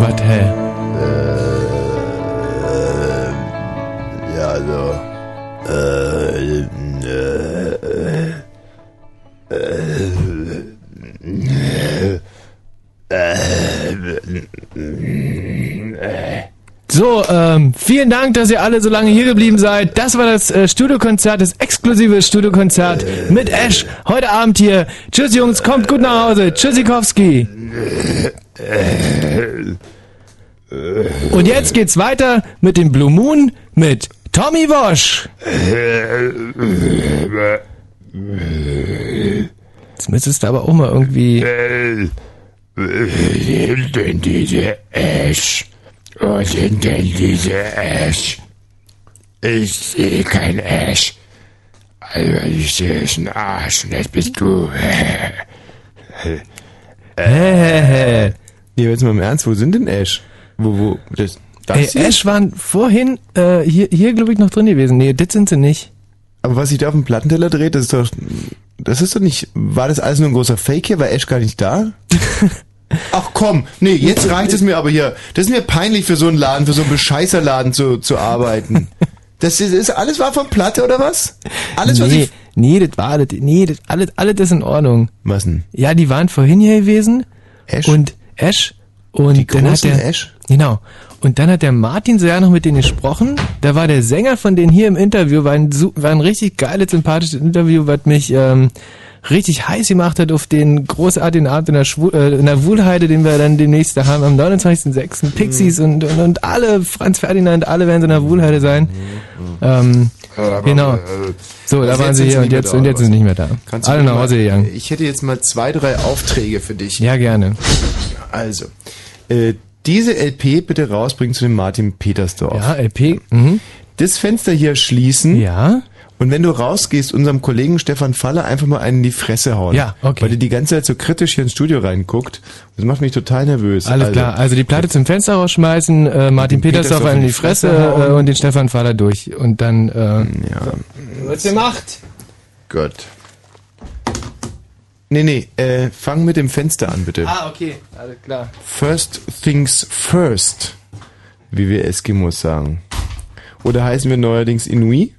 Was, hä? Ja, so. Äh, So, ähm, vielen Dank, dass ihr alle so lange hier geblieben seid. Das war das äh, Studiokonzert, das exklusive Studiokonzert mit Ash. Heute Abend hier. Tschüss Jungs, kommt gut nach Hause. Tschüssikowski. Und jetzt geht's weiter mit dem Blue Moon mit Tommy Wosch. Jetzt müsstest du aber auch mal irgendwie... denn diese Ash? Wo sind denn diese Ash? Ich sehe kein Ash. Also ich sehe es ein Arsch und das bist du. Äh, Nee, jetzt mal im Ernst, wo sind denn Ash? Wo, wo, das, das Ey? Ash waren vorhin äh, hier, hier glaube ich, noch drin gewesen. Nee, das sind sie nicht. Aber was sich da auf dem Plattenteller dreht, das ist doch, das ist doch nicht, war das alles nur ein großer Fake hier? War Ash gar nicht da? Ach komm, nee, jetzt reicht es mir aber hier. Das ist mir peinlich für so einen Laden, für so einen Bescheißerladen zu, zu arbeiten. Das ist, ist alles war von Platte oder was? Alles was nee, ich, nee, das war das, nee, das, alles, alles ist in Ordnung. was denn? Ja, die waren vorhin hier gewesen. Ash? Und Ash. Und Die dann hat der, Ash? Genau. Und dann hat der Martin so ja noch mit denen gesprochen. Da war der Sänger von denen hier im Interview, war ein, war ein richtig geiles, sympathisches Interview, was mich ähm, richtig heiß gemacht hat auf den großartigen Abend in der, Schwu äh, in der Wuhlheide, den wir dann demnächst da haben, am 29.06. Pixies und, und, und alle, Franz Ferdinand, alle werden so in der Wuhlheide sein. Ähm, genau. So, da Also waren sie hier und jetzt, da, und jetzt sind sie nicht mehr da. Kannst du Alle nach Hause gegangen. Ich hätte jetzt mal zwei, drei Aufträge für dich. Ja, gerne. Also, äh, diese LP bitte rausbringen zu dem Martin Petersdorf. Ja, LP. Mhm. Das Fenster hier schließen. Ja. Und wenn du rausgehst, unserem Kollegen Stefan Faller einfach mal einen in die Fresse hauen. Ja, okay. Weil der die ganze Zeit so kritisch hier ins Studio reinguckt. Das macht mich total nervös. Alles also, klar, also die Platte zum Fenster rausschmeißen, äh, Martin Petersdorf Petersdorf in die Fresse hauen. äh, und den Stefan Fahler durch. Und dann, äh, Ja, was gemacht? Gott. Nee, nee, äh, fang mit dem Fenster an, bitte. Ah, okay, alles klar. First things first, wie wir Eskimos sagen. Oder heißen wir neuerdings Inui?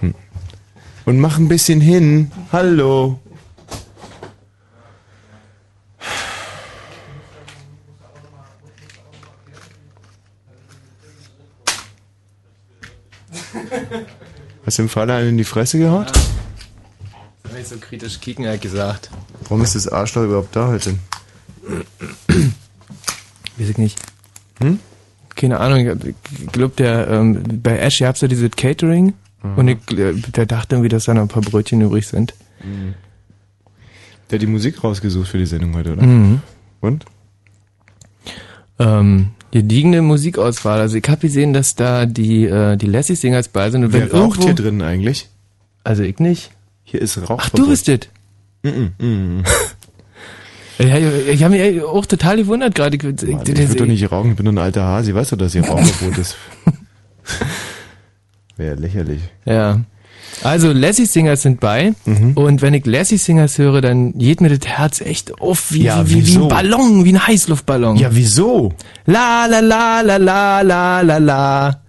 Hm. Und mach ein bisschen hin. Hallo. Hast du dem Faller einen in die Fresse gehaut? Das hab ich so kritisch kicken, er hat gesagt. Warum ist das Arschloch überhaupt da heute? Weiß ich nicht. Hm? Keine Ahnung, ich glaube, der, ähm, bei Ash gab's ja dieses Catering und ich, äh, der dachte irgendwie, dass da noch ein paar Brötchen übrig sind. Der hat die Musik rausgesucht für die Sendung heute, oder? Mhm. Und? Ähm, gediegene Musikauswahl. Also ich habe gesehen, dass da die, äh, die Lassie Singers bei sind. Und Wer raucht hier drin eigentlich? Also ich nicht. Hier ist Rauch. Ach, du bist das. Mm -mm. Ja, ich, ich habe mich auch total gewundert gerade. Ich, ich, Ich würde doch nicht rauchen, ich bin doch ein alter Hase. Weißt du, dass hier Rauchverbot ist? Wäre lächerlich. Ja. Also Lassie Singers sind bei Mhm. und wenn ich Lassie Singers höre, dann geht mir das Herz echt auf wie, Ja, wie, wie, ein Ballon, wie ein Heißluftballon. Ja, wieso? La la la la la la la la.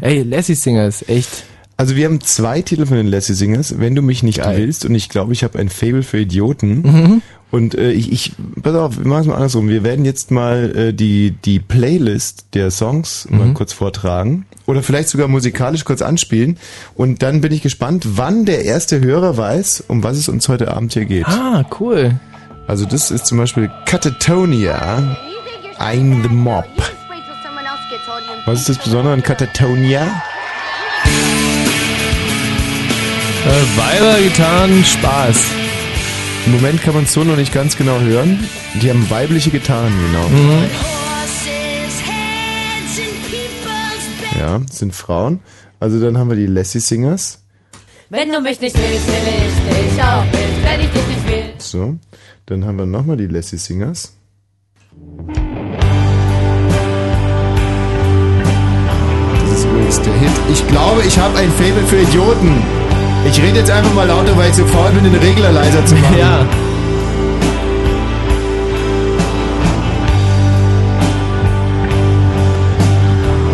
Ey, Lassie Singers, echt. Also wir haben zwei Titel von den Lassie Singers. Wenn du mich nicht willst und ich glaube, ich habe ein Fable für Idioten. Mhm. Und äh, ich, ich, pass auf, wir machen es mal andersrum. Wir werden jetzt mal äh, die die Playlist der Songs mal Mhm. kurz vortragen oder vielleicht sogar musikalisch kurz anspielen. Und dann bin ich gespannt, wann der erste Hörer weiß, um was es uns heute Abend hier geht. Ah, cool. Also das ist zum Beispiel Catatonia, I'm the Mob. Was ist das Besondere an Catatonia? Äh, Weiber, Gitarren, Spaß. Im Moment kann man es so noch nicht ganz genau hören. Die haben weibliche Gitarren, genau. Mhm. Ja, das sind Frauen. Also dann haben wir die Lassie Singers. Wenn du mich nicht willst, will ich dich auch nicht. Wenn ich dich nicht will. So. Dann haben wir nochmal die Lassie Singers. Das ist übrigens der Hit. Ich glaube, ich habe ein Faible für Idioten. Ich rede jetzt einfach mal lauter, weil ich so faul bin, den Regler leiser zu machen. Ja.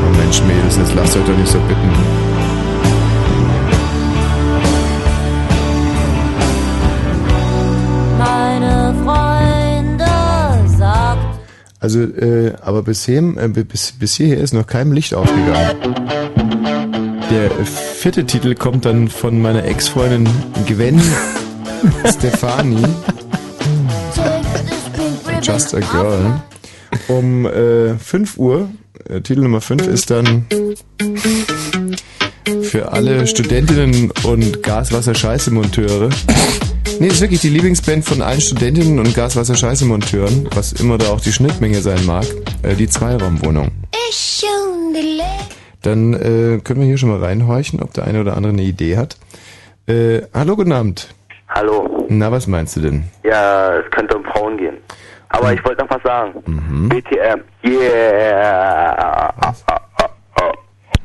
Oh Mensch, Mädels, jetzt lasst euch doch nicht so bitten. Meine Freunde sagt. Also, äh, aber bis, hier, äh, bis, bis hierher ist noch kein Licht aufgegangen. Der vierte Titel kommt dann von meiner Ex-Freundin Gwen Stefani. Just a Girl. Um äh, 5 Uhr, äh, Titel Nummer 5 ist dann für alle Studentinnen und Gaswasser-Scheiße-Monteure. Nee, ist wirklich die Lieblingsband von allen Studentinnen und Gaswasser-Scheiße-Monteuren, was immer da auch die Schnittmenge sein mag, äh, die Zweiraumwohnung. Ich Dann äh, können wir hier schon mal reinhorchen, ob der eine oder andere eine Idee hat. Äh, hallo, guten Abend. Hallo. Na, was meinst du denn? Ja, es könnte um Frauen gehen. Aber ich wollte noch was sagen. Mhm. BTM. Yeah.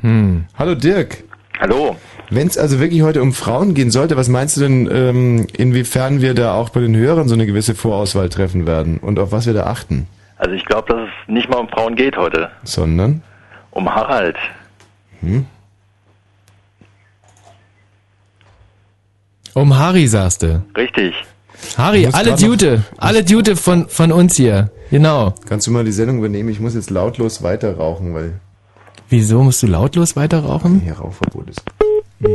Hm. Hallo Dirk. Hallo. Wenn es also wirklich heute um Frauen gehen sollte, was meinst du denn, ähm, inwiefern wir da auch bei den Hörern so eine gewisse Vorauswahl treffen werden und auf was wir da achten? Also ich glaube, dass es nicht mal um Frauen geht heute. Sondern? Um Harald. Hm? Um Harry sagst du. Richtig. Harry, alle Dute, alle Dute von, von uns hier. Genau. Kannst du mal die Sendung übernehmen? Ich muss jetzt lautlos weiter rauchen, weil Wieso musst du lautlos weiter rauchen? hier Rauchverbot ist. Hm.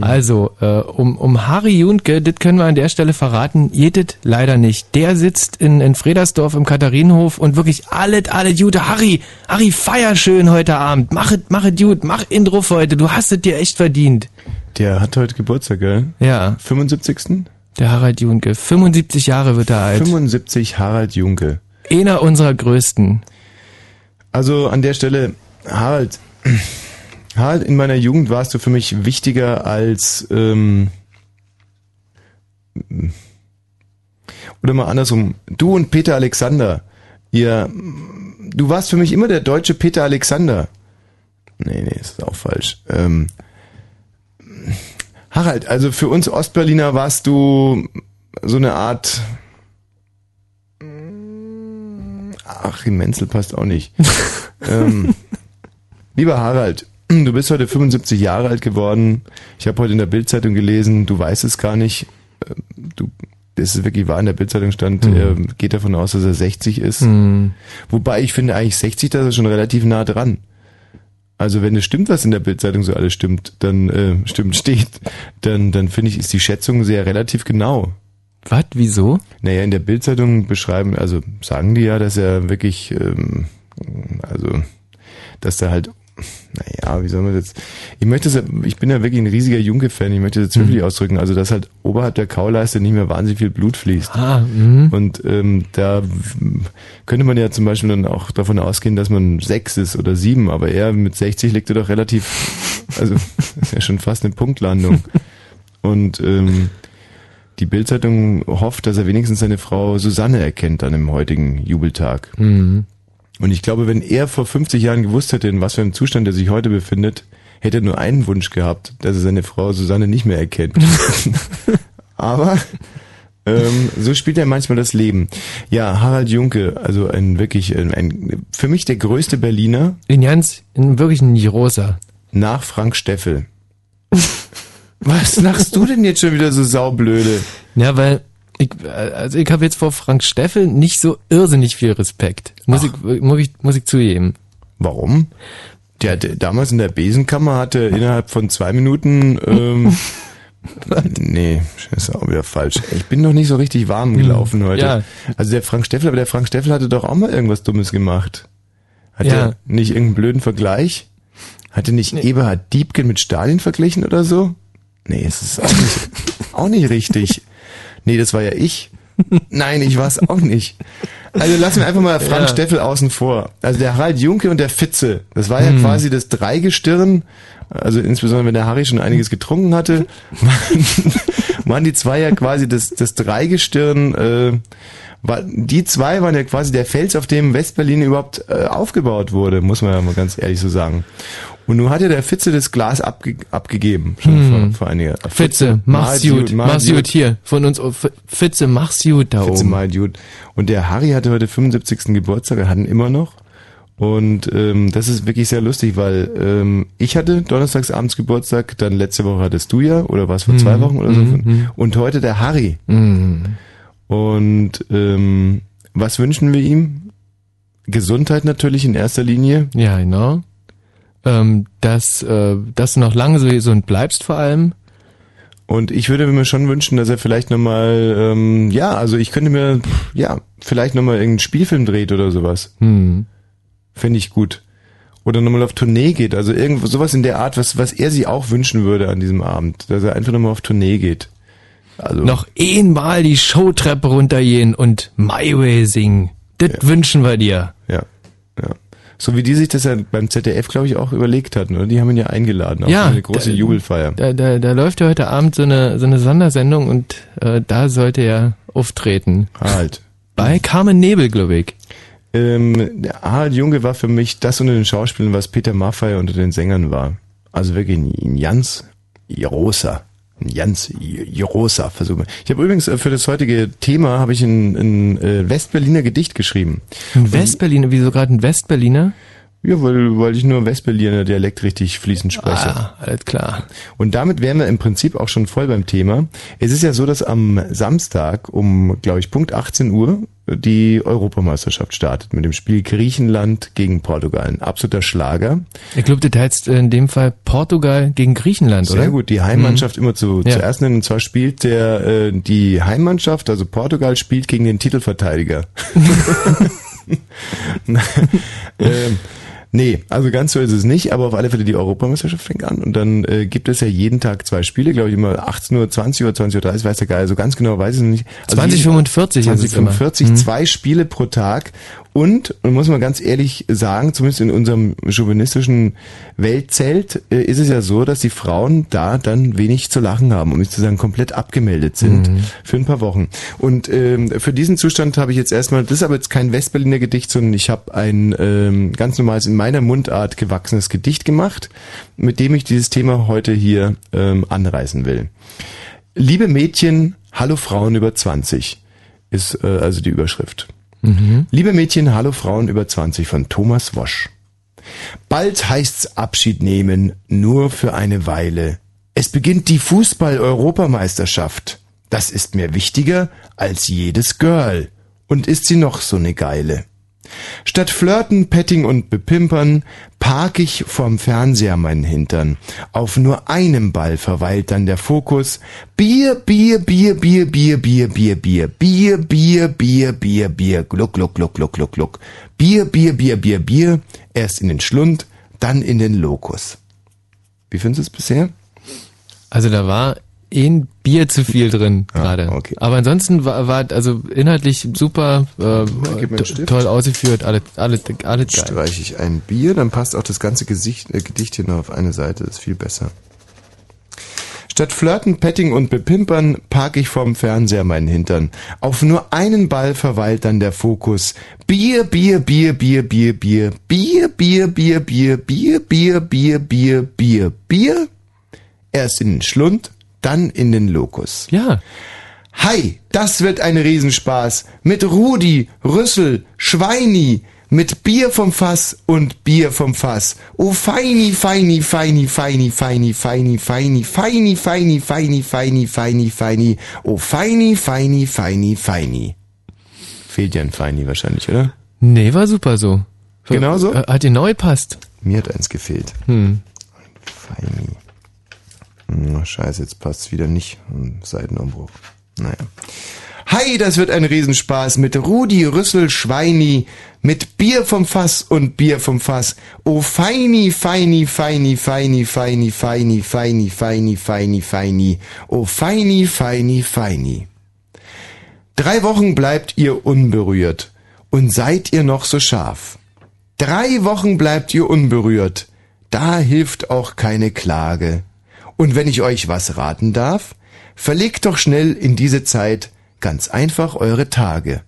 Also, äh, um, um Harry Junke, das können wir an der Stelle verraten, jedet leider nicht. Der sitzt in, in Fredersdorf im Katharinenhof und wirklich alle, alle Jute. Harry, Harry, feier schön heute Abend. Mach it, mach it gut, mach ihn drauf heute. Du hast es dir echt verdient. Der hat heute Geburtstag, gell? Ja. 75. Der Harald Junke. 75 Jahre wird er alt. 75 Harald Junke. Einer unserer größten. Also an der Stelle, Harald, Harald, in meiner Jugend warst du für mich wichtiger als ähm, oder mal andersrum. Du und Peter Alexander, ihr, du warst für mich immer der deutsche Peter Alexander. Nee, nee, ist auch falsch. Ähm, Harald, also für uns Ostberliner warst du so eine Art Achim Menzel passt auch nicht. ähm, lieber Harald, du bist heute 75 Jahre alt geworden. Ich habe heute in der Bildzeitung gelesen, du weißt es gar nicht. Ähm, Du, das ist wirklich wahr, in der Bildzeitung stand, Mhm. er geht davon aus, dass er 60 ist. Mhm. Wobei ich finde eigentlich 60, da ist er schon relativ nah dran. Also wenn es stimmt, was in der Bildzeitung so alles stimmt, dann äh, stimmt steht, dann dann finde ich ist die Schätzung sehr relativ genau. Was? Wieso? Naja, in der Bildzeitung beschreiben, also sagen die ja, dass er wirklich, ähm, also, dass er halt, naja, wie soll man das jetzt, ich möchte es, ich bin ja wirklich ein riesiger Junke-Fan, ich möchte das jetzt höflich ausdrücken, also dass halt oberhalb der Kauleiste nicht mehr wahnsinnig viel Blut fließt. Ah, mhm. Und ähm, da könnte man ja zum Beispiel dann auch davon ausgehen, dass man sechs ist oder sieben, aber er mit 60 liegt er doch relativ, also ist ja schon fast eine Punktlandung. Und ähm, die Bildzeitung hofft, dass er wenigstens seine Frau Susanne erkennt an dem heutigen Jubeltag. Mhm. Und ich glaube, wenn er vor 50 Jahren gewusst hätte, in was für einem Zustand er sich heute befindet, hätte er nur einen Wunsch gehabt, dass er seine Frau Susanne nicht mehr erkennt. Aber ähm, so spielt er manchmal das Leben. Ja, Harald Junke, also ein wirklich ein, ein für mich der größte Berliner. In ganz, in wirklich ein Rosa. Nach Frank Steffel. Was lachst du denn jetzt schon wieder so saublöde? Ja, weil ich, also ich habe jetzt vor Frank Steffel nicht so irrsinnig viel Respekt. Muss ich, muss ich, muss ich zugeben. Warum? Der, der damals in der Besenkammer hatte innerhalb von zwei Minuten ähm, Nee, ist auch wieder falsch. Ich bin noch nicht so richtig warm gelaufen Hm, heute. ja. Also der Frank Steffel, aber der Frank Steffel hatte doch auch mal irgendwas Dummes gemacht. Hat Ja. er nicht irgendeinen blöden Vergleich? Hatte nicht Eberhard Diebken mit Stalin verglichen oder so? Nee, es ist auch nicht, auch nicht richtig. Nee, das war ja ich. Nein, ich war es auch nicht. Also lassen wir einfach mal Frank Ja. Steffel außen vor. Also der Harald Junke und der Fitze, das war ja Hm. quasi das Dreigestirn, also insbesondere wenn der Harry schon einiges getrunken hatte, waren, waren die zwei ja quasi das, das Dreigestirn, äh, war, die zwei waren ja quasi der Fels, auf dem Westberlin überhaupt äh, aufgebaut wurde, muss man ja mal ganz ehrlich so sagen. Und nun hat ja der Fitze das Glas abge abgegeben, schon Hm. vor, vor einiger Fitze, mach's gut, mach's gut hier. Von uns, oh, Fitze, mach's gut da Fitze oben. mal gut. Und der Harry hatte heute 75. Geburtstag, er hat ihn immer noch. Und ähm, das ist wirklich sehr lustig, weil ähm, ich hatte donnerstags abends Geburtstag, dann letzte Woche hattest du ja, oder war es vor zwei Wochen oder so. Und heute der Harry. Und ähm, was wünschen wir ihm? Gesundheit natürlich in erster Linie. Ja, genau. Ähm, dass, äh, dass du noch lange so gesund bleibst vor allem. Und ich würde mir schon wünschen, dass er vielleicht nochmal, ähm, ja, also ich könnte mir, ja, vielleicht nochmal irgendeinen Spielfilm dreht oder sowas. Hm. Fände ich gut. Oder nochmal auf Tournee geht. Also irgendwo sowas in der Art, was, was er sich auch wünschen würde an diesem Abend. Dass er einfach nochmal auf Tournee geht. Also, Noch einmal die Showtreppe runtergehen und My Way singen. Das wünschen wir dir. ja, ja. So wie die sich das ja beim ZDF, glaube ich, auch überlegt hatten, oder? Die haben ihn ja eingeladen auf Ja, eine große da- Jubelfeier. Da, da, da läuft ja heute Abend so eine, so eine Sondersendung und äh, da sollte er auftreten. Halt. Bei Carmen Nebel, glaube ich. Ähm, der Harald Junge war für mich das unter den Schauspielern, was Peter Maffay unter den Sängern war. Also wirklich ein, ein ganz großer, ein ganz großer Versuch. Ich habe übrigens äh, für das heutige Thema habe ich ein, ein äh, Westberliner Gedicht geschrieben. Ein Westberliner, wieso gerade ein Westberliner? Ja, weil, weil ich nur Westberliner Dialekt richtig fließend spreche. Ah, alles klar. Und damit wären wir im Prinzip auch schon voll beim Thema. Es ist ja so, dass am Samstag um, glaube ich, Punkt 18 Uhr die Europameisterschaft startet mit dem Spiel Griechenland gegen Portugal. Ein absoluter Schlager. Ich glaube, das heißt in dem Fall Portugal gegen Griechenland, Sehr oder? gut, die Heimmannschaft immer zu, Ja. zuerst nennen. Und zwar spielt der äh, die Heimmannschaft, also Portugal, spielt gegen den Titelverteidiger. ähm, nee, also ganz so ist es nicht, aber auf alle Fälle die Europameisterschaft fängt an und dann äh, gibt es ja jeden Tag zwei Spiele, glaube ich immer 18 Uhr, 20 Uhr, 20 Uhr 30, weiß der Geil, so ganz genau weiß ich es nicht. Also 2045 ist es immer. 2045, Mhm. zwei Spiele pro Tag und, und muss man ganz ehrlich sagen, zumindest in unserem chauvinistischen Weltzelt äh, ist es ja so, dass die Frauen da dann wenig zu lachen haben, um nicht zu sagen komplett abgemeldet sind Mhm. für ein paar Wochen. Und ähm, für diesen Zustand habe ich jetzt erstmal, das ist aber jetzt kein Westberliner Gedicht, sondern ich habe ein ähm, ganz normales in meiner Mundart gewachsenes Gedicht gemacht, mit dem ich dieses Thema heute hier ähm, anreißen will. Liebe Mädchen, hallo Frauen über 20 ist äh, also die Überschrift. Liebe Mädchen, hallo Frauen über 20 von Thomas Wosch. Bald heißt's Abschied nehmen, nur für eine Weile. Es beginnt die Fußball-Europameisterschaft. Das ist mir wichtiger als jedes Girl. Und ist sie noch so ne Geile. Statt Flirten, Petting und Bepimpern park ich vorm Fernseher meinen Hintern. Auf nur einem Ball verweilt dann der Fokus. Bier, Bier, Bier, Bier, Bier, Bier, Bier, Bier, Bier, Bier, Bier, Bier, Bier, gluck, gluck, gluck, gluck, gluck, gluck. Bier, Bier, Bier, Bier, Bier. Erst in den Schlund, dann in den Lokus. Wie findest du es bisher? Also da war ein Bier zu viel drin gerade. Ah, okay. Aber ansonsten war, war also inhaltlich super, äh, toll ausgeführt, alles, alles, alles geil. Streiche ich ein Bier, dann passt auch das ganze Gesicht, äh, Gedicht hier noch auf eine Seite, das ist viel besser. Statt Flirten, Petting und Bepimpern park ich vorm Fernseher meinen Hintern. Auf nur einen Ball verweilt dann der Fokus. Bier, Bier, Bier, Bier, Bier, Bier, Bier, Bier, Bier, Bier, Bier, Bier, Bier, Bier, Bier, Bier. Erst in den Schlund, dann in den Lokus. Ja, Hi, das wird ein Riesenspaß. Mit Rudi, Rüssel, Schweini, mit Bier vom Fass und Bier vom Fass. Oh feini, feini, feini, feini, feini, feini, feini, feini, feini, feini, feini, feini, feini. Oh feini, feini, feini, feini. Fehlt ja ein Feini wahrscheinlich, oder? nee, war super so. Genau so? Äh, Hat dir neu passt. Mir hat eins gefehlt. Hm. Feini. Scheiße, jetzt passt's wieder nicht. Seitenumbruch. Naja. Hi, das wird ein Riesenspaß mit Rudi, Rüssel, Schweini, mit Bier vom Fass und Bier vom Fass. Oh, feini, feini, feini, feini, feini, feini, feini, feini, feini, feini. Oh, feini, feini, feini. Drei Wochen bleibt ihr unberührt und seid ihr noch so scharf. Drei Wochen bleibt ihr unberührt, da hilft auch keine Klage. Und wenn ich euch was raten darf, verlegt doch schnell in diese Zeit ganz einfach eure Tage.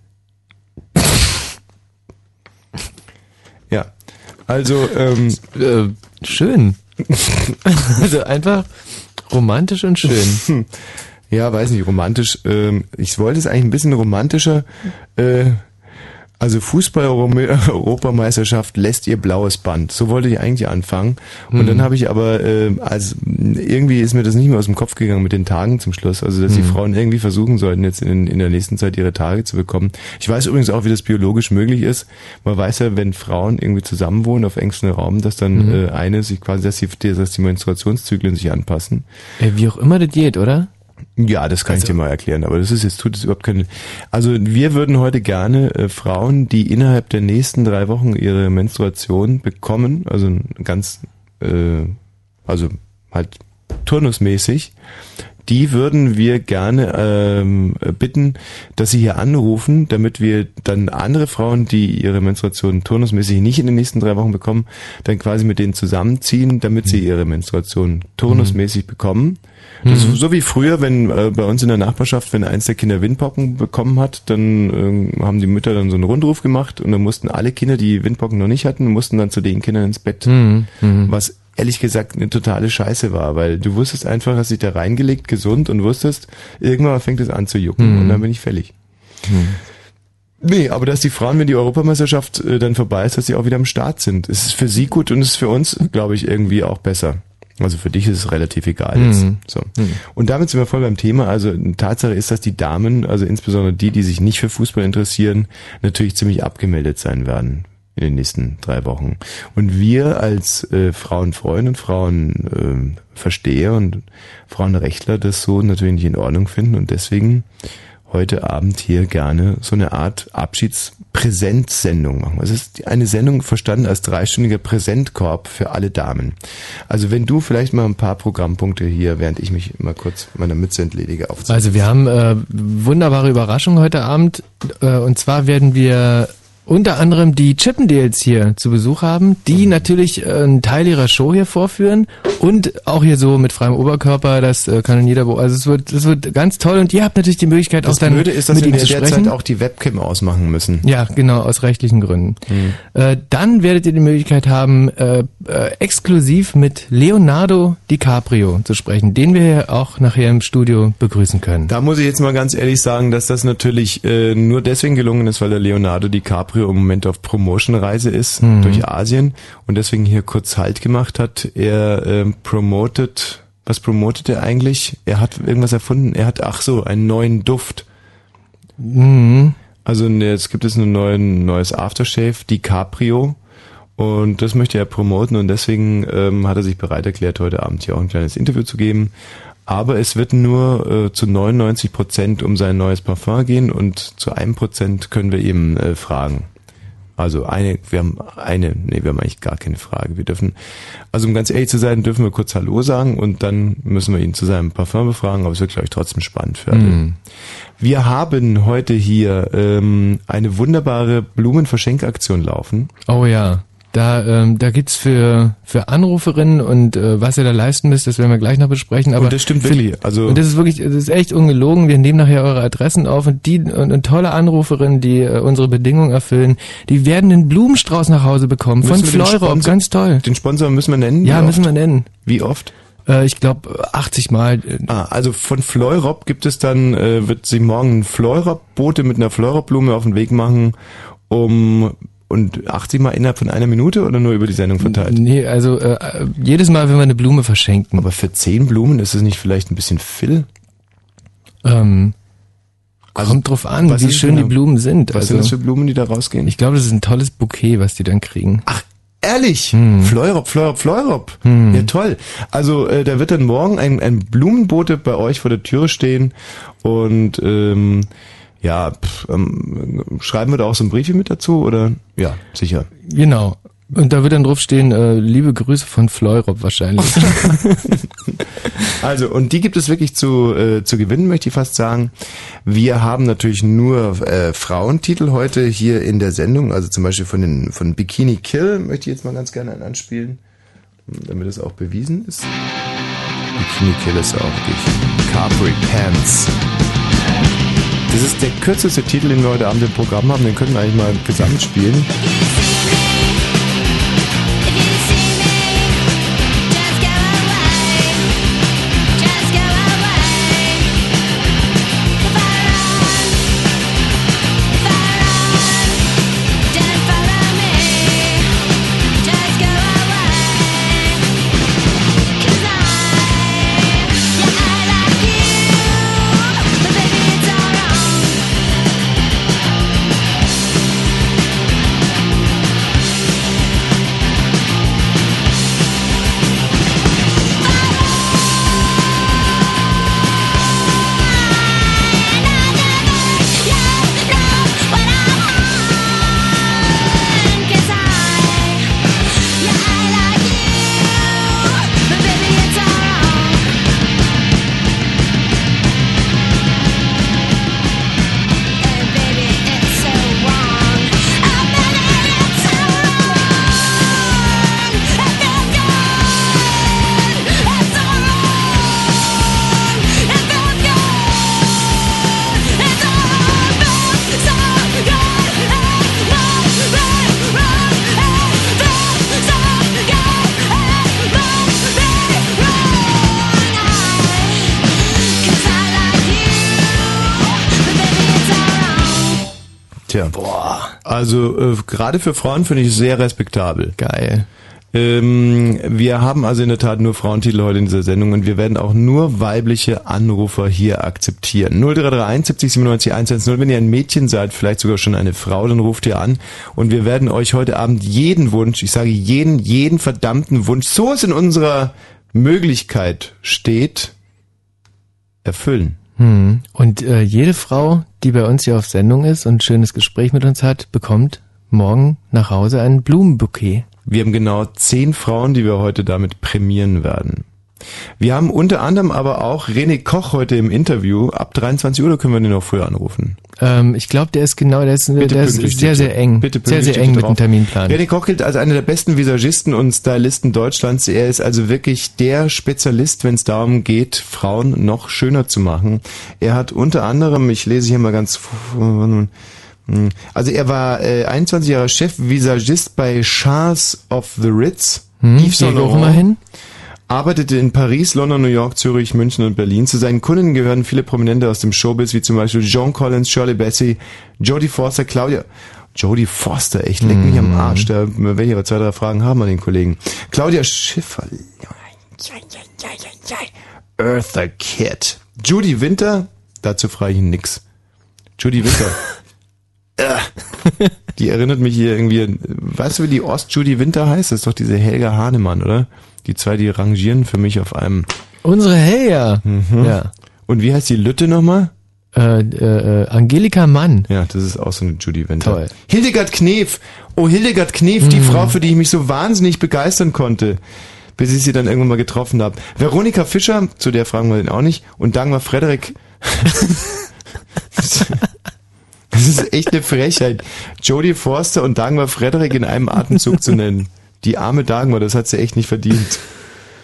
Ja, also ähm, Äh, schön. also einfach romantisch und schön. ja, weiß nicht, romantisch. Ähm, ich wollte es eigentlich ein bisschen romantischer. Äh, Also Fußball-Europameisterschaft lässt ihr blaues Band. So wollte ich eigentlich anfangen. Und Mhm. dann habe ich aber, äh, als irgendwie ist mir das nicht mehr aus dem Kopf gegangen mit den Tagen zum Schluss. Also dass die Mhm. Frauen irgendwie versuchen sollten, jetzt in, in der nächsten Zeit ihre Tage zu bekommen. Ich weiß übrigens auch, wie das biologisch möglich ist. Man weiß ja, wenn Frauen irgendwie zusammenwohnen auf engstem Raum, dass dann Mhm. äh, eine sich quasi, dass die, dass die Menstruationszyklen sich anpassen. Ey, wie auch immer das geht, oder? Ja, das kann ich Also- dir mal erklären, aber das ist jetzt tut es überhaupt keine. Also wir würden heute gerne äh, Frauen, die innerhalb der nächsten drei Wochen ihre Menstruation bekommen, also ganz, äh, also halt turnusmäßig, die würden wir gerne ähm, bitten, dass sie hier anrufen, damit wir dann andere Frauen, die ihre Menstruation turnusmäßig nicht in den nächsten drei Wochen bekommen, dann quasi mit denen zusammenziehen, damit sie ihre Menstruation turnusmäßig bekommen. Das ist so wie früher, wenn äh, bei uns in der Nachbarschaft, wenn eins der Kinder Windpocken bekommen hat, dann äh, haben die Mütter dann so einen Rundruf gemacht und dann mussten alle Kinder, die Windpocken noch nicht hatten, mussten dann zu den Kindern ins Bett. Mhm. Mhm. Was ehrlich gesagt eine totale Scheiße war, weil du wusstest einfach, hast dich da reingelegt, gesund und wusstest, irgendwann fängt es an zu jucken Mhm. und dann bin ich fällig. Nee, aber dass die Frauen, wenn die Europameisterschaft äh, dann vorbei ist, dass sie auch wieder am Start sind. Es ist für sie gut und es ist für uns, glaube ich, irgendwie auch besser. Also für dich ist es relativ egal jetzt. Mhm. So. Und damit sind wir voll beim Thema. Also Tatsache ist, dass die Damen, also insbesondere die, die sich nicht für Fußball interessieren, natürlich ziemlich abgemeldet sein werden in den nächsten drei Wochen. Und wir als äh, Frauenfreunde und Frauenversteher äh, und Frauenrechtler das so natürlich nicht in Ordnung finden und deswegen heute Abend hier gerne so eine Art Abschiedspräsentsendung machen. Es ist eine Sendung verstanden als dreistündiger Präsentkorb für alle Damen. Also wenn du vielleicht mal ein paar Programmpunkte hier, während ich mich mal kurz meiner Mütze entledige, aufziehst. Also wir haben äh, wunderbare Überraschung heute Abend. Äh, und zwar werden wir unter anderem die Chippendales hier zu Besuch haben, die natürlich äh, einen Teil ihrer Show hier vorführen und auch hier so mit freiem Oberkörper, das äh, kann jeder, also es wird, es wird ganz toll und ihr habt natürlich die Möglichkeit das auch dann Blöde ist, dass mit wir ihnen zu sprechen. Zeit auch die Webcam ausmachen müssen. Ja, genau, aus rechtlichen Gründen. Äh, dann werdet ihr die Möglichkeit haben, äh, äh, exklusiv mit Leonardo DiCaprio zu sprechen, den wir hier auch nachher im Studio begrüßen können. Da muss ich jetzt mal ganz ehrlich sagen, dass das natürlich äh, nur deswegen gelungen ist, weil der Leonardo DiCaprio im Moment auf Promotion-Reise ist Mhm. durch Asien und deswegen hier kurz Halt gemacht hat. Er ähm, promotet, was promotet er eigentlich? Er hat irgendwas erfunden. Er hat, ach so, einen neuen Duft. Mhm. Also ne, jetzt gibt es ein neuen, neues Aftershave, DiCaprio. Und das möchte er promoten und deswegen ähm, hat er sich bereit erklärt, heute Abend hier auch ein kleines Interview zu geben. Aber es wird nur äh, zu 99 Prozent um sein neues Parfum gehen und zu einem Prozent können wir eben äh, fragen. Also eine, wir haben eine, nee, wir haben eigentlich gar keine Frage. Wir dürfen, also um ganz ehrlich zu sein, dürfen wir kurz Hallo sagen und dann müssen wir ihn zu seinem Parfum befragen, aber es wird, glaube ich, trotzdem spannend für alle. Mhm. Wir haben heute hier ähm, eine wunderbare Blumenverschenkaktion laufen. Oh ja. Da, ähm, da gibt's für, für Anruferinnen und äh, was ihr da leisten müsst, das werden wir gleich noch besprechen. Aber und das stimmt wirklich. Also Und das ist wirklich, das ist echt ungelogen. Wir nehmen nachher eure Adressen auf und die und, und tolle Anruferinnen, die äh, unsere Bedingungen erfüllen, die werden einen Blumenstrauß nach Hause bekommen von Müssen den Fleurop. Ganz toll. den Sponsor müssen wir nennen. Ja, müssen wir nennen. Wie oft? Äh, ich glaube 80 Mal. äh, Ah, also von Fleurop gibt es dann, äh, wird sie morgen ein Fleurop-Bote mit einer Fleurop-Blume auf den Weg machen, um und 80 Mal innerhalb von einer Minute oder nur über die Sendung verteilt? Nee, also äh, äh, jedes Mal, wenn wir eine Blume verschenken. Aber für 10 Blumen ist es nicht vielleicht ein bisschen viel? Ähm, Also, kommt drauf an, wie schön die genau- Blumen sind. Was also, sind das für Blumen, die da rausgehen? ich glaube, das ist ein tolles Bouquet, was die dann kriegen. Ach, ehrlich? Hm. Fleurop, Fleurop, Fleurop. Ja, toll. Also äh, da wird dann morgen ein, ein Blumenbote bei euch vor der Türe stehen und ähm, ja, pff, ähm, schreiben wir da auch so ein Briefchen mit dazu oder? Ja, sicher. Genau. Und da wird dann drauf stehen, äh, liebe Grüße von Fleurop wahrscheinlich. Also, und die gibt es wirklich zu, äh, zu gewinnen, möchte ich fast sagen. Wir haben natürlich nur äh, Frauentitel heute hier in der Sendung, also zum Beispiel von den von Bikini Kill möchte ich jetzt mal ganz gerne einen anspielen, damit es auch bewiesen ist. Bikini Kill ist auch wirklich Capri Pants. Das ist der kürzeste Titel, den wir heute Abend im Programm haben, den können wir eigentlich mal gesamt spielen. Äh, gerade für Frauen finde ich es sehr respektabel. Geil. Ähm, wir haben also in der Tat nur Frauentitel heute in dieser Sendung und wir werden auch nur weibliche Anrufer hier akzeptieren. 0331 70 97 110. Wenn ihr ein Mädchen seid, vielleicht sogar schon eine Frau, dann ruft ihr an und wir werden euch heute Abend jeden Wunsch, ich sage jeden, jeden verdammten Wunsch, so es in unserer Möglichkeit steht, erfüllen. Hm. Und äh, jede Frau, die bei uns hier auf Sendung ist und ein schönes Gespräch mit uns hat, bekommt morgen nach Hause ein Blumenbouquet. Wir haben genau zehn Frauen, die wir heute damit prämieren werden. Wir haben unter anderem aber auch René Koch heute im Interview. Ab 23 Uhr können wir den noch früher anrufen. Ähm, ich glaube, der ist genau, der ist, Bitte der ist sehr, sehr eng. Bitte sehr, sehr eng mit dem. Terminplan. René Koch gilt als einer der besten Visagisten und Stylisten Deutschlands. Er ist also wirklich der Spezialist, wenn es darum geht, Frauen noch schöner zu machen. Er hat unter anderem, ich lese hier mal ganz, also er war äh, 21 Jahre Chef-Visagist bei Chars of the Ritz. Hm, Yves Saint geh auch Laurent. mal hin. Arbeitete in Paris, London, New York, Zürich, München und Berlin. Zu seinen Kunden gehören viele Prominente aus dem Showbiz, wie zum Beispiel John Collins, Shirley Bassey, Jodie Foster, Claudia. Jodie Foster, echt, leck mich am Arsch. Da werde ich aber zwei, drei Fragen haben an den Kollegen. Claudia Schiffer. Eartha Kitt. Judy Winter, dazu frage ich ihn nix. Judy Winter. Die erinnert mich hier irgendwie, weißt du, wie die Ost-Judy Winter heißt? Das ist doch diese Helga Hahnemann, oder? Die zwei, die rangieren für mich auf einem. Unsere Helga. Mhm. Ja. Und wie heißt die Lütte nochmal? Äh, äh, äh, Angelika Mann. Ja, das ist auch so eine Judy Winter. Toll. Hildegard Knef. Oh, Hildegard Knef, die Frau, für die ich mich so wahnsinnig begeistern konnte. Bis ich sie dann irgendwann mal getroffen habe. Veronika Fischer, zu der fragen wir den auch nicht. Und Dagmar Frederik. Das ist echt eine Frechheit. Jodie Forster und Dagmar Frederik in einem Atemzug zu nennen. Die arme Dagmar, das hat sie echt nicht verdient.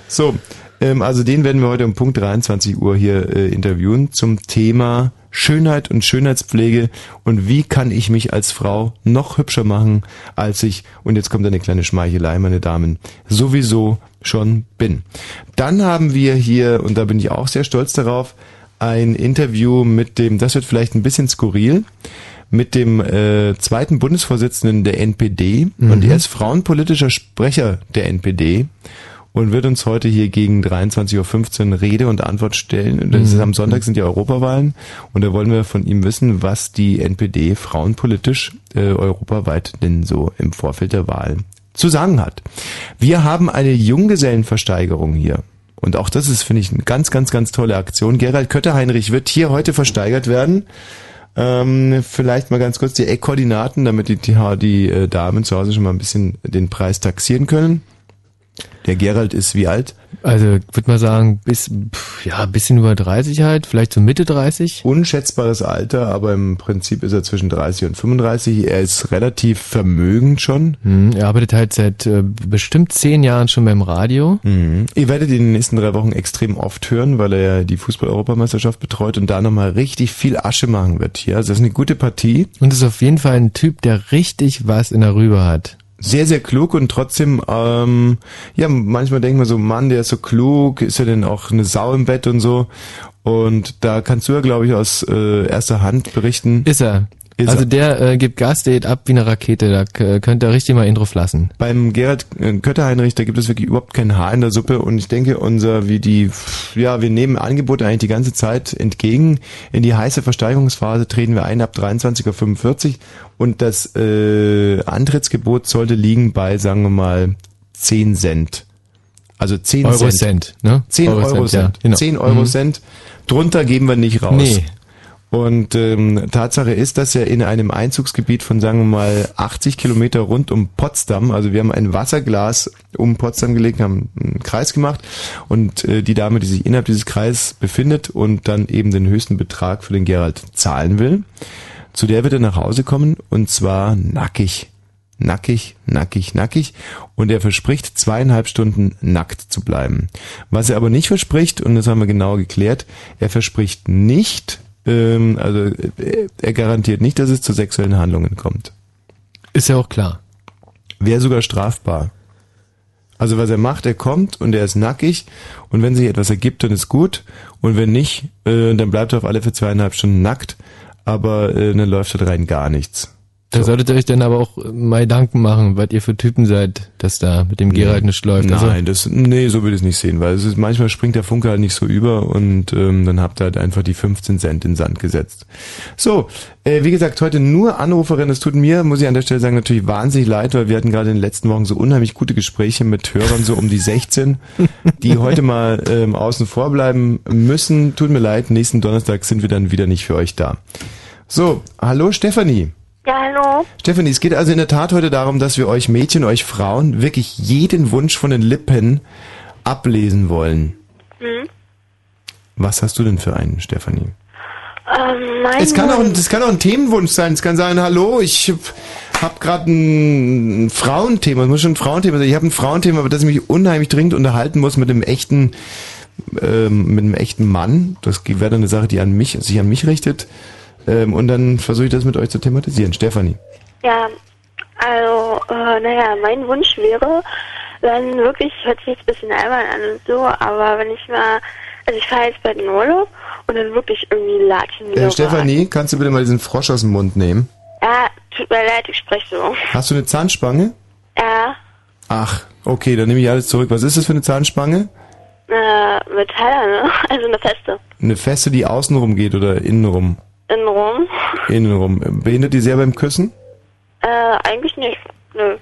So, ähm, also den werden wir heute um Punkt 23 Uhr hier äh, interviewen zum Thema Schönheit und Schönheitspflege und wie kann ich mich als Frau noch hübscher machen, als ich, und jetzt kommt eine kleine Schmeichelei, meine Damen, sowieso schon bin. Dann haben wir hier, und da bin ich auch sehr stolz darauf, ein Interview mit dem, das wird vielleicht ein bisschen skurril, mit dem äh, zweiten Bundesvorsitzenden der NPD und er ist frauenpolitischer Sprecher der NPD und wird uns heute hier gegen 23.15 Uhr Rede und Antwort stellen. Und das ist am Sonntag sind die Europawahlen und da wollen wir von ihm wissen, was die NPD frauenpolitisch äh, europaweit denn so im Vorfeld der Wahlen zu sagen hat. Wir haben eine Junggesellenversteigerung hier. Und auch das ist, finde ich, eine ganz, ganz, ganz tolle Aktion. Gerald Kötter-Heinrich wird hier heute versteigert werden. Ähm, vielleicht mal ganz kurz die Eckkoordinaten, damit die, die, die äh, Damen zu Hause schon mal ein bisschen den Preis taxieren können. Der Gerald ist wie alt? Also, würde mal sagen, bis, ja, bisschen über 30 halt, vielleicht so Mitte 30. Unschätzbares Alter, aber im Prinzip ist er zwischen 30 und 35. Er ist relativ vermögend schon. Hm, er arbeitet halt seit äh, bestimmt zehn Jahren schon beim Radio. Mhm. Ihr werdet ihn in den nächsten drei Wochen extrem oft hören, weil er ja die Fußball-Europameisterschaft betreut und da nochmal richtig viel Asche machen wird hier. Also das ist eine gute Partie. Und ist auf jeden Fall ein Typ, der richtig was in der Rübe hat. Sehr, sehr klug und trotzdem, ähm, ja, manchmal denkt man so, Mann, der ist so klug, ist er denn auch eine Sau im Bett und so. Und da kannst du ja, glaube ich, aus äh, erster Hand berichten. Ist er. Also er. der äh, gibt Gas, der geht ab wie eine Rakete, da k- könnt ihr richtig mal Intro lassen. Beim Gerhard äh, Kötter-Heinrich, da gibt es wirklich überhaupt kein Haar in der Suppe und ich denke, unser, wie die, ja, wir nehmen Angebote eigentlich die ganze Zeit entgegen. In die heiße Versteigerungsphase treten wir ein ab 23.45 Uhr und das äh, Antrittsgebot sollte liegen bei, sagen wir mal, 10 Cent. Also 10 Euro Cent. Cent, ne? 10 Euro, Euro Cent. Cent, ja, genau. 10 Euro Mhm. Cent. Drunter geben wir nicht raus. Nee. Und ähm, Tatsache ist, dass er in einem Einzugsgebiet von, sagen wir mal, 80 Kilometer rund um Potsdam, also wir haben ein Wasserglas um Potsdam gelegt, haben einen Kreis gemacht und äh, die Dame, die sich innerhalb dieses Kreises befindet und dann eben den höchsten Betrag für den Gerald zahlen will, zu der wird er nach Hause kommen und zwar nackig. Nackig, nackig, nackig. Und er verspricht, zweieinhalb Stunden nackt zu bleiben. Was er aber nicht verspricht, und das haben wir genau geklärt, er verspricht nicht, ähm, also äh, er garantiert nicht, dass es zu sexuellen Handlungen kommt. Ist ja auch klar. Wäre sogar strafbar. Also was er macht, er kommt und er ist nackig und wenn sich etwas ergibt, dann ist gut und wenn nicht, äh, dann bleibt er auf alle für zweieinhalb Stunden nackt, aber äh, dann läuft halt rein gar nichts. Da solltet ihr euch dann aber auch mal Gedanken machen, was ihr für Typen seid, dass da mit dem Gerald nicht läuft. Also, Nein, das, nee, so würde ich es nicht sehen, weil es ist, manchmal springt der Funke halt nicht so über und ähm, dann habt ihr halt einfach die 15 Cent in den Sand gesetzt. So, äh, wie gesagt, heute nur Anruferin. Es tut mir, muss ich an der Stelle sagen, natürlich wahnsinnig leid, weil wir hatten gerade in den letzten Wochen so unheimlich gute Gespräche mit Hörern, so um die 16, die heute mal ähm, außen vor bleiben müssen. Tut mir leid, nächsten Donnerstag sind wir dann wieder nicht für euch da. So, hallo Stefanie. Ja, hallo. Stefanie, es geht also in der Tat heute darum, dass wir euch Mädchen, euch Frauen wirklich jeden Wunsch von den Lippen ablesen wollen. Hm? Was hast du denn für einen, Stefanie? Ähm, mein Es kann auch, ein- das kann auch ein Themenwunsch sein. Es kann sein, hallo, ich habe gerade ein Frauenthema, es muss schon ein Frauenthema sein. Ich habe ein Frauenthema, über das ich mich unheimlich dringend unterhalten muss mit einem echten, ähm, mit einem echten Mann. Das wäre dann eine Sache, die an mich, sich an mich richtet. Ähm, und dann versuche ich das mit euch zu thematisieren. Stefanie. Ja, also, äh, naja, mein Wunsch wäre, dann wirklich, hört sich jetzt ein bisschen albern an und so, aber wenn ich mal, also ich fahre jetzt bei den Urlaub und dann wirklich irgendwie Latschen Äh, Stefanie, kannst du bitte mal diesen Frosch aus dem Mund nehmen? Ja, tut mir leid, ich spreche so. Hast du eine Zahnspange? Ja, Ach, okay, dann nehme ich alles zurück. Was ist das für eine Zahnspange? äh, Metaller, ne? Also eine feste. Eine feste, die außenrum geht oder innenrum? Innenrum. Innenrum. Behindert die sehr beim Küssen? Äh, eigentlich nicht. Nö.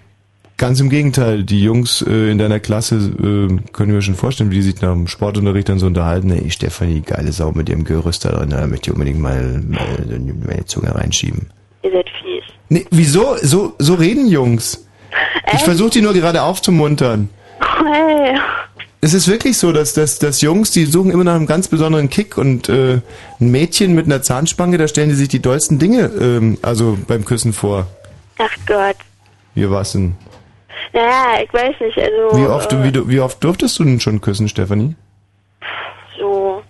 Ganz im Gegenteil, die Jungs äh, in deiner Klasse äh, können mir schon vorstellen, wie die sich nach dem Sportunterricht dann so unterhalten. Ey, Stefanie, geile Sau mit ihrem Gerüst da drin, da möchte ich unbedingt mal, mal meine Zunge reinschieben. Ihr seid fies. Nee, wieso? So, so reden Jungs. Ich versuche die nur gerade aufzumuntern. Hey. Es ist wirklich so, dass, dass, dass Jungs, die suchen immer nach einem ganz besonderen Kick und äh, ein Mädchen mit einer Zahnspange, da stellen die sich die dollsten Dinge ähm, also beim Küssen vor. Ach Gott. Wie war's denn? Naja, ich weiß nicht, also. Wie oft, äh, wie, du- wie oft durftest du denn schon küssen, Stefanie? So,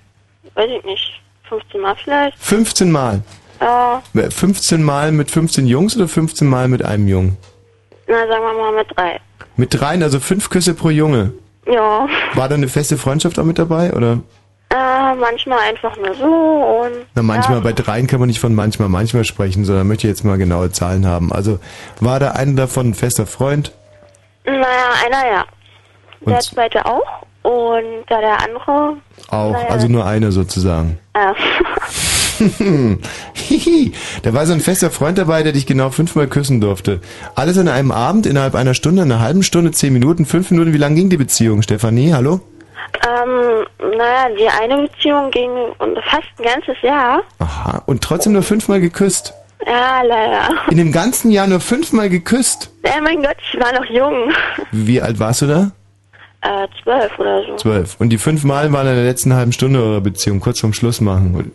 weiß ich nicht. 15 Mal vielleicht? 15 Mal. Ja, Äh, 15 Mal mit 15 Jungs oder 15 Mal mit einem Jungen? na sagen wir mal mit drei. Mit dreien, also fünf Küsse pro Junge. Ja, War da eine feste Freundschaft auch mit dabei, oder? äh, manchmal einfach nur so und. Na, manchmal, ja, bei dreien kann man nicht von manchmal, manchmal sprechen, sondern möchte ich jetzt mal genaue Zahlen haben. Also, war da einer davon ein fester Freund? Naja, einer ja. Der Und- zweite auch und da der andere. Auch, Naja. also nur einer sozusagen. Hihi, da war so ein fester Freund dabei, der dich genau fünfmal küssen durfte. Alles an einem Abend, innerhalb einer Stunde, einer halben Stunde, zehn Minuten, fünf Minuten. Wie lang ging die Beziehung, Stefanie? Hallo? ähm, naja, die eine Beziehung ging fast ein ganzes Jahr. Aha, und trotzdem nur fünfmal geküsst. Ja, leider. In dem ganzen Jahr nur fünfmal geküsst. Ja, mein Gott, ich war noch jung. Wie alt warst du da? Äh, zwölf oder so. Zwölf. Und die fünfmal waren in der letzten halben Stunde eurer Beziehung, kurz vorm Schluss machen.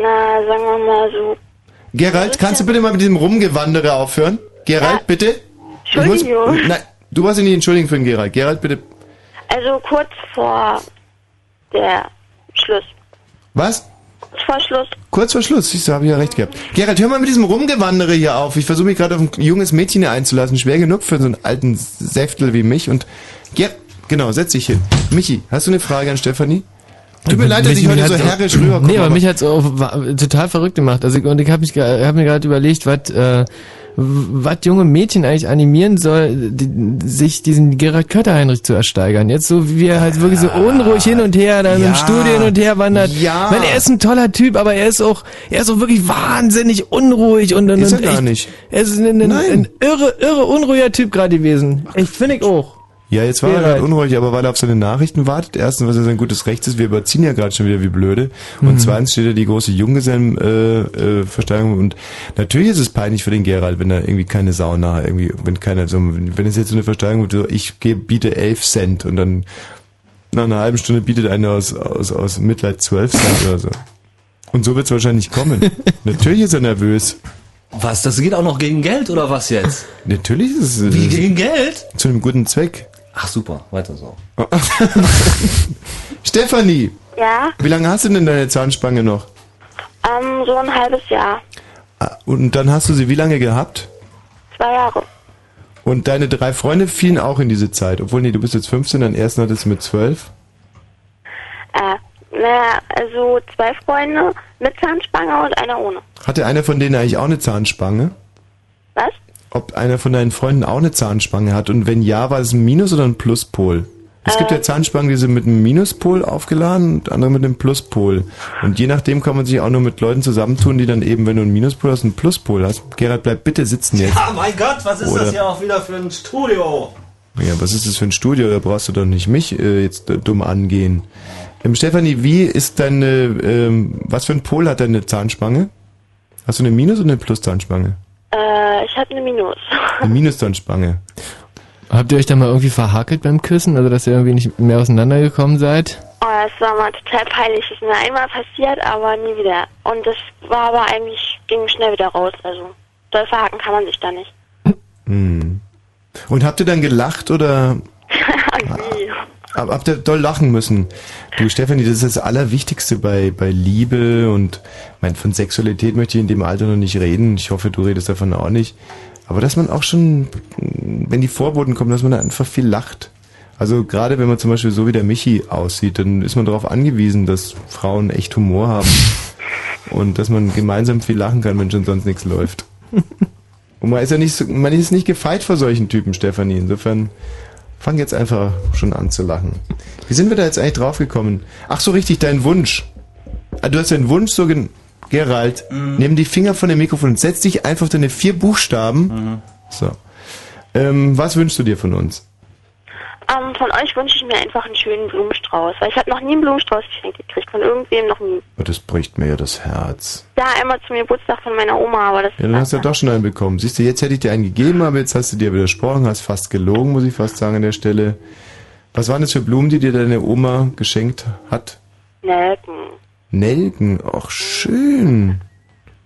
Na, sagen wir mal so. Gerald, kannst du bitte mal mit diesem Rumgewandere aufhören? Gerald, bitte? Ich muss- Entschuldigung. Nein, du warst ja nicht entschuldigen für den Gerald. Gerald, bitte. Also kurz vor der Schluss. Was? Kurz vor Schluss. Kurz vor Schluss, siehst du, habe ich ja recht gehabt. Gerald, hör mal mit diesem Rumgewandere hier auf. Ich versuche mich gerade auf ein junges Mädchen hier einzulassen. Schwer genug für so einen alten Säftel wie mich. Und Ger genau, setz dich hin. Michi, hast du eine Frage an Stefanie? Tut mir leid, dass ich heute so herrisch rüberkomme. Nee, aber, aber- mich hat's auch total verrückt gemacht. Also ich- und ich habe mich hab mir gerade überlegt, was äh, was junge Mädchen eigentlich animieren soll, die, sich diesen Gerhard Kötter Heinrich zu ersteigern. Jetzt so wie er halt wirklich so unruhig hin und her dann Ja. im Studio hin und her wandert. Ja. Weil er ist ein toller Typ, aber er ist auch er ist auch wirklich wahnsinnig unruhig und, und Ist er und gar echt- nicht. Er ist ein, ein, ein irre irre unruhiger Typ gerade gewesen. Ich finde ich auch. Ja, jetzt war er gerade unruhig, aber weil er auf seine Nachrichten wartet. Erstens, was ja sein gutes Recht ist, wir überziehen ja gerade schon wieder wie blöde. Und Mhm. zweitens steht ja die große Junggesellenversteigerung. Äh, Versteigerung. und natürlich ist es peinlich für den Gerald, wenn da irgendwie keine Sau nahe, irgendwie, wenn keiner so, wenn es jetzt so eine Versteigerung wird, so, ich gebe, biete 11 Cent und dann nach einer halben Stunde bietet einer aus, aus, aus Mitleid 12 Cent oder so. Und so wird es wahrscheinlich kommen. natürlich ist er nervös. Was, das geht auch noch gegen Geld oder was jetzt? Natürlich ist es Wie äh, gegen Geld? zu einem guten Zweck. Ach super, weiter so. Stefanie, Ja, wie lange hast du denn deine Zahnspange noch? ähm, so ein halbes Jahr. Ah, Und dann hast du sie wie lange gehabt? Zwei Jahre. Und deine drei Freunde fielen auch in diese Zeit. Obwohl, nee, du bist jetzt 15, deinen ersten hattest du mit 12. Äh, naja, also zwei Freunde mit Zahnspange und einer ohne. Hatte einer von denen eigentlich auch eine Zahnspange? Was? Ob einer von deinen Freunden auch eine Zahnspange hat und wenn ja, war es ein Minus- oder ein Pluspol? Es gibt Äh. ja Zahnspangen, die sind mit einem Minuspol aufgeladen und andere mit einem Pluspol. Und je nachdem kann man sich auch nur mit Leuten zusammentun, die dann eben, wenn du einen Minuspol hast, einen Pluspol hast. Gerhard, bleib bitte sitzen jetzt. Ah, mein Gott, was ist Oder- das hier auch wieder für ein Studio? Ja, was ist das für ein Studio? Da brauchst du doch nicht mich äh, jetzt äh, dumm angehen. Ähm, Stefanie, wie ist deine, ähm, was für ein Pol hat deine Zahnspange? Hast du eine Minus- oder eine Plus-Zahnspange? Äh, ich hatte eine Minus. Eine Minus-Zahnspange. Habt ihr euch da mal irgendwie verhakelt beim Küssen? Also, dass ihr irgendwie nicht mehr auseinandergekommen seid? Oh, das war mal total peinlich. Das ist mir einmal passiert, aber nie wieder. Und das war aber eigentlich, ging schnell wieder raus. Also, doll verhaken kann man sich da nicht. Hm. Und habt ihr dann gelacht oder habt ihr doll lachen müssen? Du, Stefanie, das ist das Allerwichtigste bei, bei Liebe und mein, von Sexualität möchte ich in dem Alter noch nicht reden. Ich hoffe, du redest davon auch nicht. Aber dass man auch schon, wenn die Vorboten kommen, dass man da einfach viel lacht. Also gerade wenn man zum Beispiel so wie der Michi aussieht, dann ist man darauf angewiesen, dass Frauen echt Humor haben. Und dass man gemeinsam viel lachen kann, wenn schon sonst nichts läuft. Und man ist ja nicht man ist nicht gefeit vor solchen Typen, Stefanie. Insofern fang jetzt einfach schon an zu lachen. Wie sind wir da jetzt eigentlich draufgekommen? Ach so, richtig, dein Wunsch. Ah, Du hast deinen Wunsch so gen Gerald, nimm die Finger von dem Mikrofon und setz dich einfach auf deine vier Buchstaben. So. Ähm, was wünschst du dir von uns? Ähm, von euch wünsche ich mir einfach einen schönen Blumenstrauß. Weil ich habe noch nie einen Blumenstrauß geschenkt gekriegt. Von irgendwem noch nie. Oh, das bricht mir ja das Herz. Ja, einmal zum Geburtstag von meiner Oma, aber das Ja, dann hast du ja doch schon einen bekommen. Siehst du, jetzt hätte ich dir einen gegeben, aber jetzt hast du dir widersprochen, hast fast gelogen, muss ich fast sagen an der Stelle. Was waren das für Blumen, die dir deine Oma geschenkt hat? Nelken. Nelken, ach schön.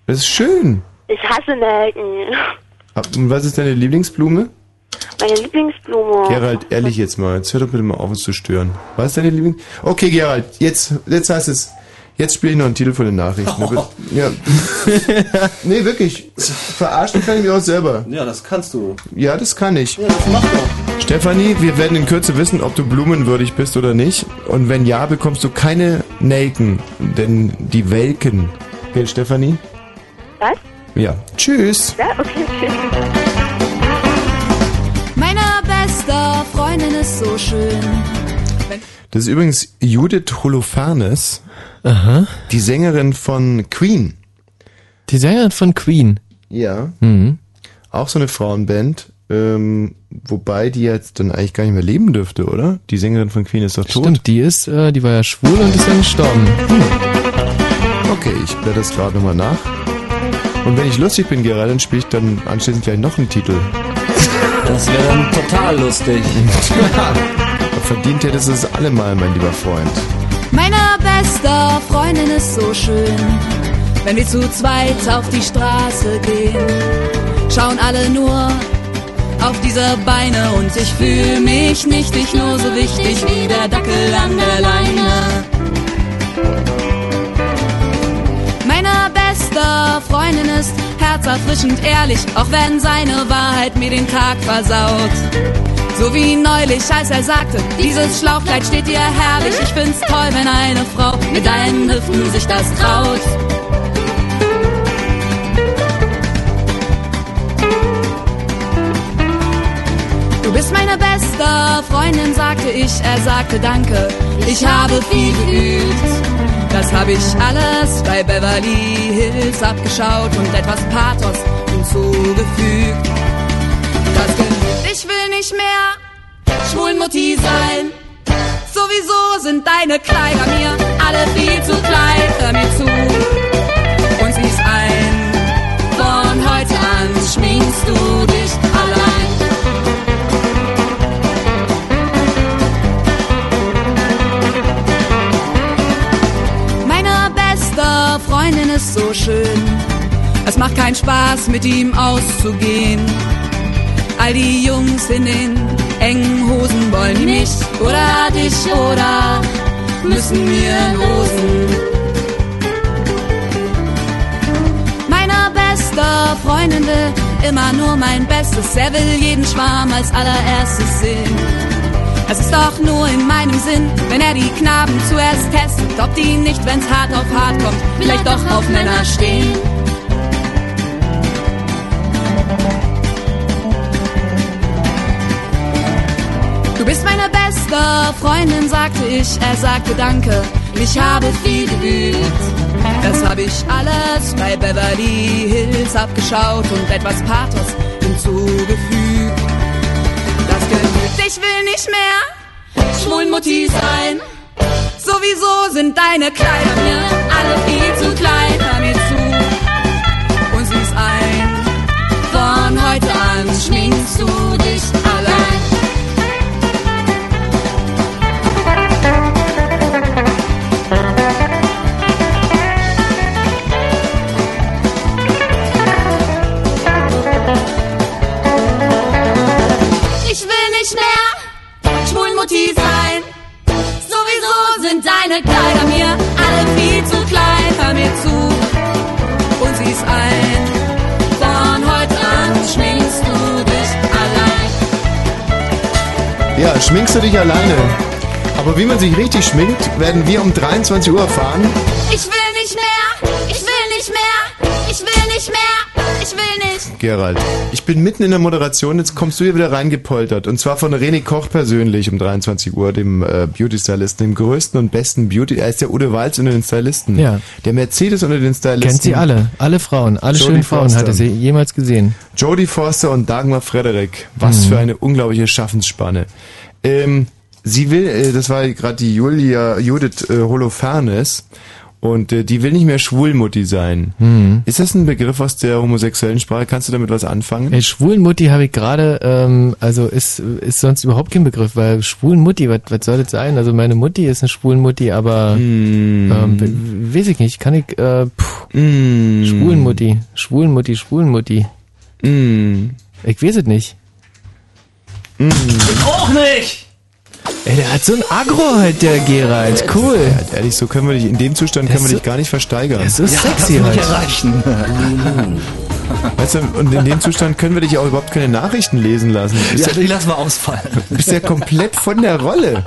Das ist schön. Ich hasse Nelken. Ab- Und was ist deine Lieblingsblume? Meine Lieblingsblume. Gerald, ehrlich jetzt mal, jetzt hör doch bitte mal auf, uns zu stören. Was ist deine Lieblings... Okay, Gerald, jetzt, jetzt heißt es, jetzt spiele ich noch einen Titel von den Nachrichten. Aber- Ja. nee, wirklich. Verarschen kann ich mich auch selber. Ja, das kannst du. Ja, das kann ich. Ja, das mach doch. Stefanie, wir werden in Kürze wissen, ob du blumenwürdig bist oder nicht. Und wenn ja, bekommst du keine Nelken, denn die welken. Gell, Stefanie? Was? Ja. Tschüss. Ja, okay, tschüss. Meine beste Freundin ist so schön. Das ist übrigens Judith Holofernes, Aha. die Sängerin von Queen. Die Sängerin von Queen. Ja. Mhm. Auch so eine Frauenband, ähm, wobei die jetzt dann eigentlich gar nicht mehr leben dürfte, oder? Die Sängerin von Queen ist doch tot. Stimmt, die ist, äh, die war ja schwul und ist dann gestorben. Okay, ich blätter das gerade nochmal nach. Und wenn ich lustig bin, Gerald, dann spiele ich dann anschließend gleich noch einen Titel. Das wäre dann total lustig. Verdient hättest du es allemal, mein lieber Freund. Meine beste Freundin ist so schön. Wenn wir zu zweit auf die Straße gehen, schauen alle nur auf diese Beine und ich fühle mich nicht, nicht nur so wichtig wie der Dackel an der Leine. Beste Freundin ist herzerfrischend ehrlich, auch wenn seine Wahrheit mir den Tag versaut. So wie neulich, als er sagte, dieses Schlauchkleid steht dir herrlich. Ich find's toll, wenn eine Frau mit deinen Hüften sich das traut. Du bist meine beste Freundin, sagte ich. Er sagte Danke, ich habe viel geübt. Das habe ich alles bei Beverly Hills abgeschaut und etwas Pathos hinzugefügt. Das ich will nicht mehr Schwulmutti sein. Sowieso sind deine Kleider mir alle viel zu klein. Hör mir zu ist so schön. Es macht keinen Spaß, mit ihm auszugehen. All die Jungs in den engen Hosen wollen mich oder dich oder müssen mir losen. Meine beste Freundin will immer nur mein Bestes. Er will jeden Schwarm als allererstes sehen. Es ist doch nur in meinem Sinn, wenn er die Knaben zuerst testet, ob die nicht, wenn's hart auf hart kommt, vielleicht doch auf Männer stehen. Du bist meine beste Freundin, sagte ich. Er sagte Danke, ich habe viel geübt. Das habe ich alles bei Beverly Hills abgeschaut und etwas Pathos hinzugefügt. Ich will nicht mehr Schwulmutti sein. Sowieso sind deine Kleider mir alle viel Schwulmutti sein. Sowieso sind deine Kleider mir alle viel zu klein. Hör mir zu und sieh's ein. Von heute an schminkst du dich allein. Ja, schminkst du dich alleine. Aber wie man sich richtig schminkt, werden wir um 23 Uhr erfahren. Ich will Gerald, ich bin mitten in der Moderation, jetzt kommst du hier wieder reingepoltert. Und zwar von René Koch persönlich um 23 Uhr, dem äh, Beauty-Stylisten, dem größten und besten Beauty... Er ist der Ude Walz unter den Stylisten. Ja. Der Mercedes unter den Stylisten. Kennt sie alle. Alle Frauen. Alle Jodie schönen Frauen Foster. hat er sie jemals gesehen. Jodie Forster und Dagmar Frederik. Was Mhm. für eine unglaubliche Schaffensspanne. Ähm, sie will, äh, das war gerade die Julia Judith äh, Holofernes und äh, die will nicht mehr Schwulmutti sein. Mhm. Ist das ein Begriff aus der homosexuellen Sprache? Kannst du damit was anfangen? Ey, Schwulenmutti habe ich gerade, ähm, also ist, ist sonst überhaupt kein Begriff, weil Schwulenmutti, was, was soll das sein? Also meine Mutti ist eine Schwulenmutti, aber Hm. ähm, we- weiß ich nicht, kann ich, äh, puh, Mm. Schwulenmutti, Schwulenmutti, Schwulenmutti. Mm. Ich weiß es nicht. Auch nicht! Ey, der hat so ein Agro halt, der Gerald. Cool. Ja, ehrlich, so können wir dich, in dem Zustand können wir so- dich gar nicht versteigern. Der ist so sexy das will halt. ich erreichen. Weißt du, und in dem Zustand können wir dich auch überhaupt keine Nachrichten lesen lassen. Ja, ja, die lassen wir ausfallen. du bist ja komplett von der Rolle.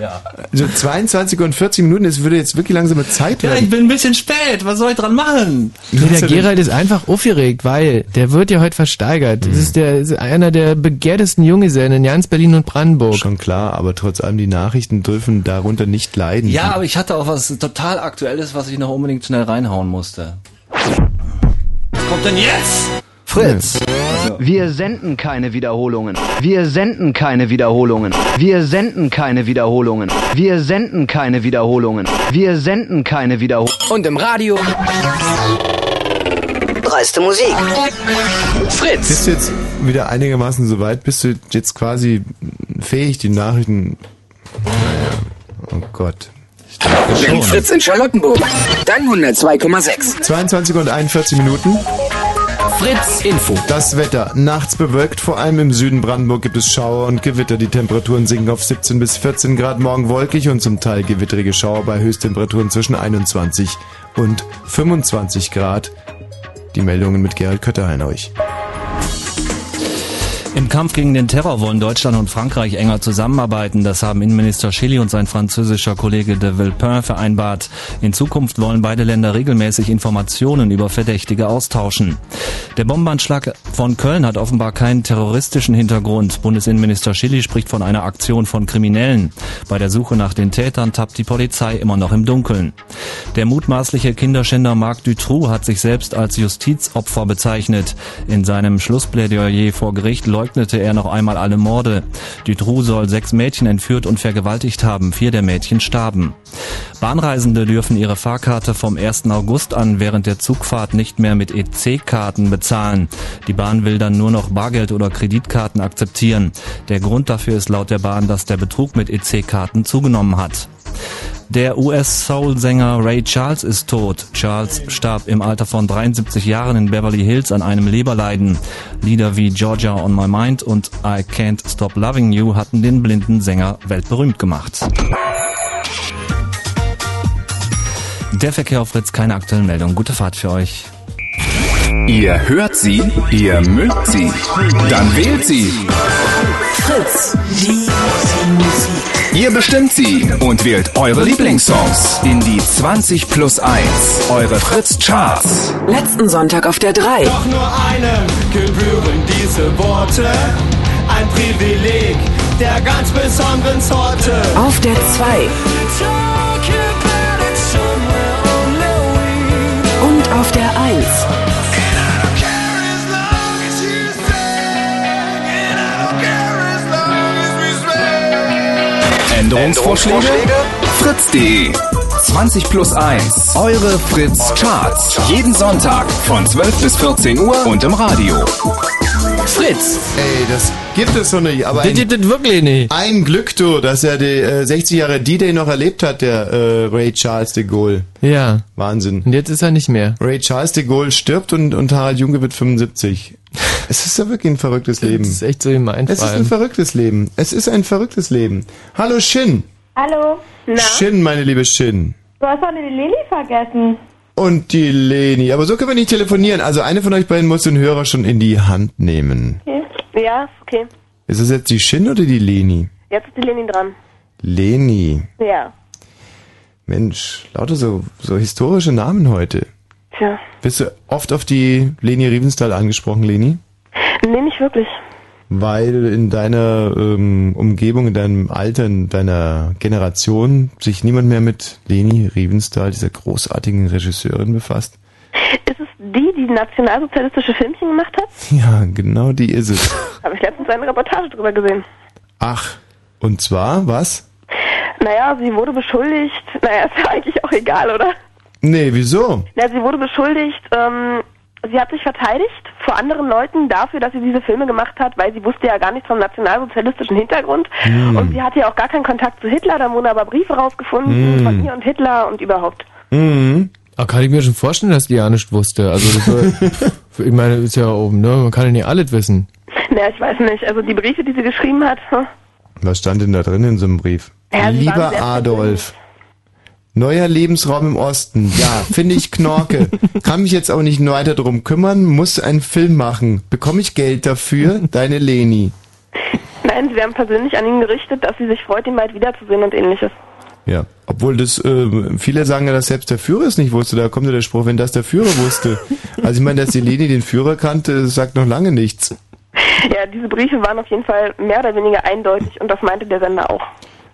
Ja. Also 22 und 40 Minuten, es würde jetzt wirklich langsame Zeit ja, werden. ich bin ein bisschen spät. Was soll ich dran machen? Nee, der ja Gerald ist einfach aufgeregt, weil der wird ja heute versteigert. Mhm. Das ist der ist einer der begehrtesten Junggesellen in ganz Berlin und Brandenburg. Schon klar, aber trotz allem, die Nachrichten dürfen darunter nicht leiden. Ja, aber ich hatte auch was total Aktuelles, was ich noch unbedingt schnell reinhauen musste. Kommt denn jetzt? Fritz. Wir senden keine Wiederholungen. Wir senden keine Wiederholungen. Wir senden keine Wiederholungen. Wir senden keine Wiederholungen. Wir senden keine Wiederholungen. Und im Radio. Dreiste Musik. Fritz. Bist du jetzt wieder einigermaßen so weit? Bist du jetzt quasi fähig, die Nachrichten... Naja, oh Gott. Wenn Fritz in Charlottenburg. Dann 102,6. 22 und 41 Minuten. Fritz Info. Das Wetter. Nachts bewölkt, vor allem im Süden Brandenburg gibt es Schauer und Gewitter. Die Temperaturen sinken auf 17 bis 14 Grad. Morgen wolkig und zum Teil gewitterige Schauer bei Höchsttemperaturen zwischen 21 und 25 Grad. Die Meldungen mit Gerald Kötterhein euch. Im Kampf gegen den Terror wollen Deutschland und Frankreich enger zusammenarbeiten. Das haben Innenminister Chili und sein französischer Kollege de Villepin vereinbart. In Zukunft wollen beide Länder regelmäßig Informationen über Verdächtige austauschen. Der Bombenanschlag von Köln hat offenbar keinen terroristischen Hintergrund. Bundesinnenminister Chili spricht von einer Aktion von Kriminellen. Bei der Suche nach den Tätern tappt die Polizei immer noch im Dunkeln. Der mutmaßliche Kinderschänder Marc Dutroux hat sich selbst als Justizopfer bezeichnet. In seinem Schlussplädoyer vor Gericht leugnete er noch einmal alle Morde. Dutroux soll sechs Mädchen entführt und vergewaltigt haben. Vier der Mädchen starben. Bahnreisende dürfen ihre Fahrkarte vom 1. August an während der Zugfahrt nicht mehr mit EC-Karten bezahlen. Die Bahn will dann nur noch Bargeld oder Kreditkarten akzeptieren. Der Grund dafür ist laut der Bahn, dass der Betrug mit EC-Karten zugenommen hat. Der US-Soul-Sänger Ray Charles ist tot. Charles starb im Alter von 73 Jahren in Beverly Hills an einem Leberleiden. Lieder wie Georgia on My Mind und I Can't Stop Loving You hatten den blinden Sänger weltberühmt gemacht. Der Verkehr auf Fritz, keine aktuellen Meldungen. Gute Fahrt für euch. Ihr hört sie, ihr mögt sie. Dann wählt sie. Fritz. Die Musik. Ihr bestimmt sie und wählt eure Lieblingssongs in die 20 plus 1. Eure Fritz Charts. Letzten Sonntag auf der 3. Doch nur einem gebühren diese Worte. Ein Privileg der ganz besonderen Sorte. Auf der 2. Änderungsvorschläge? Fritz.de 20 plus 1. Eure Fritz Charts. Jeden Sonntag von 12 bis 14 Uhr und im Radio. Fritz! Ey, das gibt es so nicht. Aber Das gibt es wirklich nicht. Ein Glück, du, dass er die äh, 60 Jahre D-Day noch erlebt hat, der äh, Ray Charles de Gaulle. Ja. Wahnsinn. Und jetzt ist er nicht mehr. Ray Charles de Gaulle stirbt und, und Harald Junge wird 75. Es ist ja wirklich ein verrücktes Leben. Das ist echt so gemein. Es ist ein verrücktes Leben. Es ist ein verrücktes Leben. Hallo Shin. Hallo. Na? Shin, meine liebe Shin. Du hast doch die Lilly vergessen. Und die Leni. Aber so können wir nicht telefonieren. Also eine von euch beiden muss den Hörer schon in die Hand nehmen. Okay. Ja, okay. Ist es jetzt die Shin oder die Leni? Jetzt ist die Lenin dran. Leni. Ja. Mensch, lauter so, so historische Namen heute. Tja. Bist du oft auf die Leni Riefenstahl angesprochen, Leni? Nee, nicht wirklich. Weil in deiner ähm, Umgebung, in deinem Alter, in deiner Generation sich niemand mehr mit Leni Riefenstahl, dieser großartigen Regisseurin, befasst? Ist es die, die nationalsozialistische Filmchen gemacht hat? Ja, genau die ist es. Habe ich letztens eine Reportage drüber gesehen. Ach, und zwar was? Naja, sie wurde beschuldigt. Naja, ist ja eigentlich auch egal, oder? Nee, wieso? Ja, sie wurde beschuldigt, ähm, sie hat sich verteidigt vor anderen Leuten dafür, dass sie diese Filme gemacht hat, weil sie wusste ja gar nichts vom nationalsozialistischen Hintergrund. Hm. Und sie hatte ja auch gar keinen Kontakt zu Hitler, da wurden aber Briefe rausgefunden Hm. von ihr und Hitler und überhaupt. Mhm. Aber kann ich mir schon vorstellen, dass die ja nicht wusste. Also das war, ich meine, ist ja oben, ne? Man kann ja nicht alles wissen. Naja, ich weiß nicht. Also die Briefe, die sie geschrieben hat, hm, Was stand denn da drin in so einem Brief? Ja, Lieber Adolf, neuer Lebensraum im Osten. Ja, finde ich Knorke. Kann mich jetzt auch nicht weiter drum kümmern, muss einen Film machen. Bekomme ich Geld dafür? Deine Leni. nein, sie haben persönlich an ihn gerichtet, dass sie sich freut, ihn bald wiederzusehen und ähnliches. Ja, obwohl das, äh, viele sagen ja, dass selbst der Führer es nicht wusste. Da kommt ja der Spruch, wenn das der Führer wusste. Also ich meine, dass die Leni den Führer kannte, sagt noch lange nichts. Ja, diese Briefe waren auf jeden Fall mehr oder weniger eindeutig und das meinte der Sender auch.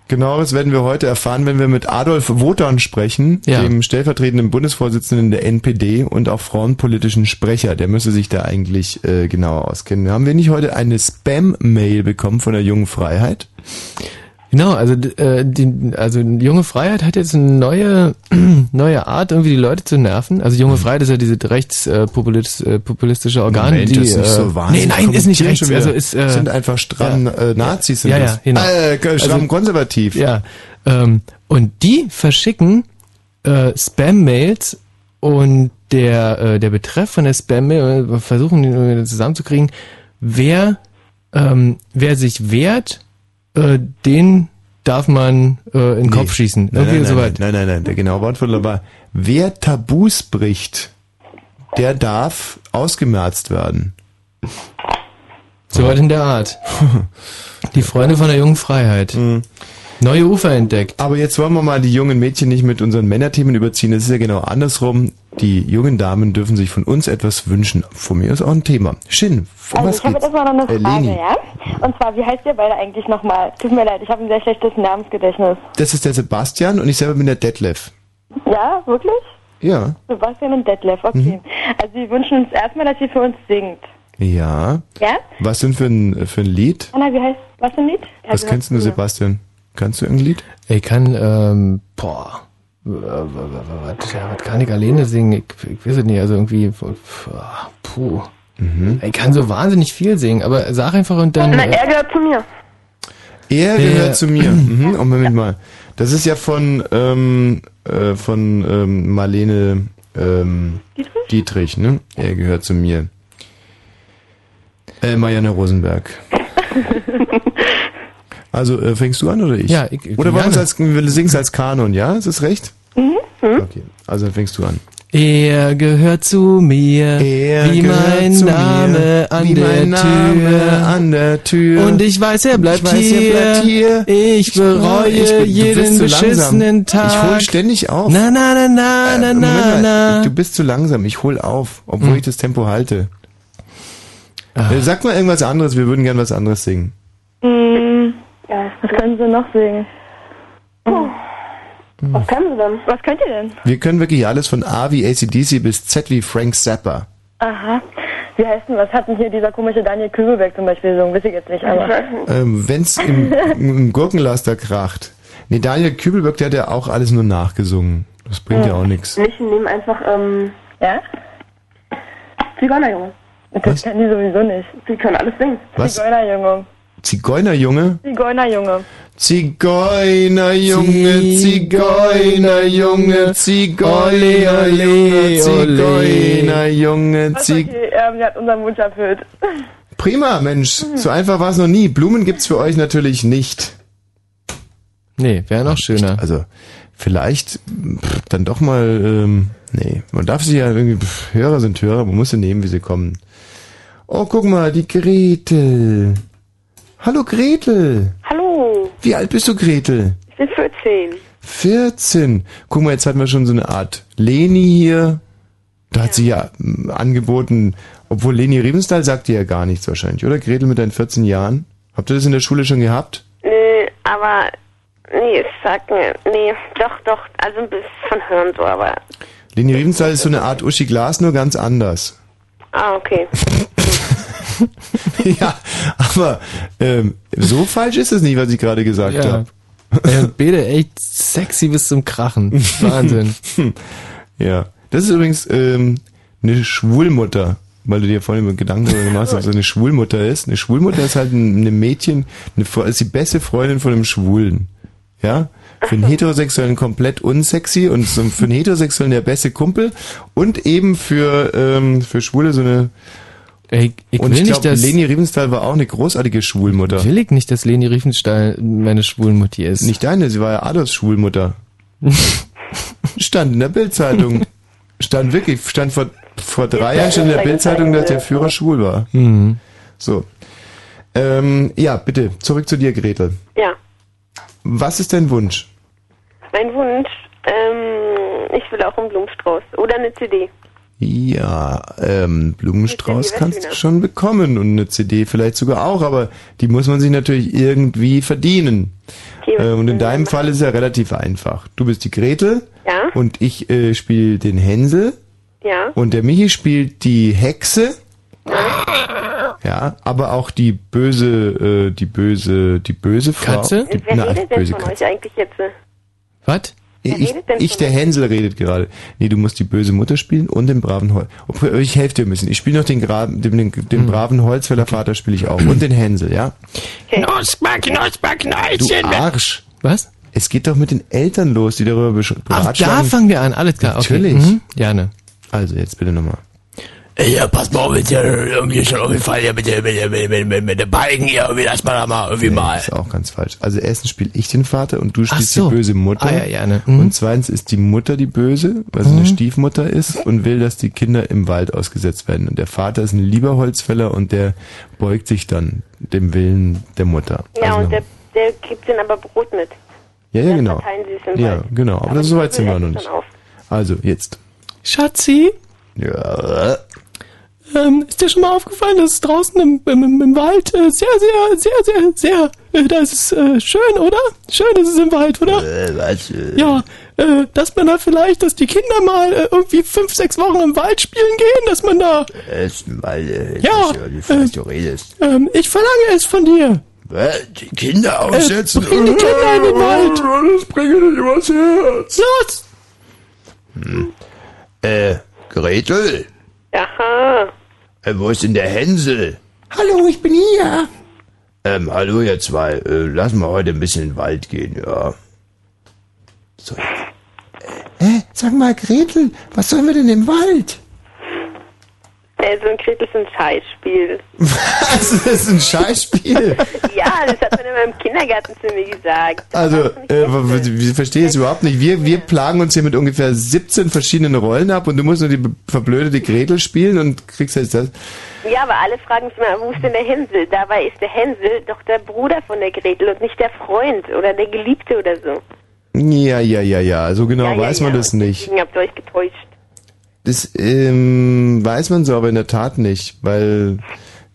Genau, das werden wir heute erfahren, wenn wir mit Adolf Wotan sprechen, Ja. dem stellvertretenden Bundesvorsitzenden der NPD und auch frauenpolitischen Sprecher. Der müsste sich da eigentlich äh, genauer auskennen. Haben wir nicht heute eine Spam-Mail bekommen von der Jungen Freiheit? Genau, also äh, die, also junge Freiheit hat jetzt eine neue neue Art, irgendwie die Leute zu nerven. Also junge Freiheit ist ja diese rechtspopulistische äh, populist, äh, populistische Organ, Moment, die ist nicht äh, so wahnsinnig. Nee, nein, ist nicht rechts, also ist äh, sind einfach stramm äh, Nazis sind ja, ja, genau. Äh, stramm Also- konservativ. Ja, ähm, und die verschicken äh, Spam-Mails und der äh, der Betreff von der Spam-Mail, wir versuchen den irgendwie zusammenzukriegen, wer ähm, wer sich wehrt, äh, den darf man äh, in den Kopf schießen. Nein, Irgendwie nein, nein, soweit. nein, nein, nein, der genaue Wortwort war, wer Tabus bricht, der darf ausgemerzt werden. Soweit in der Art. Die Freunde von der jungen Freiheit. Mhm. Neue Ufer entdeckt. Aber jetzt wollen wir mal die jungen Mädchen nicht mit unseren Männerthemen überziehen. Das ist ja genau andersrum. Die jungen Damen dürfen sich von uns etwas wünschen. Von mir ist auch ein Thema. Shin, um Also was ich habe geht's? jetzt erstmal noch eine Äh, Frage, ja? Und zwar, wie heißt ihr beide eigentlich nochmal? Tut mir leid, ich habe ein sehr schlechtes Namensgedächtnis. das ist der Sebastian und ich selber bin der Detlef. Ja, wirklich? Ja. Sebastian und Detlef, okay. Mhm. Also wir wünschen uns erstmal, dass ihr für uns singt. Ja. Ja? Was denn für ein, für ein Lied? Anna, wie heißt, was für ein Lied? Ja, Was kennst du, Sebastian? Kannst du irgendein Lied? Ich kann, ähm, boah, w- was, ja, was kann ich alleine singen? Ich, ich weiß es nicht, also irgendwie, puh. Mhm. Ich kann so wahnsinnig viel singen, aber sag einfach und dann. Na, äh, er gehört zu mir. Er gehört zu mir. Mhm. Und Moment mal. Das ist ja von, ähm, äh, von ähm, Marlene ähm, Dietrich? Dietrich, ne? Er gehört zu mir. Äh, Marianne Rosenberg. Also äh, fängst du an oder ich? Ja, ich- ich Oder wollen wir als, wir singen es als Kanon, ja? Ist das recht? Mhm. Okay, also dann fängst du an. Er gehört zu mir, Er wie gehört mein zu Name mir, an wie der mein Name Tür. an der Tür. Und ich weiß, er bleibt, Ich weiß, hier. er bleibt hier. Ich bereue Ich bin- du jeden beschissenen langsam. Tag. Ich hol ständig auf. Na, na, na, na, Äh, na, na, na. Du bist zu langsam, ich hol auf, obwohl Hm. ich das Tempo halte. Ah. Äh, Sag mal irgendwas anderes, wir würden gern was anderes singen. Mm, Ja, was können Sie noch singen? Was können Sie denn? Was könnt ihr denn? Wir können wirklich alles von A wie ACDC bis Z wie Frank Zappa. Aha. Wie heißt denn, was hat denn hier dieser komische Daniel Kübelberg zum Beispiel gesungen? Weiß ich jetzt nicht, aber. Ähm, wenn's im, im Gurkenlaster kracht. Nee, Daniel Kübelberg, der hat ja auch alles nur nachgesungen. Das bringt ja, auch nichts. Nicht, nehmen einfach, ähm. Ja? Zigeunerjunge. Das können die sowieso nicht. Sie können alles singen. Was? Zigeunerjunge. Zigeunerjunge? Zigeunerjunge. Zigeunerjunge, Zigeunerjunge, Zigeunerjunge, Zigeunerjunge, Was, Zig... okay, ähm, ihr habt unseren Wunsch erfüllt. Prima, Mensch. So einfach war es noch nie. Blumen gibt's für euch natürlich nicht. Nee, wäre noch schöner. Also, vielleicht pff, dann doch mal, ähm, nee, man darf sie ja irgendwie, pff, Hörer sind Hörer, man muss sie nehmen, wie sie kommen. Oh, guck mal, die Gretel. Hallo Gretel. Hallo, Wie alt bist du, Gretel? ich bin 14. 14. Guck mal, jetzt hatten wir schon so eine Art Leni hier. Da hat sie ja mm, angeboten, obwohl Leni Riebenstahl sagt dir ja gar nichts wahrscheinlich, oder? Gretel mit deinen 14 Jahren? Habt ihr das in der Schule schon gehabt? Nee, aber, nee, es sagt mir, nee, doch, doch, also ein bisschen von Hören so, aber, Leni Riebenstahl ist so eine Art Uschi Glas, nur ganz anders. ah, okay. ja, aber ähm, so falsch ist es nicht, was ich gerade gesagt Ja. habe. Ja, Bede, echt sexy bis zum Krachen. Wahnsinn. ja, das ist übrigens ähm, eine Schwulmutter, weil du dir vorhin Gedanken darüber gemacht hast, was eine Schwulmutter ist. Eine Schwulmutter ist halt ein ein Mädchen, eine, ist die beste Freundin von einem Schwulen. Ja? Für einen Heterosexuellen komplett unsexy und für einen Heterosexuellen der beste Kumpel und eben für, ähm, für Schwule so eine Ey, ich und will ich nicht, glaube, dass- Leni Riefenstahl war auch eine großartige Schwulmutter. Will ich nicht, dass Leni Riefenstahl meine Schwulmutti ist. Nicht deine, sie war ja Adolfs Schwulmutter. stand in der Bildzeitung. Stand wirklich, stand vor, vor drei Jahren stand in der Bildzeitung, dass der Führer schwul war. Mhm. So. Ähm, ja, bitte, zurück zu dir, Gretel. Ja, Was ist dein Wunsch? mein Wunsch, ähm, ich will auch einen Blumenstrauß oder eine CD. Ja, ähm, Blumenstrauß kannst du schon bekommen und eine CD vielleicht sogar auch, aber die muss man sich natürlich irgendwie verdienen. Äh, und in deinem? Fall ist es ja relativ einfach. Du bist die Gretel Ja. und ich äh, spiele den Hänsel Ja. und der Michi spielt die Hexe. Ja, aber auch die böse, äh, die böse, die böse Frau. Katze? Die, Wer na, redet denn böse von Katze. euch eigentlich jetzt? Was? Wer Ich, redet denn ich der? Hänsel redet gerade. Nee, du musst die böse Mutter spielen und den braven Holz. Obwohl, ich helfe dir ein bisschen. Ich spiele noch den, Gra den, den, den Hm. braven Holzfäller Vater spiele ich auch. Und den Hänsel, ja? Knusper, knusper, Du Knäuschen. Arsch. Was? Es geht doch mit den Eltern los, die darüber besch- Ach, da fangen wir an. Alles klar. Okay. Natürlich. Mhm. Gerne. Also, jetzt bitte nochmal. Ja, pass mal auf, mit der, irgendwie schon auf jeden Fall hier mit der, mit der, mit der, mit der, mit der Balken hier, irgendwie, lass mal da mal irgendwie Nee, mal. ist auch ganz falsch. Also erstens spiele ich den Vater und du spielst so. die böse Mutter. Ah, ja, ja, ne. Mhm. Und zweitens ist die Mutter die böse, weil sie Mhm. eine Stiefmutter ist und will, dass die Kinder im Wald ausgesetzt werden. Und der Vater ist ein lieber Holzfäller und der beugt sich dann dem Willen der Mutter. Ja, Also und der, der gibt ihnen aber Brot mit. ja, ja, dann genau. sie es im Ja, Wald. genau. Aber, Aber so weit sind wir noch nicht. Also, jetzt. Schatzi, Ja. Ähm, ist dir schon mal aufgefallen, dass es draußen im, im, im, Wald äh, sehr, sehr, sehr, sehr, sehr, äh, da ist es äh, schön, oder? Schön ist es im Wald, oder? Äh, was, äh, Ja, äh, dass man da vielleicht, dass die Kinder mal äh, irgendwie fünf, sechs Wochen im Wald spielen gehen, dass man da, Essen, weil, äh, Ja, nicht, was du redest. ähm, ich verlange es von dir. Die Kinder aussetzen? Äh, bring die Kinder in den Wald. Das bringe ich übers Herz. Los! Äh, Gretel? Aha. Äh, wo ist denn der Hänsel? Hallo, ich bin hier. Ähm, hallo ihr zwei, äh, lass mal heute ein bisschen in den Wald gehen, ja. So, Äh, sag mal, Gretel, was sollen wir denn im Wald? Also ein Gretel ist ein Scheißspiel. Was? Das ist ein Scheißspiel. ja, das hat man immer im Kindergarten zu mir gesagt. Also, äh, ich verstehe es überhaupt nicht. Wir, wir plagen uns hier mit ungefähr 17 verschiedenen Rollen ab und du musst nur die verblödete Gretel spielen und kriegst jetzt das. Ja, aber alle fragen sich mal, wo ist denn der Hänsel? Dabei ist der Hänsel doch der Bruder von der Gretel und nicht der Freund oder der Geliebte oder so. Ja, ja, ja, ja. So genau ja, ja, weiß man ja. das nicht. Habt ihr euch getäuscht. Das ähm, weiß man so, aber in der Tat nicht, weil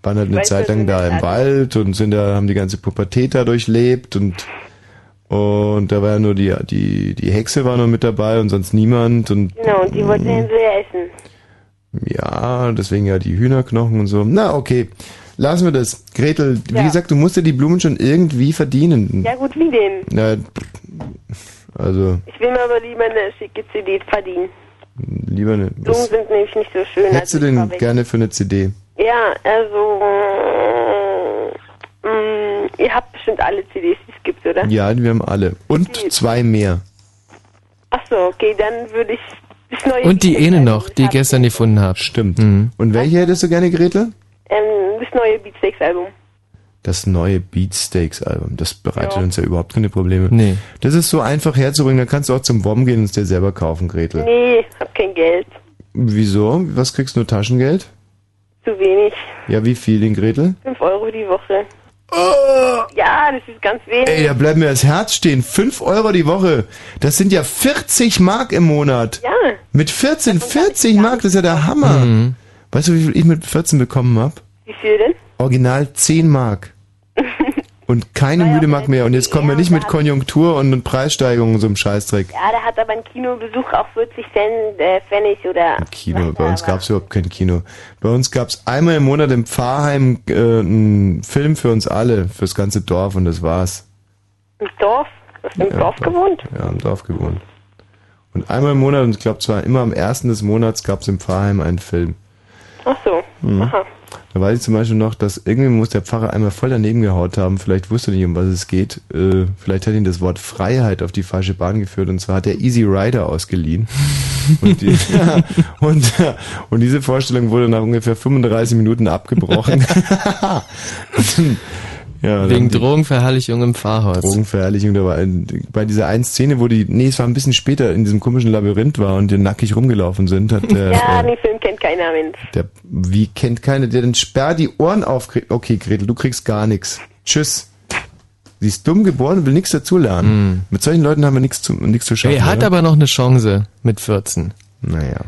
waren halt eine Weißt du, Zeit lang so da im Wald und sind da, haben die ganze Pubertät da durchlebt und und da war ja nur die, die, die Hexe war noch mit dabei und sonst niemand und Genau, und die wollte Hänsel ja essen. ja, deswegen ja die Hühnerknochen und so. Na, okay. Lassen wir das. Gretel, wie Ja. gesagt, du musst dir die Blumen schon irgendwie verdienen. Ja gut, wie denn? Na, also, Ich will mir aber lieber eine schicke CD verdienen. Lieber eine. Blumen Was sind nämlich nicht so schön. hättest du also ich denn gerne für eine CD? Ja, also mm, ihr habt bestimmt alle CDs, die es gibt, oder? Ja, wir haben alle. Und zwei mehr. Ach so, okay, dann würde ich das neue Und die eine noch, die ich gestern gefunden habe. Stimmt. Und welche hättest du gerne, Gretel? ähm, das neue Beatsteaks Album. Das neue Beatsteaks Album. Das bereitet Ja. uns ja überhaupt keine Probleme. Nee. Das ist so einfach herzubringen, da kannst du auch zum WOM gehen und es dir selber kaufen, Gretel. Nee, hab kein Geld. Wieso? Was kriegst du nur Taschengeld? Zu wenig. Ja, wie viel in Gretel? 5 Euro die Woche. Ja, das ist ganz wenig. Ey, da bleibt mir das Herz stehen. 5 Euro die Woche. Das sind ja 40 Mark im Monat. Ja. Mit 14, 40 Mark, das ist ja der Hammer. Weißt du, wie viel ich mit 14 bekommen hab? Wie viel denn? Original 10 Mark. Und keine müde Mark mehr. Und jetzt kommen wir nicht mit Konjunktur und Preissteigerungen und so einem Scheißdreck. Ja, da hat aber ein Kinobesuch auch 40 Cent, äh, Pfennig oder... Kino, bei uns gab's überhaupt kein Kino. Bei uns gab's einmal im Monat im Pfarrheim äh, einen Film für uns alle, fürs ganze Dorf und das war's. Im Dorf? Hast du im Ja, Dorf gewohnt? Ja, im Dorf gewohnt. Und einmal im Monat, und ich glaube zwar immer am ersten des Monats, gab's im Pfarrheim einen Film. Ach so. Mhm. Aha. Da weiß ich zum Beispiel noch, dass irgendwie muss der Pfarrer einmal voll daneben gehaut haben. Vielleicht wusste er nicht, um was es geht. Äh, vielleicht hat ihn das Wort Freiheit auf die falsche Bahn geführt. Und zwar hat er Easy Rider ausgeliehen. und, die, und, und diese Vorstellung wurde nach ungefähr 35 Minuten abgebrochen. ja, Wegen dann- Drogenverherrlichung im Pfarrhaus. Drogenverherrlichung, da war ein, bei dieser einen Szene, wo die, nee, es war ein bisschen später in diesem komischen Labyrinth war und die nackig rumgelaufen sind, hat der, Ja, äh, den Film kennt keiner Mensch. der, wie kennt keiner, der den sperr die Ohren auf. Okay, Gretel, du kriegst gar nichts. Tschüss. Sie ist dumm geboren und will nichts dazulernen. Mit solchen Leuten haben wir nichts zu, nichts zu schaffen. Er hat oder? aber noch eine Chance mit 14. Naja,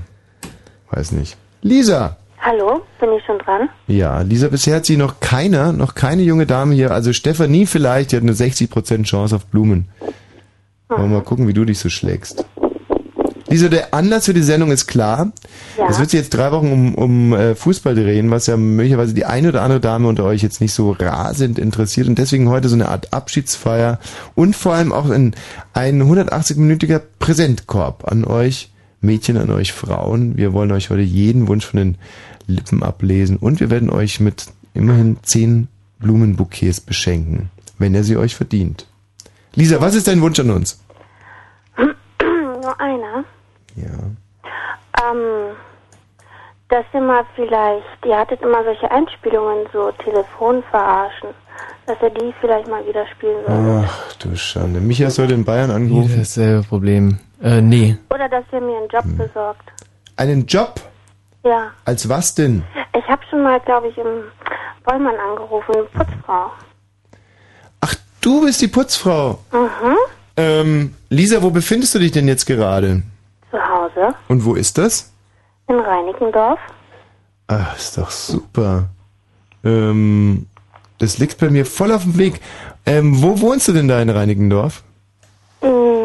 weiß nicht. Lisa! Hallo, bin ich schon dran? Ja, Lisa, bisher hat sie noch keiner, noch keine junge Dame hier, also Stefanie vielleicht, die hat eine 60% Chance auf Blumen. Wollen wir mal gucken, wie du dich so schlägst. Lisa, der Anlass für die Sendung ist klar. Ja. Es wird sich jetzt drei Wochen um, um äh, Fußball drehen, was ja möglicherweise die eine oder andere Dame unter euch jetzt nicht so rasend interessiert und deswegen heute so eine Art Abschiedsfeier und vor allem auch ein, ein 180-minütiger Präsentkorb an euch Mädchen, an euch Frauen. Wir wollen euch heute jeden Wunsch von den Lippen ablesen und wir werden euch mit immerhin zehn Blumenbouquets beschenken, wenn er sie euch verdient. Lisa, was ist dein Wunsch an uns? Nur einer. Ja. Ähm, dass ihr mal vielleicht, ihr hattet immer solche Einspielungen, so Telefon verarschen, dass ihr die vielleicht mal wieder spielen würdet. Ach du Schande. Micha heute in Bayern angerufen. dasselbe Problem. Äh, nee. Oder dass ihr mir einen Job Hm. besorgt. Einen Job? Ja. Als was denn? Ich habe schon mal, glaube ich, im Bollmann angerufen, Putzfrau. Du bist die Putzfrau. Mhm. Ähm, Lisa, wo befindest du dich denn jetzt gerade? Zu Hause Und wo ist das? in Reinickendorf. Ach, ist doch super. Ähm, das liegt bei mir voll auf dem Weg. Ähm, wo wohnst du denn da in Reinickendorf? Mm,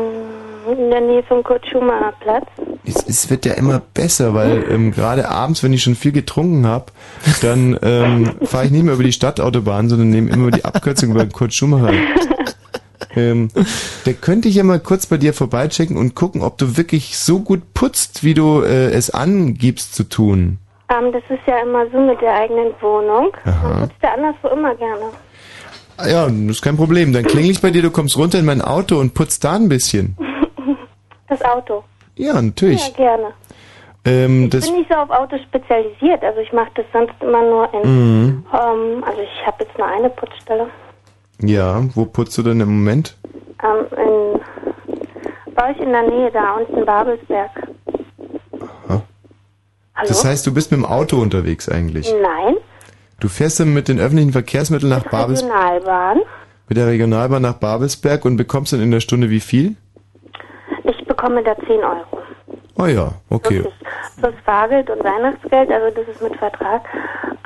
In der Nähe vom Kurt-Schumacher Platz. Es, es wird ja immer besser, weil ähm, gerade abends, wenn ich schon viel getrunken habe, dann ähm, fahre ich nicht mehr über die Stadtautobahn, sondern nehme immer die Abkürzung über den Kurt Schumacher. Ähm, da könnte ich ja mal kurz bei dir vorbeichecken und gucken, ob du wirklich so gut putzt, wie du äh, es angibst zu tun. Ähm, das ist ja immer so mit der eigenen Wohnung. Aha. Man putzt ja anderswo immer gerne. Ah Ja, das ist kein Problem. Dann klingel ich bei dir, du kommst runter in mein Auto und putzt da ein bisschen. Das Auto. Ja, natürlich. Ja, gerne. Ähm, Ich bin nicht so auf Autos spezialisiert. Also ich mache das sonst immer nur in... Mhm. Ähm, also ich habe jetzt nur eine Putzstelle. ja, wo putzt du denn im Moment? Ähm, in, bei euch in der Nähe da, unten Babelsberg. Aha. Hallo? Das heißt, du bist mit dem Auto unterwegs eigentlich. Nein, Du fährst dann mit den öffentlichen Verkehrsmitteln nach Babels Regionalbahn. mit der Regionalbahn nach Babelsberg und bekommst dann in der Stunde wie viel? Bekomme da 10 Euro. Oh ja, okay. Plus Fahrgeld und Weihnachtsgeld, also das ist mit Vertrag.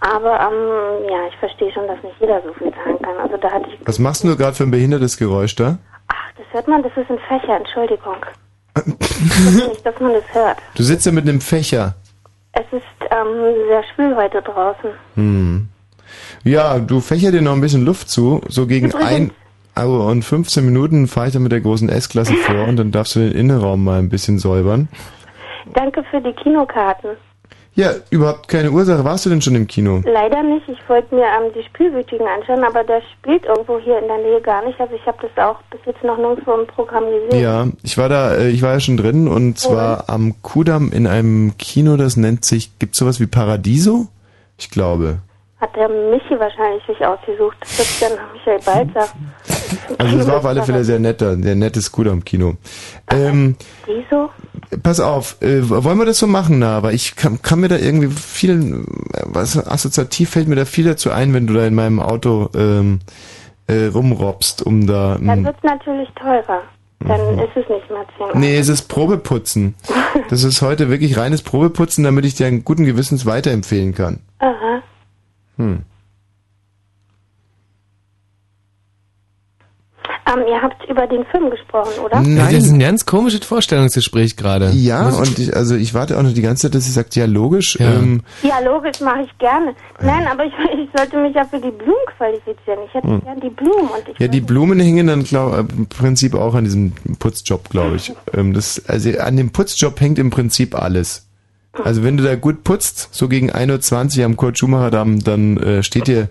Aber ähm, ja, ich verstehe schon, dass nicht jeder so viel zahlen kann. Also da hatte ich, Was machst du gerade für ein behindertes Geräusch da? das hört man, das ist ein Fächer, Entschuldigung. ich nicht, dass man das hört. Du sitzt ja mit einem Fächer. Es ist ähm, sehr schwül heute draußen. Hm. Ja, du fächer dir noch ein bisschen Luft zu. So gegen Übrigens- ein Uhr und 15 Minuten fahre ich dann mit der großen S-Klasse vor und dann darfst du den Innenraum mal ein bisschen säubern. Danke für die Kinokarten. Ja, überhaupt keine Ursache. Warst du denn schon im Kino? Leider nicht. Ich wollte mir ähm, die Spielwütigen anschauen, aber der spielt irgendwo hier in der Nähe gar nicht. Also ich habe das auch bis jetzt noch nirgendwo im Programm gesehen. Ja, ich war da, äh, ich war ja schon drin und zwar am Kudamm in einem Kino, das nennt sich, gibt's sowas wie Paradiso? Ich glaube. Hat der Michi wahrscheinlich sich ausgesucht. Das ist dann Michael Balzer. Also das war auf alle Fälle sehr netter, sehr nettes Kudamm-Kino. Ähm, Wieso? pass auf, äh, wollen wir das so machen, na? Aber ich kann, kann mir da irgendwie viel, was assoziativ fällt mir da viel dazu ein, wenn du da in meinem Auto ähm, äh, rumrobst, um da. Dann wird es natürlich teurer. Dann ist es nicht mehr 10 Euro. Nee, es ist Probeputzen. Das ist heute wirklich reines Probeputzen, damit ich dir einen guten Gewissens weiterempfehlen kann. Aha. Hm. Ähm, ihr habt über den Film gesprochen, oder? Ja, das ist ein ganz komisches Vorstellungsgespräch gerade. Ja, ich- und ich, also ich warte auch noch die ganze Zeit, dass sie sagt, ja logisch. Ähm, Ja, logisch, mache ich gerne. Nein, aber ich, ich sollte mich ja für die Blumen qualifizieren. Ich hätte Hm. gern die Blumen und ich ja, die Blumen hängen dann glaub, im Prinzip auch an diesem Putzjob, glaube ich. Ähm, das, also an dem Putzjob hängt im Prinzip alles. Also wenn du da gut putzt, so gegen 1.20 Uhr am Kurt Schumacher Damm, dann äh, steht dir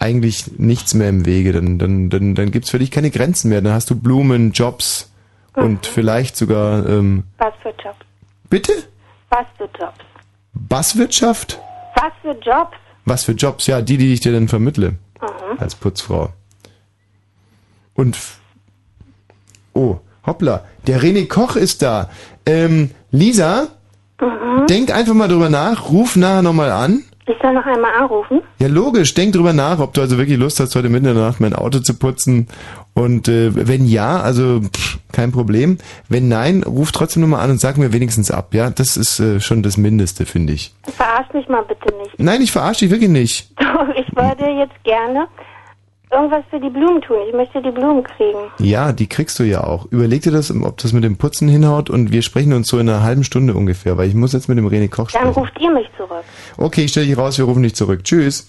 eigentlich nichts mehr im Wege. Dann, dann, dann, dann gibt's für dich keine Grenzen mehr. Dann hast du Blumen, Jobs und vielleicht sogar ähm, Was für Jobs? bitte? Was für Jobs? Basswirtschaft? Was für Jobs? Was für Jobs? Ja, die, die ich dir dann vermittle. Mhm. Als Putzfrau. Und. Oh, hoppla. Der René Koch ist da. Ähm, Lisa, Mhm. denk einfach mal drüber nach. Ruf nachher nochmal an. Ich soll noch einmal anrufen. Ja, logisch. Denk drüber nach, ob du also wirklich Lust hast, heute mitten in der Nacht mein Auto zu putzen. Und äh, wenn ja, also pff, kein Problem. Wenn nein, ruf trotzdem nochmal an und sag mir wenigstens ab. Ja, das ist äh, schon das Mindeste, finde ich. Verarsch mich mal bitte nicht. Nein, ich verarsche dich wirklich nicht. Doch, ich würde jetzt gerne irgendwas für die Blumen tun. Ich möchte die Blumen kriegen. Ja, die kriegst du ja auch. Überleg dir das, ob das mit dem Putzen hinhaut und wir sprechen uns so in einer halben Stunde ungefähr, weil ich muss jetzt mit dem René Koch Dann sprechen. ruft ihr mich zurück. Okay, ich stelle dich raus, wir rufen dich zurück. Tschüss.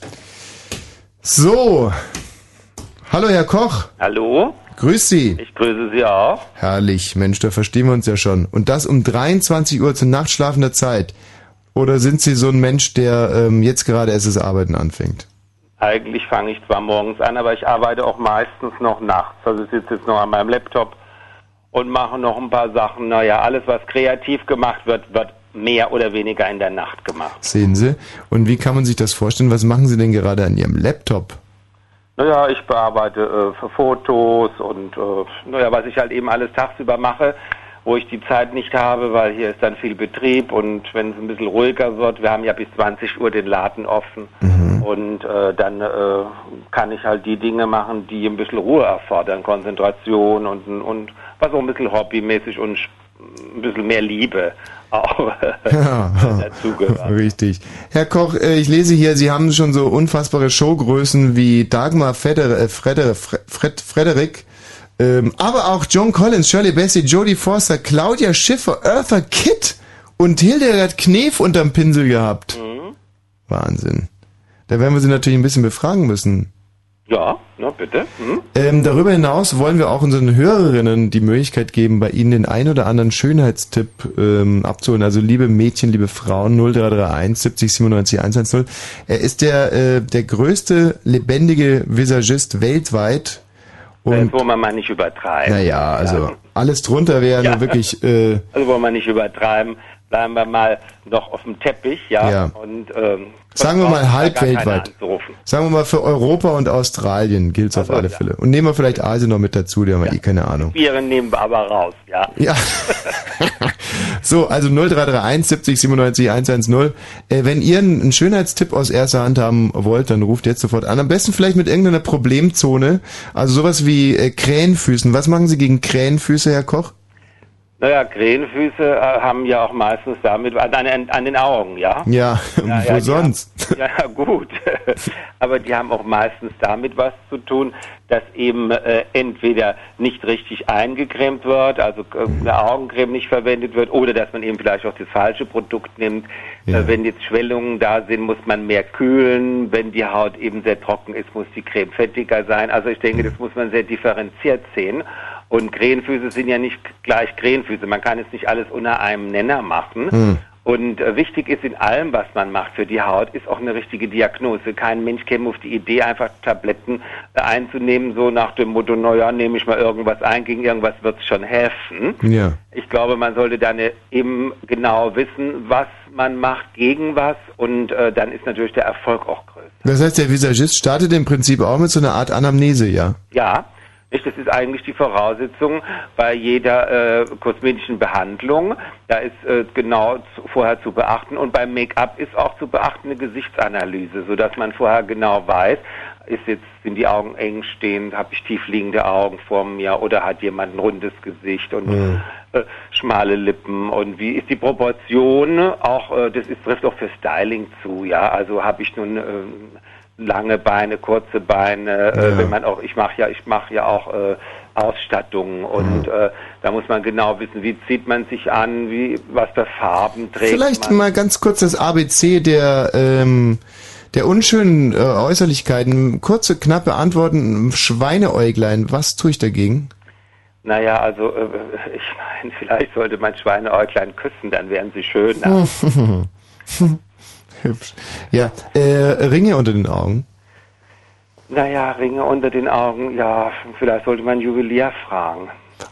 So. Hallo, Herr Koch. Hallo, Grüß Sie. ich grüße Sie auch. Herrlich, Mensch, da verstehen wir uns ja schon. Und das um 23 Uhr zur nachtschlafender Zeit. Oder sind Sie so ein Mensch, der ähm, jetzt gerade erst das Arbeiten anfängt? Eigentlich fange ich zwar morgens an, aber ich arbeite auch meistens noch nachts. Also ich sitze jetzt noch an meinem Laptop und mache noch ein paar Sachen. Naja, alles, was kreativ gemacht wird, wird mehr oder weniger in der Nacht gemacht. Sehen Sie? Und wie kann man sich das vorstellen? Was machen Sie denn gerade an Ihrem Laptop? Naja, ich bearbeite äh, Fotos und äh, naja, was ich halt eben alles tagsüber mache, wo ich die Zeit nicht habe, weil hier ist dann viel Betrieb und wenn es ein bisschen ruhiger wird, wir haben ja bis 20 Uhr den Laden offen und äh, dann äh, kann ich halt die Dinge machen, die ein bisschen Ruhe erfordern, Konzentration und, und was auch ein bisschen hobbymäßig und ein bisschen mehr Liebe auch Ja, dazugehört. richtig. Herr Koch, äh, ich lese hier, Sie haben schon so unfassbare Showgrößen wie Dagmar äh, Ähm, aber auch John Collins, Shirley Bassey, Jodie Foster, Claudia Schiffer, Eartha Kitt und Hildegard Knef unterm Pinsel gehabt. Wahnsinn. Da werden wir Sie natürlich ein bisschen befragen müssen. Ja, na bitte. Hm? Ähm, darüber hinaus wollen wir auch unseren Hörerinnen die Möglichkeit geben, bei ihnen den ein oder anderen Schönheitstipp ähm, abzuholen. Also liebe Mädchen, liebe Frauen, 0331 70 97 110. Er ist der, äh, der größte lebendige Visagist weltweit. Und wollen wir mal nicht übertreiben. naja, also alles drunter wäre Ja. nur wirklich... Äh, Also wollen wir nicht übertreiben. Bleiben wir mal noch auf dem Teppich, ja. Ja. Und ähm, Sagen wir mal halb weltweit. Sagen wir mal für Europa und Australien gilt's auf alle Fälle. Und nehmen wir vielleicht Asien noch mit dazu, die haben wir eh keine Ahnung. Viren nehmen wir aber raus, ja. Ja. So, also 0331 70 97 110. Äh, wenn ihr einen einen Schönheitstipp aus erster Hand haben wollt, dann ruft jetzt sofort an. Am besten vielleicht mit irgendeiner Problemzone. Also sowas wie äh, Krähenfüßen. Was machen Sie gegen Krähenfüße, Herr Koch? Naja, Krähenfüße äh, haben ja auch meistens damit, an, an, an den Augen, ja? Ja, Ja, wo ja, sonst? Ja, gut. Aber die haben auch meistens damit was zu tun, dass eben äh, entweder nicht richtig eingecremt wird, also äh, eine Augencreme nicht verwendet wird, oder dass man eben vielleicht auch das falsche Produkt nimmt. Äh, wenn jetzt Schwellungen da sind, muss man mehr kühlen. Wenn die Haut eben sehr trocken ist, muss die Creme fettiger sein. Also ich denke, das muss man sehr differenziert sehen. Und Krähenfüße sind ja nicht gleich Krähenfüße. Man kann es nicht alles unter einem Nenner machen. Hm. Und äh, wichtig ist in allem, was man macht für die Haut, ist auch eine richtige Diagnose. Kein Mensch käme auf die Idee, einfach Tabletten äh, einzunehmen, so nach dem Motto, naja, nehme ich mal irgendwas ein, gegen irgendwas wird es schon helfen. Ja. Ich glaube, man sollte dann eben genau wissen, was man macht, gegen was und äh, dann ist natürlich der Erfolg auch größer. Das heißt, der Visagist startet im Prinzip auch mit so einer Art Anamnese, ja? Ja, nicht? das ist eigentlich die Voraussetzung bei jeder äh, kosmetischen Behandlung. Da ist äh, genau zu, vorher zu beachten und beim Make-up ist auch zu beachten eine Gesichtsanalyse, sodass man vorher genau weiß, ist jetzt sind die Augen eng stehend, habe ich tiefliegende Augen vor mir oder hat jemand ein rundes Gesicht und Mhm. äh, schmale Lippen und wie ist die Proportion auch äh, das ist trifft auch für Styling zu, ja, also habe ich nun ähm, lange Beine, kurze Beine, äh, Ja. wenn man auch ich mache ja ich mache ja auch äh, Ausstattung und Mhm. äh, da muss man genau wissen, wie zieht man sich an, wie was für Farben trägt Vielleicht man. mal ganz kurz das ABC der, ähm, der unschönen äh, Äußerlichkeiten. Kurze, knappe Antworten. Schweineäuglein, was tue ich dagegen? Naja, also äh, ich meine, vielleicht sollte man Schweineäuglein küssen, dann wären sie schöner. Hübsch. Ja, äh, Ringe unter den Augen. Naja, Ringe unter den Augen, ja, vielleicht sollte man Juwelier fragen.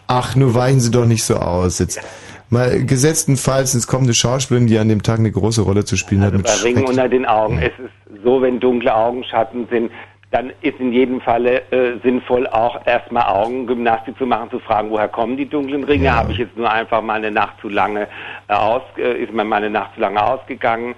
Ach, nur weichen Sie doch nicht so aus. Jetzt mal gesetztenfalls, es kommt eine Schauspielerin, die an dem Tag eine große Rolle zu spielen hat. Mit Bei Ringen unter den Augen. Es ist so, wenn dunkle Augenschatten sind, dann ist in jedem Falle äh, sinnvoll, auch erstmal Augengymnastik zu machen, zu fragen, woher kommen die dunklen Ringe? Habe ich jetzt nur einfach mal eine Nacht zu lange äh, aus, äh, ist mir mal eine Nacht zu lange ausgegangen?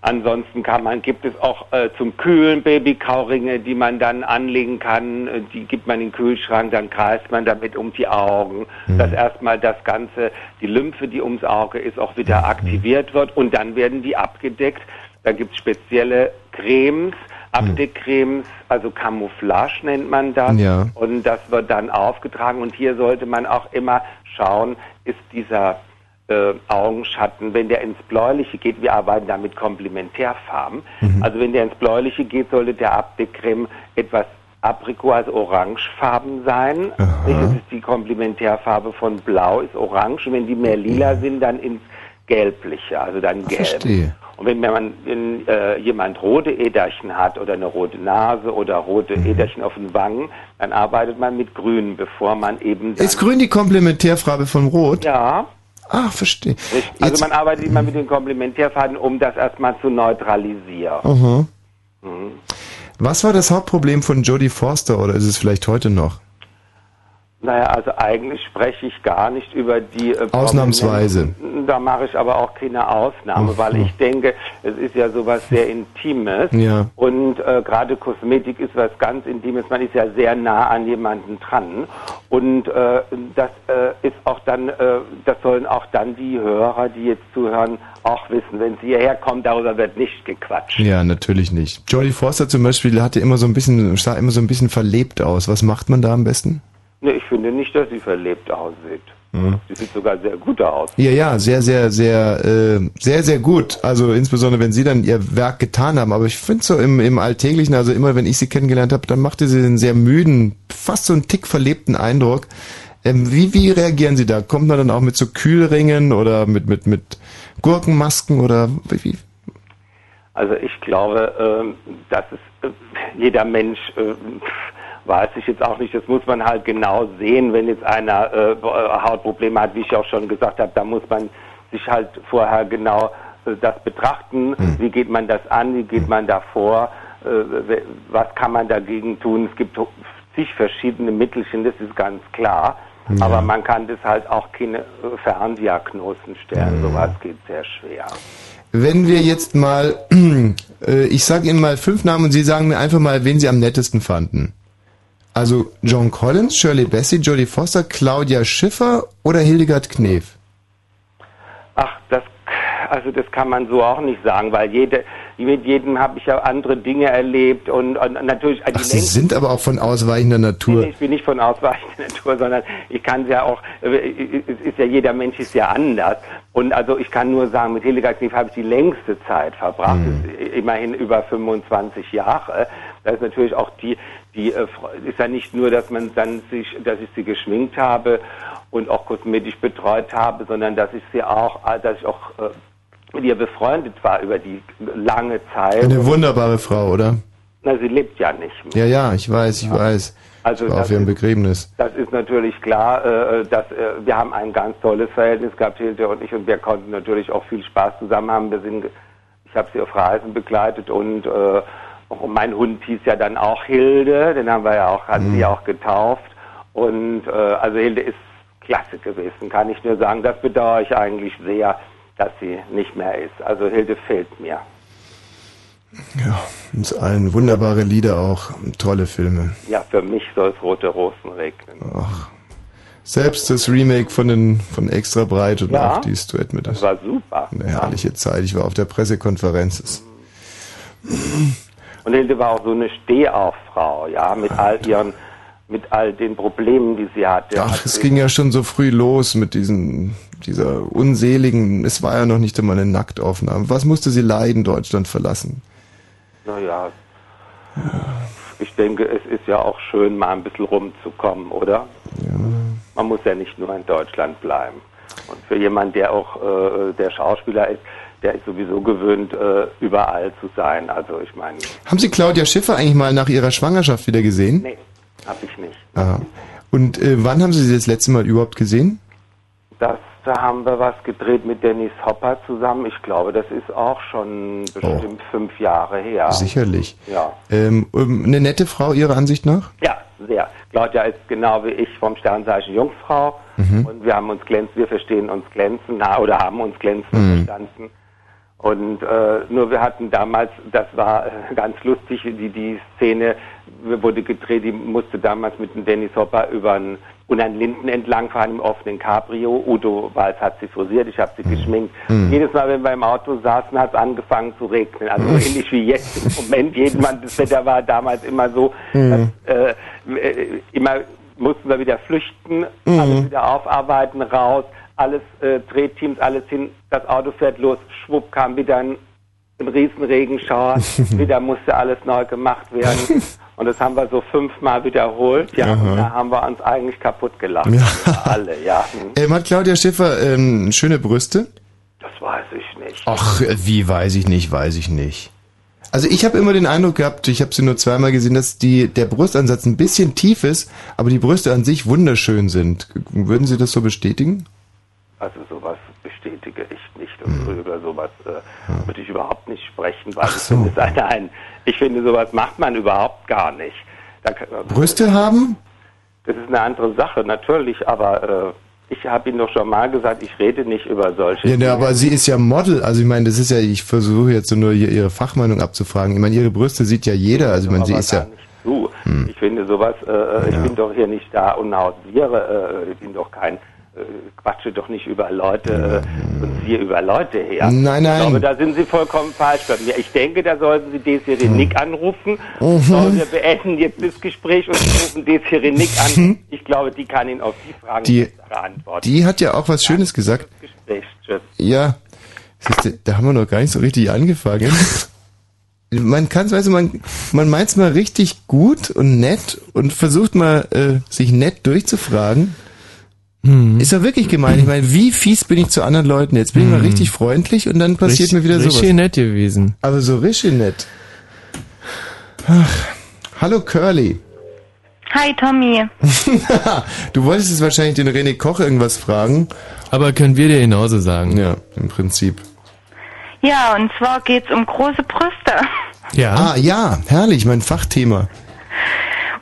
Ansonsten kann man, gibt es auch äh, zum Kühlen Babykauringe, die man dann anlegen kann. Äh, Die gibt man in den Kühlschrank, dann kreist man damit um die Augen, dass erstmal das Ganze, die Lymphe, die ums Auge ist, auch wieder aktiviert wird und dann werden die abgedeckt. Da gibt es spezielle Cremes, Abdeckcremes, also Camouflage nennt man das. Ja. Und das wird dann aufgetragen. Und hier sollte man auch immer schauen, ist dieser äh, Augenschatten, wenn der ins Bläuliche geht, wir arbeiten da mit Komplementärfarben. Mhm. Also wenn der ins Bläuliche geht, sollte der Abdeckcreme etwas Aprikot, also orangefarben sein. Das ist die Komplementärfarbe von Blau, ist orange. Und wenn die mehr lila sind, dann ins Gelbliche, also dann gelb. Verstehe. Und wenn man wenn, äh, jemand rote Äderchen hat oder eine rote Nase oder rote Mhm. Äderchen auf den Wangen, dann arbeitet man mit Grün, bevor man eben Ist grün die Komplementärfarbe von Rot? ja. Ah, verstehe. Also man arbeitet immer mit den Komplementärfarben, um das erstmal zu neutralisieren. Aha. Mhm. Was war das Hauptproblem von Jodie Forster oder ist es vielleicht heute noch? Naja, also eigentlich spreche ich gar nicht über die äh, Ausnahmsweise. Da mache ich aber auch keine Ausnahme, Ach weil ich denke, es ist ja sowas sehr Intimes. Ja. Und äh, gerade Kosmetik ist was ganz Intimes. Man ist ja sehr nah an jemanden dran. Und äh, das äh, ist auch dann, äh, das sollen auch dann die Hörer, die jetzt zuhören, auch wissen. Wenn sie hierher kommen, darüber wird nicht gequatscht. Ja, natürlich nicht. Jodie Forster zum Beispiel hatte immer so ein bisschen, sah immer so ein bisschen verlebt aus. Was macht man da am besten? Ne, ich finde nicht, dass sie verlebt aussieht. Mhm. Sie sieht sogar sehr gut aus. Ja, ja, sehr, sehr, sehr, äh, sehr, sehr gut. Also insbesondere, wenn Sie dann Ihr Werk getan haben. Aber ich finde so im, im Alltäglichen, also immer, wenn ich Sie kennengelernt habe, dann machte sie einen sehr müden, fast so einen Tick verlebten Eindruck. Ähm, wie, wie reagieren Sie da? Kommt man dann auch mit so Kühlringen oder mit, mit, mit Gurkenmasken oder wie? wie? Also ich glaube, ähm, dass es äh, jeder Mensch äh, weiß ich jetzt auch nicht. Das muss man halt genau sehen, wenn jetzt einer äh, Hautprobleme hat, wie ich auch schon gesagt habe, da muss man sich halt vorher genau äh, das betrachten. Wie geht man das an? Wie geht man da vor? Äh, was kann man dagegen tun? Es gibt zig verschiedene Mittelchen, das ist ganz klar. Ja. Aber man kann das halt auch keine äh, Ferndiagnosen stellen. Sowas geht sehr schwer. Wenn wir jetzt mal, äh, ich sage Ihnen mal fünf Namen und Sie sagen mir einfach mal, wen Sie am nettesten fanden. Also John Collins, Shirley Bassey, Jodie Foster, Claudia Schiffer oder Hildegard Knef? Ach, das, also das kann man so auch nicht sagen, weil jede, mit jedem habe ich ja andere Dinge erlebt und, und natürlich Ach, Sie sind aber auch von ausweichender Natur. Nee, ich bin nicht von ausweichender Natur, sondern ich kann es ja auch, äh, es ist ja jeder Mensch ist ja anders. Und also ich kann nur sagen, mit Hildegard Knef habe ich die längste Zeit verbracht, Mhm. Das immerhin über 25 Jahre. Da ist natürlich auch die, die äh, ist ja nicht nur, dass man dann sich, dass ich sie geschminkt habe und auch kosmetisch betreut habe, sondern dass ich sie auch, äh, dass ich auch äh, mit ihr befreundet war über die lange Zeit. Eine wunderbare Frau, oder? Na, sie lebt ja nicht mehr. Ja, ja, ich weiß, ich weiß. Also ich war auf ihrem ist- Begräbnis. Das ist natürlich klar, äh, dass äh, wir haben ein ganz tolles Verhältnis gehabt, Hilde und ich, und wir konnten natürlich auch viel Spaß zusammen haben. Wir sind, ich habe sie auf Reisen begleitet und äh, auch mein Hund hieß ja dann auch Hilde, den haben wir ja auch, hatten sie auch getauft. Und äh, also Hilde ist klasse gewesen, kann ich nur sagen. Das bedauere ich eigentlich sehr, dass sie nicht mehr ist. Also Hilde fehlt mir. Ja, uns allen wunderbare Lieder auch, tolle Filme. Ja, für mich soll es rote Rosen regnen. Ach, selbst das Remake von den von Extra Breit und Ja, auch dieses Duett mit Das war super. Eine herrliche Zeit. Ich war auf der Pressekonferenz. Es- Und Hilde war auch so eine Stehauffrau, ja, mit all ihren, mit all den Problemen, die sie hatte. Ach, es ging ja schon so früh los mit diesen, dieser unseligen, es war ja noch nicht einmal eine Nacktaufnahme. Was musste sie leiden, Deutschland verlassen? Naja, ich denke, es ist ja auch schön, mal ein bisschen rumzukommen, oder? Man muss ja nicht nur in Deutschland bleiben. Und für jemanden, der auch äh, der Schauspieler ist, der ist sowieso gewöhnt, äh, überall zu sein. Also ich meine, Haben Sie Claudia Schiffer eigentlich mal nach ihrer Schwangerschaft wieder gesehen? nee, habe ich nicht. Aha. Und äh, wann haben Sie sie das letzte Mal überhaupt gesehen? Das, da haben wir was gedreht mit Dennis Hopper zusammen. Ich glaube, das ist auch schon bestimmt fünf Jahre her. Sicherlich. Ja. Ähm, ähm, eine nette Frau Ihrer Ansicht nach? Ja, sehr. Claudia ist genau wie ich vom Sternzeichen Jungfrau Mhm. und wir haben uns glänzend, wir verstehen uns glänzend, na, oder haben uns glänzend Mhm. verstanden. Und äh, nur wir hatten damals, das war äh, ganz lustig, die, die Szene wurde gedreht, die musste damals mit dem Dennis Hopper über einen, und an Linden entlang fahren im offenen Cabrio. Udo Walz hat sie frisiert, ich habe sie geschminkt. Mhm. Jedes Mal, wenn wir im Auto saßen, hat es angefangen zu regnen. Also so ähnlich wie jetzt im Moment. Jedermann, das Wetter war damals immer so, Mhm. äh, äh, immer mussten wir wieder flüchten, Mhm. alles wieder aufarbeiten, raus, alles äh, Drehteams, alles hin, das Auto fährt los, schwupp kam wieder ein, ein riesen Regenschauer, wieder musste alles neu gemacht werden. Und das haben wir so fünfmal wiederholt, ja, und da haben wir uns eigentlich kaputt gelacht. Ja. Alle, ja. Hm. Ähm, hat Claudia Schiffer ähm, schöne Brüste? Das weiß ich nicht. Ach, äh, wie weiß ich nicht, weiß ich nicht. Also ich habe immer den Eindruck gehabt, ich habe sie nur zweimal gesehen, dass die der Brustansatz ein bisschen tief ist, aber die Brüste an sich wunderschön sind. Würden Sie das so bestätigen? Also sowas bestätige ich nicht und über sowas äh, würde ich überhaupt nicht sprechen, weil ich so. finde es eine, ein, ich finde sowas macht man überhaupt gar nicht. Da, Brüste haben? Das ist eine andere Sache, natürlich, aber äh, ich habe Ihnen doch schon mal gesagt, ich rede nicht über solche Ja, ne, Dinge. aber sie ist ja Model. Also ich meine, das ist ja, ich versuche jetzt so nur hier ihre Fachmeinung abzufragen. Ich meine, ihre Brüste sieht ja jeder. Also ich meine, sie ist ja. Hm. Ich finde sowas, äh, ich bin doch hier nicht da und hausiere, äh, ich bin doch kein, äh, quatsche doch nicht über Leute äh, und ziehe über Leute her. Nein, nein. Ich glaube, da sind Sie vollkommen falsch bei mir. Ich denke, da sollten Sie Desiree Nick anrufen. Mhm. So, wir beenden jetzt das Gespräch und rufen Desiree Nick an. Ich glaube, die kann Ihnen auf die Fragen Die- bessere antworten. Die hat ja auch was Schönes gesagt. Gespräch. Tschüss. Ja, siehst du, da haben wir noch gar nicht so richtig angefangen. Man kann weißt du, man, man meint's mal richtig gut und nett und versucht mal, äh, sich nett durchzufragen. Ist ja wirklich gemein. Ich meine, wie fies bin ich zu anderen Leuten? Jetzt bin ich mal richtig freundlich und dann passiert Richtig- mir wieder sowas. richtig nett gewesen. Aber so richtig nett. Ach, hallo Curly. Hi Tommy. du wolltest jetzt wahrscheinlich den René Koch irgendwas fragen. Aber können wir dir genauso sagen. Ja, im Prinzip. Ja, und zwar geht's um große Brüste. Ja. Ah, ja, herrlich, mein Fachthema.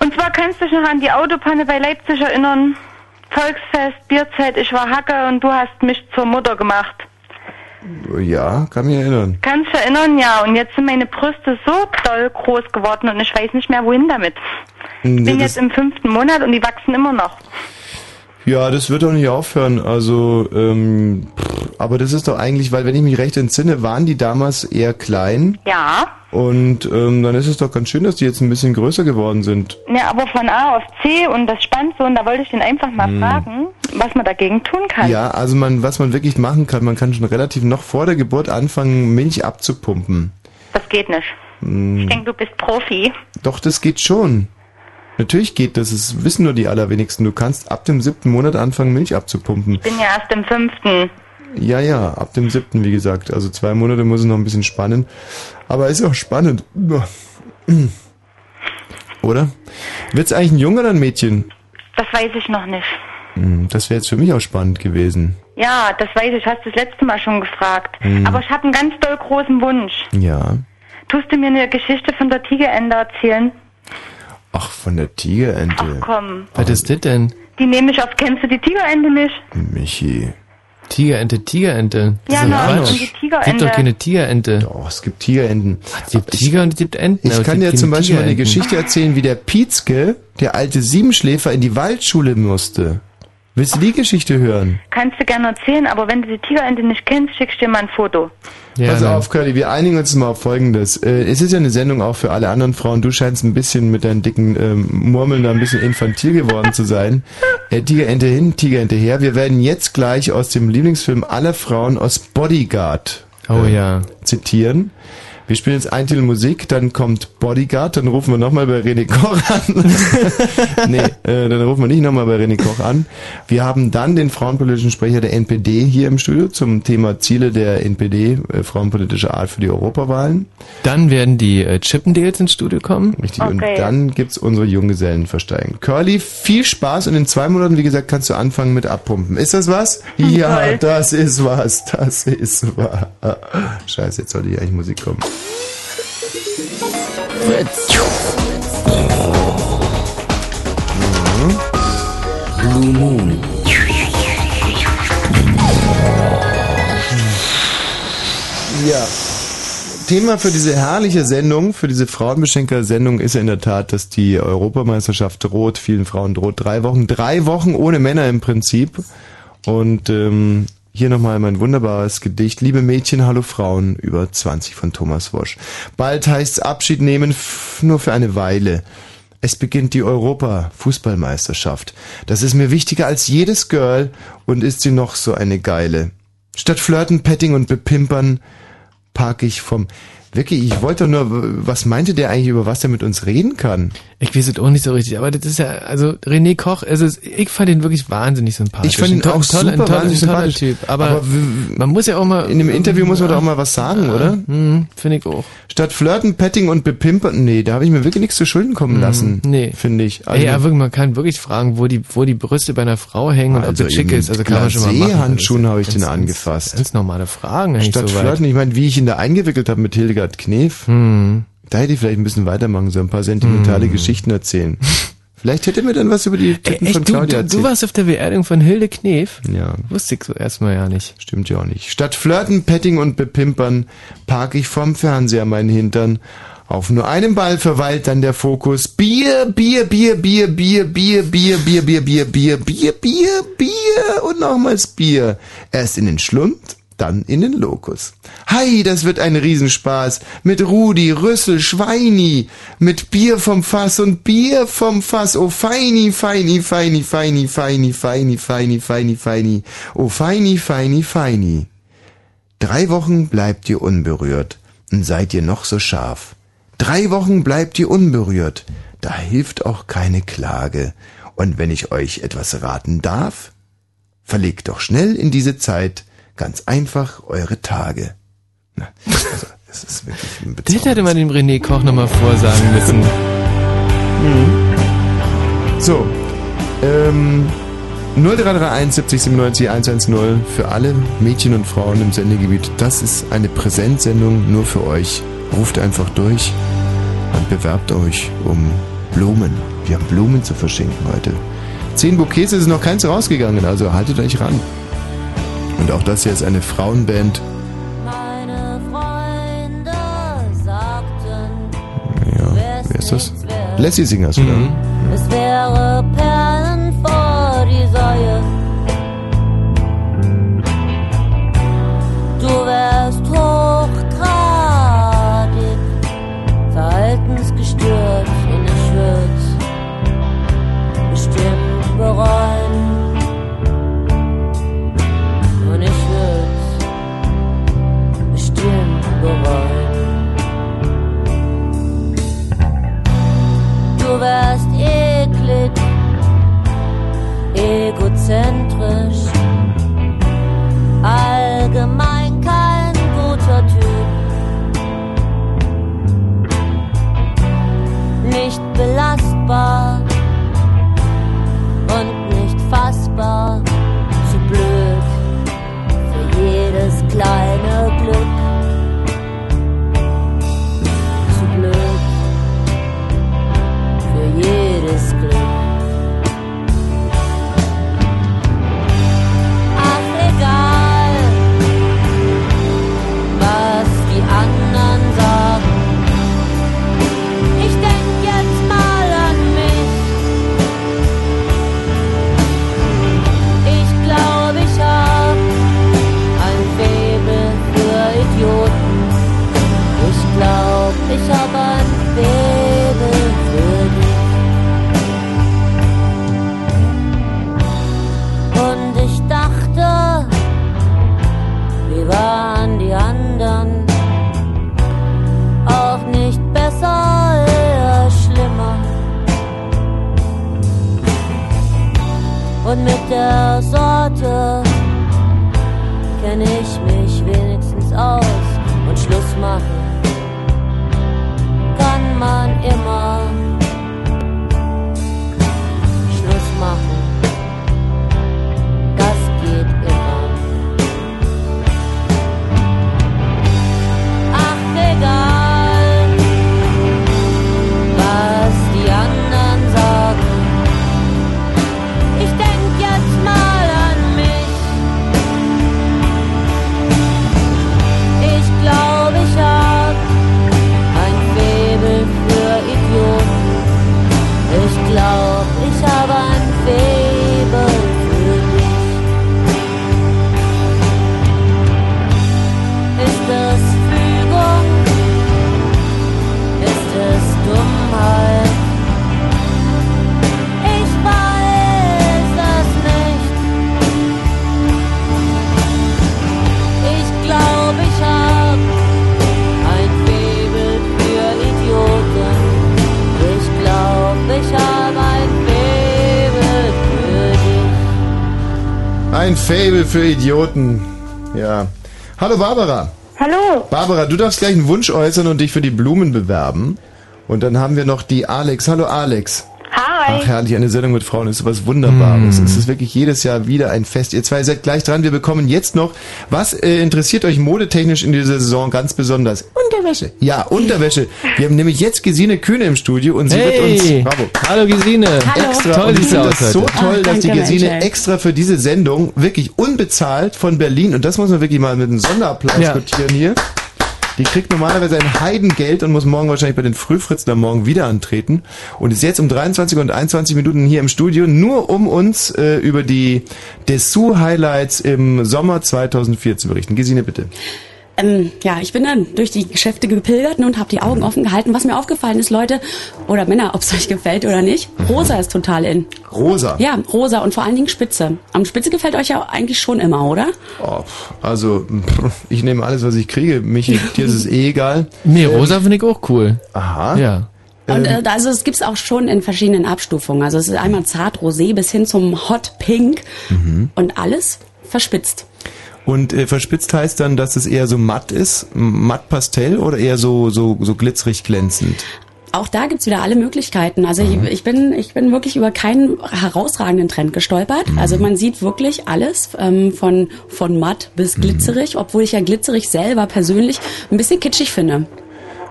Und zwar kannst du dich noch an die Autopanne bei Leipzig erinnern. Volksfest, Bierzelt, ich war Hacke und du hast mich zur Mutter gemacht. Ja, kann mich erinnern. Kannst du erinnern, ja. Und jetzt sind meine Brüste so doll groß geworden und ich weiß nicht mehr, wohin damit. Ich bin Das- jetzt im fünften Monat und die wachsen immer noch. Ja, das wird doch nicht aufhören. Also, ähm, pff, aber das ist doch eigentlich, weil wenn ich mich recht entsinne, waren die damals eher klein. Ja. Und ähm, dann ist es doch ganz schön, dass die jetzt ein bisschen größer geworden sind. Ja, aber von A auf C und das spannt so und da wollte ich den einfach mal fragen, was man dagegen tun kann. Hm. Ja, also man, was man wirklich machen kann, man kann schon relativ noch vor der Geburt anfangen, Milch abzupumpen. Das geht nicht. Hm, Ich denke, du bist Profi. Doch, das geht schon. Natürlich geht das, das wissen nur die allerwenigsten. Du kannst ab dem siebten Monat anfangen, Milch abzupumpen. Ich bin ja erst im fünften. Ja, ja, ab dem siebten, wie gesagt. Also zwei Monate muss es noch ein bisschen spannen. Aber ist auch spannend. Oder? Wird's eigentlich ein Junge oder ein Mädchen? Das weiß ich noch nicht. Hm, Das wäre jetzt für mich auch spannend gewesen. Ja, das weiß ich. Hast du das letzte Mal schon gefragt. Hm. Aber ich habe einen ganz doll großen Wunsch. Ja. Tust du mir eine Geschichte von der Tigerente erzählen? Ach, von der Tigerente. Ach komm. Was ist das denn? Die nehme ich auf. Kennst du die Tigerente nicht? Michi. Tigerente, Tigerente. Das Ja, ist na, Quatsch. die Tigerente. Gibt doch keine Tigerente. Doch, es gibt Tigerenten. Es gibt Tiger und es gibt Enten. Ich es kann dir zum Beispiel mal eine. Geschichte erzählen, wie der Pietzke, der alte Siebenschläfer, in die Waldschule musste. Willst du die Geschichte hören? Kannst du gerne erzählen, aber wenn du die Tigerente nicht kennst, schick ich dir mal ein Foto. Pass auf, Curly, wir einigen uns mal auf Folgendes. Äh, es ist ja eine Sendung auch für alle anderen Frauen. Du scheinst ein bisschen mit deinen dicken ähm, Murmeln da ein bisschen infantil geworden zu sein. Äh, Tigerente hin, Tigerente her. Wir werden jetzt gleich aus dem Lieblingsfilm aller Frauen aus Bodyguard Oh äh, ja. zitieren. Wir spielen jetzt ein Titel Musik, dann kommt Bodyguard, dann rufen wir nochmal bei René Koch an. nee, äh, dann rufen wir nicht nochmal bei René Koch an. Wir haben dann den frauenpolitischen Sprecher der NPD hier im Studio zum Thema Ziele der NPD, äh, frauenpolitische Art für die Europawahlen. Dann werden die äh, Chippendales ins Studio kommen. Richtig, und dann gibt's unsere Junggesellenversteigerung. Curly, viel Spaß und in zwei Monaten, wie gesagt, kannst du anfangen mit Abpumpen. Ist das was? Ja, Toll. das ist was, das ist was. Scheiße, jetzt sollte hier eigentlich Musik kommen. Blue Moon. Ja. Thema für diese herrliche Sendung, für diese Frauenbeschenker-Sendung ist ja in der Tat, dass die Europameisterschaft droht, vielen Frauen droht. Drei Wochen, drei Wochen ohne Männer im Prinzip. Und ähm, hier nochmal mein wunderbares Gedicht. Liebe Mädchen, hallo Frauen, über 20 von Thomas Wosch. Bald heißt's Abschied nehmen, nur für eine Weile. Es beginnt die Europa-Fußballmeisterschaft. Das ist mir wichtiger als jedes Girl und ist sie noch so eine geile. Statt Flirten, Petting und Bepimpern park ich vom... Wirklich, ich wollte doch nur, was meinte der eigentlich, über was er mit uns reden kann? Ich weiß es auch nicht so richtig, aber das ist ja, also René Koch, also ich fand ihn wirklich wahnsinnig sympathisch. Ich fand ihn Ein auch ein super toller- wahnsinnig ein sympathisch. Typ. Aber, Aber man muss ja auch mal... In dem Interview muss man doch auch mal was sagen, oder? Mhm, Finde ich auch. Statt Flirten, Petting und Bepimpern, nee, da habe ich mir wirklich nichts zu Schulden kommen lassen. Nee. Finde ich. Ey, ja, wirklich, man kann wirklich fragen, wo die, wo die Brüste bei einer Frau hängen und Also ob das schick ist. Also kann man schon mal machen. Glacé-Handschuhen habe ich Ganz- den ganz- angefasst. Ganz normale Fragen Statt. Flirten, ich meine, wie ich ihn da eingewickelt habe mit Hildegard Knef, Hm. da hätte ich vielleicht ein bisschen weitermachen sollen, ein paar sentimentale Geschichten erzählen. Vielleicht hätte mir dann was über die Titten Ey, von echt, du, Claudia du, erzählt. du warst auf der Beerdigung von Hilde Knef? Ja. Wusste ich so erstmal ja nicht. Stimmt ja auch nicht. Statt Flirten, Petting und Bepimpern park ich vorm Fernseher meinen Hintern. Auf nur einem Ball verweilt dann der Fokus. Bier, Bier, Bier, Bier, Bier, Bier, Bier, Bier, Bier, Bier, Bier, Bier, Bier, Bier und nochmals Bier. Erst in den Schlund, dann in den Lokus. Hi, das wird ein Riesenspaß. Mit Rudi, Rüssel, Schweini. Mit Bier vom Fass und Bier vom Fass. Oh, feini, feini, feini, feini, feini, feini, feini, feini, feini. Oh, feini, feini, feini. Drei Wochen bleibt ihr unberührt und seid ihr noch so scharf. Drei Wochen bleibt ihr unberührt, da hilft auch keine Klage. Und wenn ich euch etwas raten darf, verlegt doch schnell in diese Zeit ganz einfach eure Tage. Na, also, es ist wirklich ein Das hätte man dem René Koch nochmal vorsagen müssen. So, ähm, 0331 70 97 110 für alle Mädchen und Frauen im Sendegebiet. Das ist eine Präsentsendung nur für euch. Ruft einfach durch und bewerbt euch um Blumen. Wir haben Blumen zu verschenken heute. Zehn Bouquets es ist noch keins rausgegangen, also haltet euch ran. Und auch das hier ist eine Frauenband. Meine Freunde sagten, ja, wer ist das? Lassie Singers, mhm. oder? Es wäre perfekt. Wärst eklig, egozentrisch, Fable für Idioten. Ja. Hallo Barbara. Hallo. Barbara, du darfst gleich einen Wunsch äußern und dich für die Blumen bewerben. Und dann haben wir noch die Alex. Hallo Alex. Hi. Ach herrlich, eine Sendung mit Frauen ist was Wunderbares. Es ist wirklich jedes Jahr wieder ein Fest. Ihr zwei seid gleich dran. Wir bekommen jetzt noch, was äh, interessiert euch modetechnisch in dieser Saison ganz besonders? Unterwäsche. Ja, Unterwäsche. Wir haben nämlich jetzt Gesine Kühne im Studio und sie Hey. wird uns, bravo, Hallo Gesine. Hallo. Extra. Toll, und ich finde das so toll, dass die Gesine Mensch, extra für diese Sendung wirklich unbezahlt von Berlin, und das muss man wirklich mal mit einem Sonderapplaus Ja. notieren hier, die kriegt normalerweise ein Heidengeld und muss morgen wahrscheinlich bei den Frühfritzen am Morgen wieder antreten und ist jetzt um 23 und 21 Minuten hier im Studio, nur um uns äh, über die Dessous-Highlights im Sommer 2004 zu berichten. Gesine, bitte. Ähm, ja, ich bin dann durch die Geschäfte gepilgert und habe die Augen offen gehalten. Was mir aufgefallen ist, Leute oder Männer, ob es euch gefällt oder nicht, rosa ist total in. Rosa. Ja, rosa und vor allen Dingen Spitze. Am Spitze gefällt euch ja eigentlich schon immer, oder? Oh, also, ich nehme alles, was ich kriege. Michi, dir ist es eh egal. Nee, rosa finde ich auch cool. Aha. Ja. Und äh, also es gibt's auch schon in verschiedenen Abstufungen. Also es ist einmal zart rosé bis hin zum Hot Pink Mhm. und alles verspitzt. Und äh, verspitzt heißt dann, dass es eher so matt ist, matt Pastell oder eher so so so glitzerig glänzend. Auch da gibt's wieder alle Möglichkeiten. Also Mhm. ich, ich bin ich bin wirklich über keinen herausragenden Trend gestolpert. Mhm. Also man sieht wirklich alles ähm, von von matt Mhm. bis glitzerig, obwohl ich ja glitzerig selber persönlich ein bisschen kitschig finde.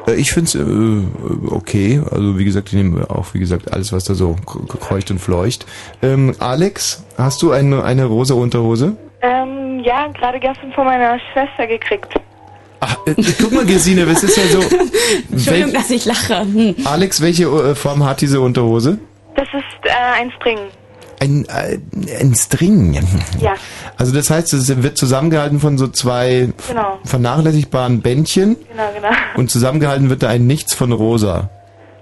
Äh, ich find's äh, okay. Also wie gesagt, ich nehme auch wie gesagt alles, was da so kreucht und fleucht. Ähm, Alex, hast du eine eine rosa Unterhose? Ähm, ja, gerade gestern von meiner Schwester gekriegt. Äh, guck mal, Gesine, was ist ja so. Entschuldigung, dass ich lache. Hm. Alex, welche äh, Form hat diese Unterhose? Das ist äh, ein String. Ein, äh, ein String. Ja. Also das heißt, es wird zusammengehalten von so zwei Genau. vernachlässigbaren Bändchen Genau, genau. und zusammengehalten wird da ein Nichts von rosa.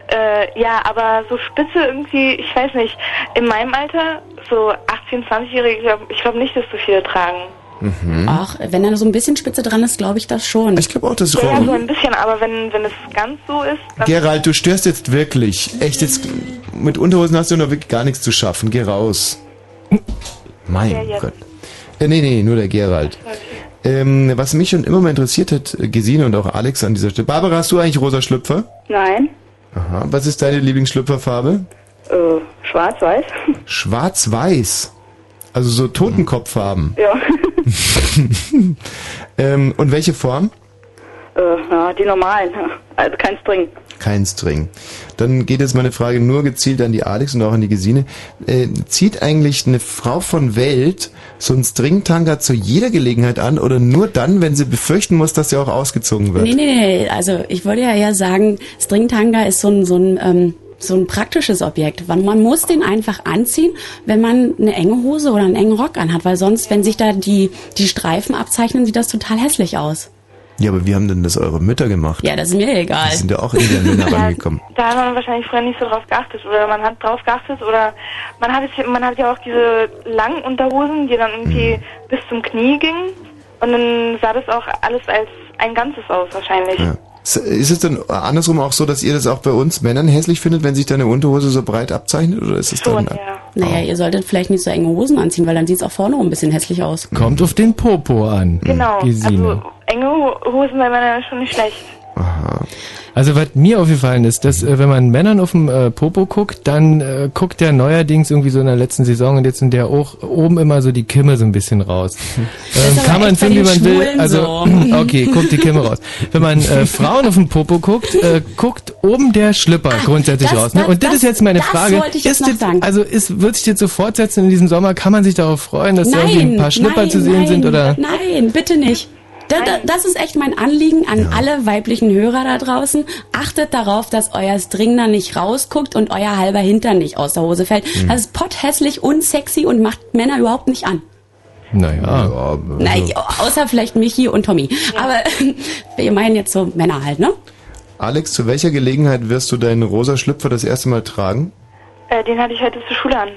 Äh, ja, aber so spitze irgendwie, ich weiß nicht, in meinem Alter, so 18-, 20-Jährige, ich glaube ich glaub nicht, dass so viele tragen. Mhm. Ach, wenn da so ein bisschen Spitze dran ist, glaube ich das schon. Ich glaube auch, das Ja, ja, so ein bisschen, aber wenn, wenn es ganz so ist, dann Gerald, du störst jetzt wirklich. Echt jetzt, mit Unterhosen hast du noch wirklich gar nichts zu schaffen. Geh raus. Mein? Gott. Äh, nee, nee, nur der Gerald. Ähm, was mich schon immer mal interessiert hat, Gesine und auch Alex an dieser Stelle. Barbara, hast du eigentlich rosa Schlüpfer? Nein, Aha. Was ist deine Lieblingsschlüpferfarbe? äh, schwarz-weiß. Schwarz-Weiß. Also so Totenkopffarben. Ja, ähm, und welche Form? äh, ja, die normalen. Also kein String. Kein String. Dann geht jetzt meine Frage nur gezielt an die Alex und auch an die Gesine. Äh, zieht eigentlich eine Frau von Welt so einen Stringtanga zu jeder Gelegenheit an oder nur dann, wenn sie befürchten muss, dass sie auch ausgezogen wird? Nee, nee, nee. Also ich würde ja eher sagen, Stringtanga ist so ein, so ein, ähm, so ein praktisches Objekt. Man muss den einfach anziehen, wenn man eine enge Hose oder einen engen Rock anhat, weil sonst, wenn sich da die, die Streifen abzeichnen, sieht das total hässlich aus. Ja, aber wie haben denn das eure Mütter gemacht? Ja, das ist mir egal. Die sind ja auch in die Männer rangekommen. da hat man wahrscheinlich früher nicht so drauf geachtet oder man hat drauf geachtet oder man hat es, man hat ja auch diese langen Unterhosen, die dann irgendwie bis zum Knie gingen und dann sah das auch alles als ein Ganzes aus wahrscheinlich. Ja. Ist es dann andersrum auch so, dass ihr das auch bei uns Männern hässlich findet, wenn sich deine Unterhose so breit abzeichnet? Oder ist es dann... Naja, ihr solltet vielleicht nicht so enge Hosen anziehen, weil dann sieht es auch vorne ein bisschen hässlich aus. Kommt auf den Popo an. Genau, Gesine. also enge Ho- Hosen bei Männern ist schon nicht schlecht. Also was mir aufgefallen ist, dass äh, wenn man Männern auf dem äh, Popo guckt, dann äh, guckt der neuerdings irgendwie so in der letzten Saison und jetzt in der auch oben immer so die Kimme so ein bisschen raus. Ähm, kann man finden, wie man will. Schwulen Also so. okay, guckt die Kimme raus. Wenn man äh, Frauen auf dem Popo guckt, äh, guckt oben der Schlipper grundsätzlich das- raus. Ne? Und das, das- ist jetzt meine das Frage. wollte ich jetzt ist noch sagen. Also ist, wird sich das so fortsetzen in diesem Sommer? Kann man sich darauf freuen, dass da irgendwie ein paar Schlipper nein, zu sehen nein, sind? Oder? Nein, bitte nicht. Da, da, das ist echt mein Anliegen an alle weiblichen Hörer da draußen. Achtet darauf, dass euer String da nicht rausguckt und euer halber Hintern nicht aus der Hose fällt. Mhm. Das ist potthässlich, unsexy und macht Männer überhaupt nicht an. Naja. Nein, außer vielleicht Michi und Tommy. Aber wir meinen jetzt so Männer halt, ne? Alex, zu welcher Gelegenheit wirst du deinen rosa Schlüpfer das erste Mal tragen? Äh, den hatte ich heute zur Schule an.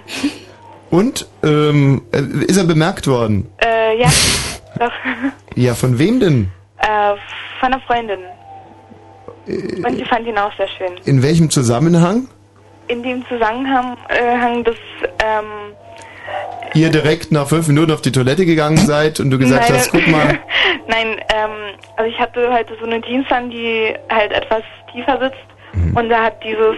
Und ähm, äh, ist er bemerkt worden? Äh, ja, doch. Ja, von wem denn? äh, von einer Freundin. Und sie fand ihn auch sehr schön. In welchem Zusammenhang? In dem Zusammenhang, äh, des, ähm, Ihr direkt nach fünf Minuten auf die Toilette gegangen seid und du gesagt Nein, hast, guck mal, Nein, ähm, also ich hatte heute so eine Jeans an, die halt etwas tiefer sitzt Mhm. und da hat dieses,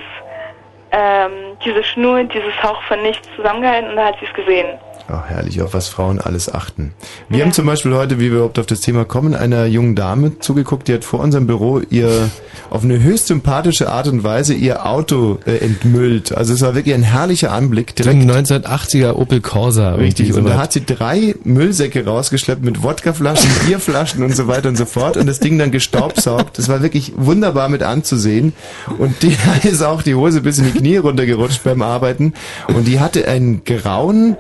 ähm, diese Schnur, dieses Hauch von nichts zusammengehalten und da hat sie es gesehen. Ach, herrlich, auf was Frauen alles achten. Wir haben zum Beispiel heute, wie wir überhaupt auf das Thema kommen, einer jungen Dame zugeguckt, die hat vor unserem Büro ihr auf eine höchst sympathische Art und Weise ihr Auto äh, entmüllt. Also es war wirklich ein herrlicher Anblick. So ein 1980er Opel Corsa. Richtig, irgendwie und da hat sie drei Müllsäcke rausgeschleppt mit Wodkaflaschen, Bierflaschen und so weiter und so fort und das Ding dann gestaubsaugt. Das war wirklich wunderbar mit anzusehen. Und die ist auch die Hose bis in die Knie runtergerutscht beim Arbeiten. Und die hatte einen grauen,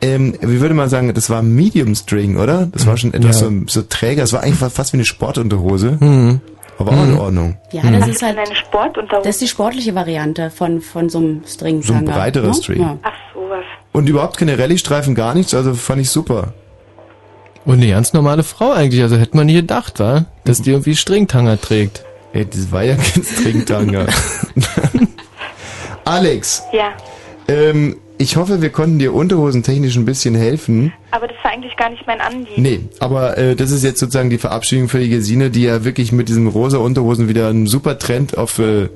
ähm, wie würde man sagen, das war Medium String, oder? Das war schon etwas Ja. so, so träger. Es war eigentlich fa- fast wie eine Sportunterhose. Mhm. Aber auch in Mhm. Ordnung. Ja, das Mhm. ist halt eine Sportunterhose. Das ist die sportliche Variante von von so einem String. So ein breiterer String. Ja. Ach, sowas. Und überhaupt keine Rallye-Streifen, gar nichts. Also fand ich super. Und eine ganz normale Frau eigentlich, also hätte man nie gedacht, wa? Dass die irgendwie Stringtanger trägt. Ey, das war ja kein Stringtanger. Alex, Ja, ähm, ich hoffe, wir konnten dir unterhosentechnisch ein bisschen helfen. aber das war eigentlich gar nicht mein Anliegen. Nee, aber äh, das ist jetzt sozusagen die Verabschiedung für die Gesine, die ja wirklich mit diesem rosa Unterhosen wieder einen super Trend auf, äh,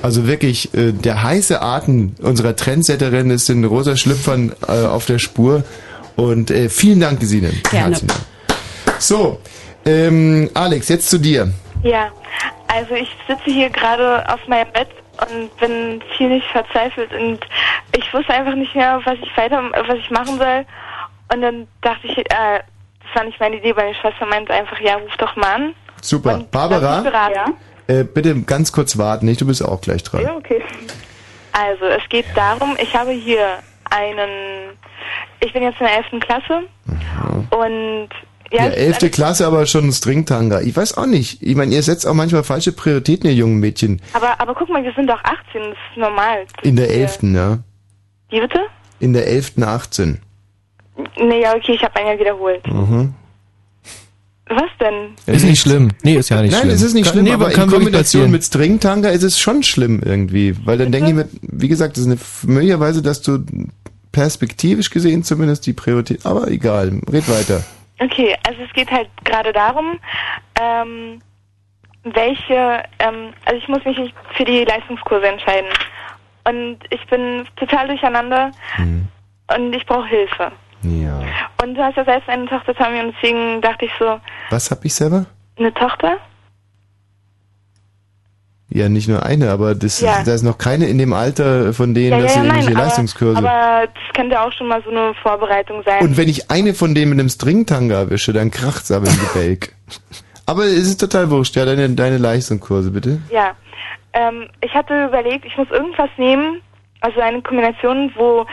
also wirklich äh, der heiße Atem unserer Trendsetterin ist in rosa Schlüpfern äh, auf der Spur. Und äh, vielen Dank, Gesine. Gerne. Herzlichen Dank. So, ähm, Alex, jetzt zu dir. Ja, also ich sitze hier gerade auf meinem Bett und bin ziemlich verzweifelt und ich wusste einfach nicht mehr, was ich weiter, was ich machen soll. Und dann dachte ich, äh, das war nicht meine Idee, meine Schwester meinte einfach, ja, ruf doch mal an. Super. Mich Barbara, beraten. äh, bitte ganz kurz warten, nicht? Du bist auch gleich dran. Ja, okay. Also, es geht darum, ich habe hier einen, ich bin jetzt in der 11. Klasse und ja, elfte alles- Klasse, aber schon ein Stringtanga. Ich weiß auch nicht. Ich meine, ihr setzt auch manchmal falsche Prioritäten, ihr jungen Mädchen. aber, aber guck mal, wir sind doch 18, das ist normal. In der elften, ja. Wie bitte? In der elften 18. Nee, ja, okay, ich habe einen ja wiederholt. Mhm. Was denn? Ist nicht schlimm. Nee, ist ja nicht Nein, schlimm. es ist nicht schlimm, nee, aber in Kombination mit Stringtanga ist es schon schlimm irgendwie. Weil dann denke ich mir, wie gesagt, das ist eine, möglicherweise, dass du perspektivisch gesehen zumindest die Priorität, aber egal, red weiter. Okay, also es geht halt gerade darum, ähm, welche, ähm, also ich muss mich für die Leistungskurse entscheiden. Und ich bin total durcheinander und ich brauche Hilfe. Ja. Und du hast ja selbst eine Tochter, Tommy, und deswegen dachte ich so, Was hab ich selber? eine Tochter? Ja, nicht nur eine, aber das, Ja. da ist noch keine in dem Alter von denen, ja, dass ja, sie irgendwelche nein, Leistungskurse. aber, aber das könnte auch schon mal so eine Vorbereitung sein. Und wenn ich eine von denen mit einem Stringtanga erwische, dann kracht's aber im Gebälk. aber es ist total wurscht, ja, deine, deine Leistungskurse, bitte. Ja, ähm, ich hatte überlegt, ich muss irgendwas nehmen, also eine Kombination, wo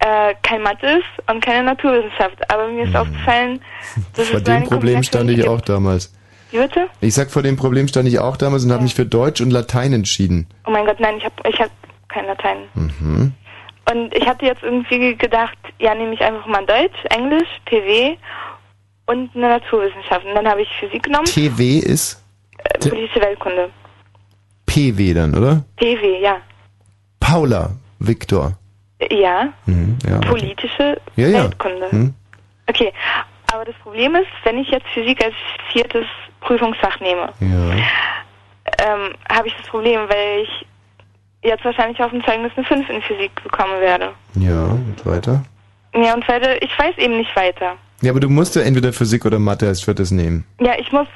äh, kein Mathe ist und keine Naturwissenschaft. Aber mir ist aufgefallen, dass. Vor es dem Problem stand ich gibt. auch damals. Wie bitte? Ich sag, vor dem Problem stand ich auch damals und habe mich für Deutsch und Latein entschieden. Oh mein Gott, nein, ich habe ich hab kein Latein. Mhm. Und ich hatte jetzt irgendwie gedacht, ja, nehme ich einfach mal Deutsch, Englisch, PW und eine Naturwissenschaft. Und dann habe ich Physik genommen, TW ist äh, politische Weltkunde. PW dann, oder? PW, ja. Paula Viktor. Ja, Mhm, ja. politische Ja, ja. Weltkunde. Hm. Okay, aber das Problem ist, wenn ich jetzt Physik als viertes Prüfungsfach nehme, Ja. ähm, habe ich das Problem, weil ich jetzt wahrscheinlich auf dem Zeugnis eine 5 in Physik bekommen werde. Ja, und weiter? Ja, und weiter, ich weiß eben nicht weiter. Ja, aber du musst ja entweder Physik oder Mathe als viertes nehmen. Ja, ich muss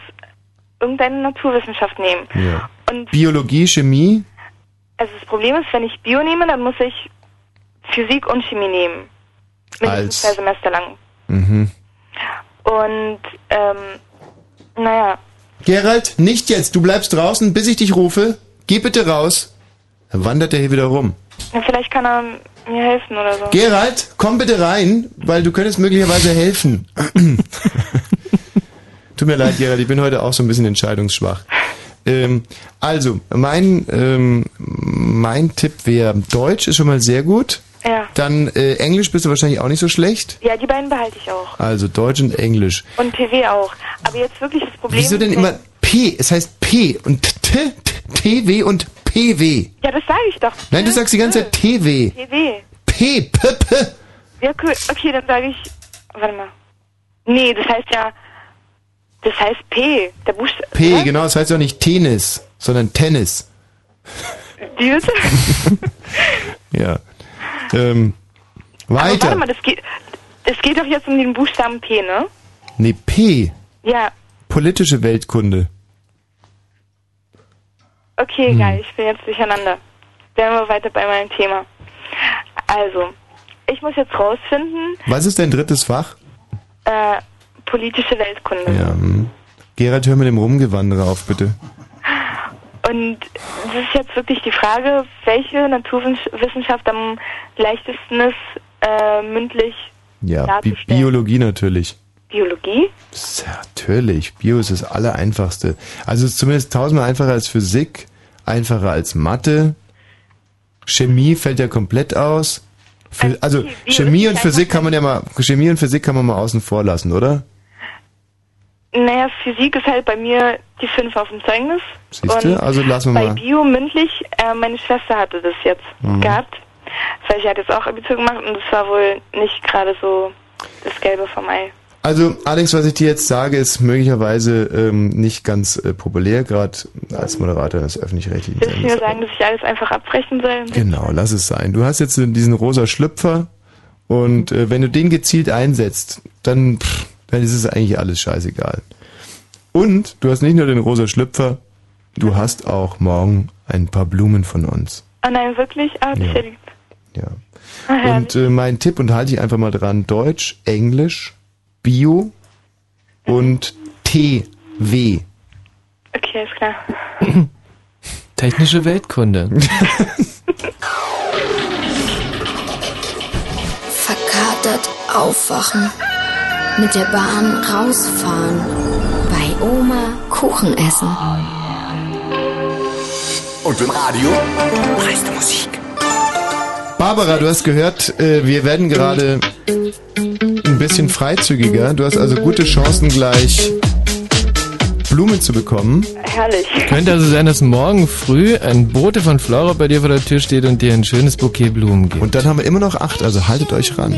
irgendeine Naturwissenschaft nehmen. Ja. Und Biologie, Chemie? also das Problem ist, wenn ich Bio nehme, dann muss ich Physik und Chemie nehmen. Mindestens Als- zwei Semester lang. Mhm. Und, ähm, naja, Gerald, nicht jetzt. Du bleibst draußen, bis ich dich rufe. Geh bitte raus. Dann wandert er hier wieder rum. ja, vielleicht kann er mir helfen oder so. Gerald, komm bitte rein, weil du könntest möglicherweise helfen. Tut mir leid, Gerald, ich bin heute auch so ein bisschen entscheidungsschwach. Ähm, also, mein, ähm, mein Tipp wäre, Deutsch ist schon mal sehr gut. Ja. Dann äh, Englisch bist du wahrscheinlich auch nicht so schlecht. Ja, die beiden behalte ich auch. Also Deutsch und Englisch. Und PW auch. Aber jetzt wirklich das Problem. Wieso denn immer P? Es heißt P und T, T, TW und PW. Ja, das sage ich doch. Nein, du sagst die ganze Zeit TW. PW. P, P, P. Ja, cool. Okay, dann sage ich. Warte mal. Nee, das heißt ja. Das heißt P. Der Buchstabe. P, genau, das heißt ja nicht Tennis, sondern Tennis. Die? Ja. Ähm, Aber warte weiter. mal, das geht. Es geht doch jetzt um den Buchstaben P, ne? Nee, P. Ja. Politische Weltkunde. Okay, Hm. egal, ich bin jetzt durcheinander. Dann wir weiter bei meinem Thema. Also, ich muss jetzt rausfinden, Was ist dein drittes Fach? äh, politische Weltkunde. Ja. Hm. Gerald, hör mit dem Rumgewandere auf, bitte. Und das ist jetzt wirklich die Frage, welche Naturwissenschaft am leichtesten ist, äh, mündlich Ja, Bi darzustellen. Biologie natürlich. Biologie? Ja, natürlich. Bio ist das Allereinfachste. Also es ist zumindest tausendmal einfacher als Physik, einfacher als Mathe. Chemie fällt ja komplett aus. Phy- Also Bio ist Chemie nicht und Physik kann man ja mal Chemie und Physik kann man mal außen vor lassen, oder? Naja, Physik ist halt bei mir die 5 auf dem Zeugnis. Siehst du? Also lassen wir bei mal. Bio mündlich, äh, meine Schwester hatte das jetzt Mhm. gehabt. Das heißt, sie hat jetzt auch Abitur gemacht und das war wohl nicht gerade so das Gelbe vom Ei. Also Alex, was ich dir jetzt sage, ist möglicherweise ähm, nicht ganz äh, populär, gerade als Moderator des öffentlich-rechtlichen Willst du mir sagen, dass ich alles einfach abbrechen soll? Genau, lass es sein. Du hast jetzt diesen rosa Schlüpfer und äh, wenn du den gezielt einsetzt, dann, pff, dann ist es eigentlich alles scheißegal. Und du hast nicht nur den rosa Schlüpfer, du hast auch morgen ein paar Blumen von uns. Oh nein, wirklich? Ah, das Ja. ja lieb. Ja. Ah. Und äh, mein Tipp, und halte ich einfach mal dran, Deutsch, Englisch, Bio und TW. Okay, ist klar. Technische Weltkunde. Verkatert aufwachen. Mit der Bahn rausfahren. Bei Oma Kuchen essen. Und im Radio? Preiste Musik. Barbara, du hast gehört, äh, wir werden gerade ein bisschen freizügiger. Du hast also gute Chancen gleich Blumen zu bekommen. Herrlich. Könnte also sein, dass morgen früh ein Bote von Flora bei dir vor der Tür steht und dir ein schönes Bouquet Blumen gibt. Und dann haben wir immer noch acht, also haltet euch ran.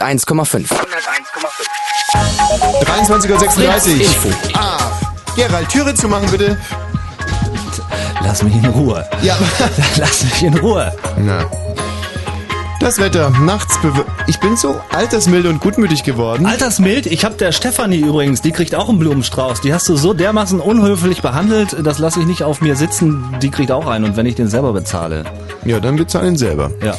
101,5. 23.36 Info. Ah, Gerald, Türe zu machen, bitte. Lass mich in Ruhe. Ja. Lass mich in Ruhe. Na. Das Wetter, nachts bew Ich bin so altersmild und gutmütig geworden. Altersmild, ich hab der Stefanie übrigens, die kriegt auch einen Blumenstrauß. Die hast du so dermaßen unhöflich behandelt, das lasse ich nicht auf mir sitzen. Die kriegt auch einen und wenn ich den selber bezahle. Ja, dann bezahl ihn selber. Ja.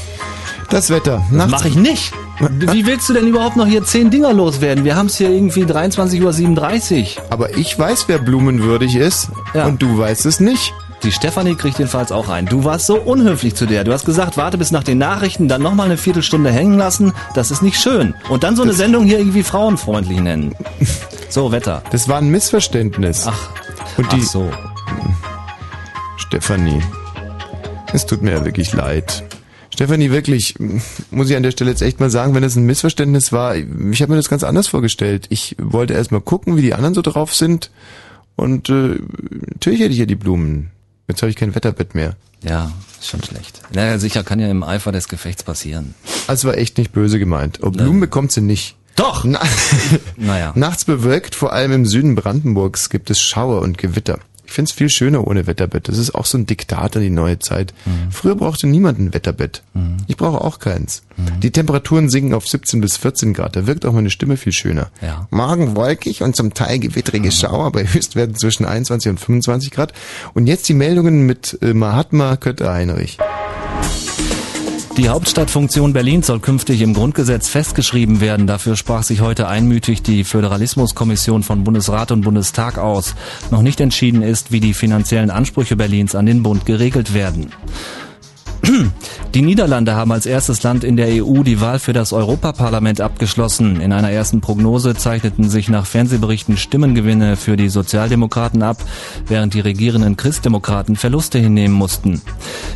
Das Wetter, Das nachts... mache ich nicht. Wie willst du denn überhaupt noch hier zehn Dinger loswerden? Wir haben es hier irgendwie 23.37 Uhr. Aber ich weiß, wer blumenwürdig ist Ja. und du weißt es nicht. Die Stefanie kriegt jedenfalls auch ein. Du warst so unhöflich zu der. Du hast gesagt, warte bis nach den Nachrichten, dann nochmal eine Viertelstunde hängen lassen. Das ist nicht schön. Und dann so eine Sendung hier irgendwie frauenfreundlich nennen. So, Wetter. Das war ein Missverständnis. Ach, und die ach so. Stefanie, es tut mir ja wirklich leid. Stefanie, wirklich, muss ich an der Stelle jetzt echt mal sagen, wenn das ein Missverständnis war, ich habe mir das ganz anders vorgestellt. Ich wollte erst mal gucken, wie die anderen so drauf sind und äh, natürlich hätte ich ja die Blumen. Jetzt habe ich kein Wetterbett mehr. Ja, ist schon schlecht. Naja, sicher kann ja im Eifer des Gefechts passieren. Also war echt nicht böse gemeint. Oh, Blumen bekommt sie nicht. Doch! Na, Naja. Nachts bewölkt, vor allem im Süden Brandenburgs gibt es Schauer und Gewitter. Ich find's viel schöner ohne Wetterbett. Das ist auch so ein Diktat an die neue Zeit. Früher brauchte niemand ein Wetterbett. Ich brauche auch keins. Die Temperaturen sinken auf 17 bis 14 Grad. Da wirkt auch meine Stimme viel schöner. Ja. Morgen wolkig und zum Teil gewittrige Schauer bei Höchstwerten zwischen 21 und 25 Grad. Und jetzt die Meldungen mit äh, Mahatma Kötter-Heinrich. Die Hauptstadtfunktion Berlins soll künftig im Grundgesetz festgeschrieben werden. Dafür sprach sich heute einmütig die Föderalismuskommission von Bundesrat und Bundestag aus. Noch nicht entschieden ist, wie die finanziellen Ansprüche Berlins an den Bund geregelt werden. Die Niederlande haben als erstes Land in der EU die Wahl für das Europaparlament abgeschlossen. In einer ersten Prognose zeichneten sich nach Fernsehberichten Stimmengewinne für die Sozialdemokraten ab, während die regierenden Christdemokraten Verluste hinnehmen mussten.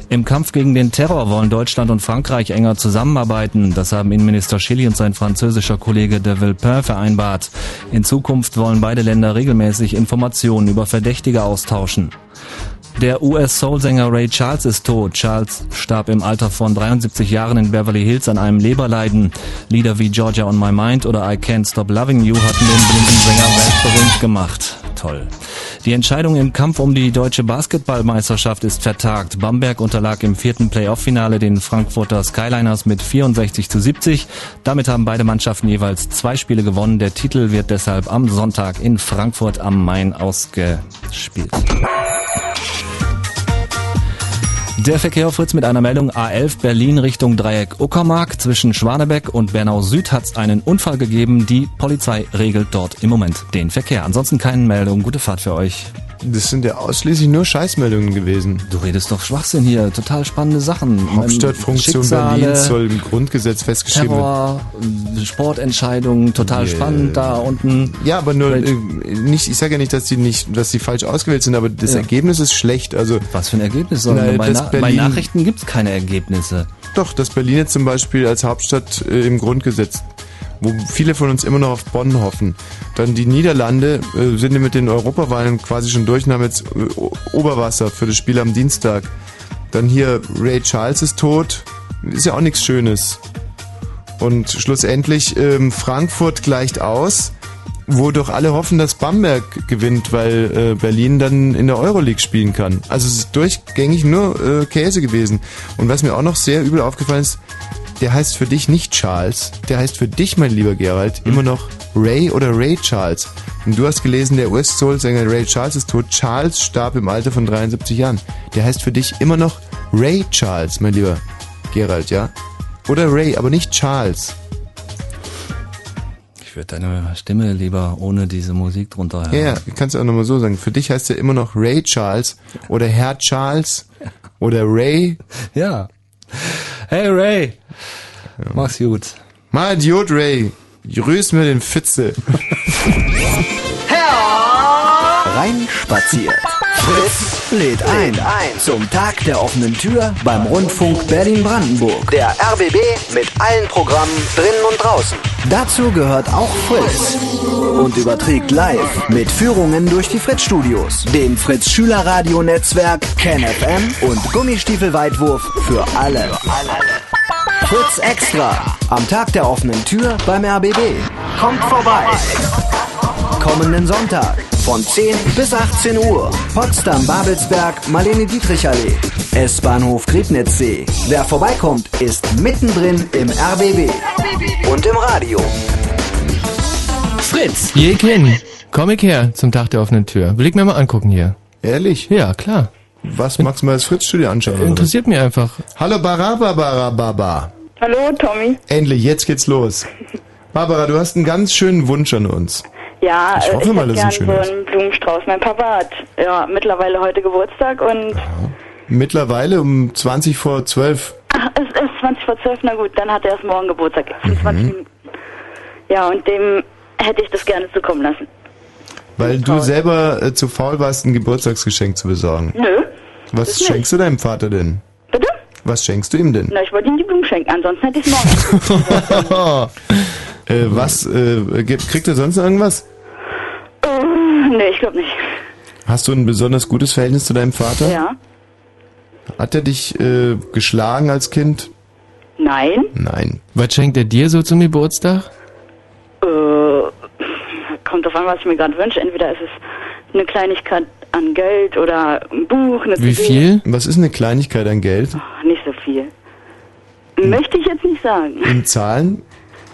Im Kampf gegen den Terror wollen Deutschland und Frankreich enger zusammenarbeiten. Das haben Innenminister Schilly und sein französischer Kollege de Villepin vereinbart. In Zukunft wollen beide Länder regelmäßig Informationen über Verdächtige austauschen. Der US-Soul-Sänger Ray Charles ist tot. Charles starb im Alter von 73 Jahren in Beverly Hills an einem Leberleiden. Lieder wie Georgia on My Mind oder I Can't Stop Loving You hatten den blinden Sänger weltberühmt gemacht. Toll. Die Entscheidung im Kampf um die deutsche Basketballmeisterschaft ist vertagt. Bamberg unterlag im vierten Playoff-Finale den Frankfurter Skyliners mit 64 zu 70. Damit haben beide Mannschaften jeweils zwei Spiele gewonnen. Der Titel wird deshalb am Sonntag in Frankfurt am Main ausgespielt. Der Verkehr Fritz mit einer Meldung A11 Berlin Richtung Dreieck Uckermark. Zwischen Schwanebeck und Bernau Süd hat es einen Unfall gegeben. Die Polizei regelt dort im Moment den Verkehr. Ansonsten keine Meldung. Gute Fahrt für euch. Das sind ja ausschließlich nur Scheißmeldungen gewesen. Du redest doch Schwachsinn hier. Total spannende Sachen. Hauptstadtfunktion Schicksale, Berlins soll im Grundgesetz festgeschrieben werden. Terror, Sportentscheidungen, total Yeah. spannend da unten. Ja, aber nur äh, nicht. Ich sage ja nicht, dass die nicht, dass die falsch ausgewählt sind, aber das Ja. Ergebnis ist schlecht. Also was für ein Ergebnis? Soll Na, bei, Na bei Berlin- Nachrichten gibt's keine Ergebnisse. Doch, dass Berlin jetzt zum Beispiel als Hauptstadt äh, im Grundgesetz, wo viele von uns immer noch auf Bonn hoffen. Dann die Niederlande äh, sind mit den Europawahlen quasi schon durch und haben jetzt äh, Oberwasser für das Spiel am Dienstag. Dann hier Ray Charles ist tot. Ist ja auch nichts Schönes. Und schlussendlich ähm, Frankfurt gleicht aus, wo doch alle hoffen, dass Bamberg gewinnt, weil äh, Berlin dann in der Euroleague spielen kann. Also es ist durchgängig nur äh, Käse gewesen. Und was mir auch noch sehr übel aufgefallen ist, der heißt für dich nicht Charles, der heißt für dich, mein lieber Gerald, immer noch Ray oder Ray Charles. Und du hast gelesen, der US-Soul-Sänger Ray Charles ist tot. Charles starb im Alter von 73 Jahren. Der heißt für dich immer noch Ray Charles, mein lieber Gerald, ja? Oder Ray, aber nicht Charles. Ich würde deine Stimme lieber ohne diese Musik drunter hören. Ja, ja, kannst du auch nochmal so sagen. Für dich heißt er immer noch Ray Charles oder Herr Charles oder Ray. Ja. Hey Ray, mach's gut. Mal Idiot Ray, grüß mir den Fitze. Rein spaziert. Fritz lädt ein zum Tag der offenen Tür beim Rundfunk Berlin-Brandenburg. Der RBB mit allen Programmen drinnen und draußen. Dazu gehört auch Fritz und überträgt live mit Führungen durch die Fritz-Studios, dem Fritz-Schülerradio-Netzwerk, KenFM und Gummistiefelweitwurf für alle. Fritz Extra am Tag der offenen Tür beim RBB. Kommt vorbei. Kommenden Sonntag von 10 bis 18 Uhr. Potsdam-Babelsberg, Marlene-Dietrich-Allee. S-Bahnhof Griebnitzsee. Wer vorbeikommt, ist mittendrin im RBB. Und im Radio. Fritz! Jekin, komm ich her zum Tag der offenen Tür. Will ich mir mal angucken hier. Ehrlich? Ja, klar. Was magst du mal das Fritz-Studio anschauen? Interessiert mich einfach. Hallo Barabarababa. Hallo, Tommy. Endlich, jetzt geht's los. Barbara, du hast einen ganz schönen Wunsch an uns. Ja, Ich äh, hoffe ich mal, dass es ein so schöner einen Blumenstrauß. Mein Papa hat ja mittlerweile heute Geburtstag und Mittlerweile um 20 vor 12. ach, es ist 20 vor 12, na gut, dann hat er erst morgen Geburtstag. Mhm. 25 Minuten. Ja, und dem hätte ich das gerne zukommen lassen. Weil du selber äh, zu faul warst, ein Geburtstagsgeschenk zu besorgen. Nö. Was das nicht. schenkst du deinem Vater denn? Bitte? Was schenkst du ihm denn? Na, ich wollte ihm die Blumen schenken, ansonsten hätte ich es morgen. äh, was, äh, gibt- kriegt er sonst noch irgendwas? äh, nee, ich glaube nicht. Hast du ein besonders gutes Verhältnis zu deinem Vater? Ja? Hat er dich äh, geschlagen als Kind? Nein? Nein. Was schenkt er dir so zum Geburtstag? Äh, kommt drauf an, was ich mir gerade wünsche. Entweder ist es eine Kleinigkeit an Geld oder ein Buch, eine CD. Was ist eine Kleinigkeit an Geld? Ach, Nicht so viel. Möchte ich jetzt nicht sagen. In Zahlen?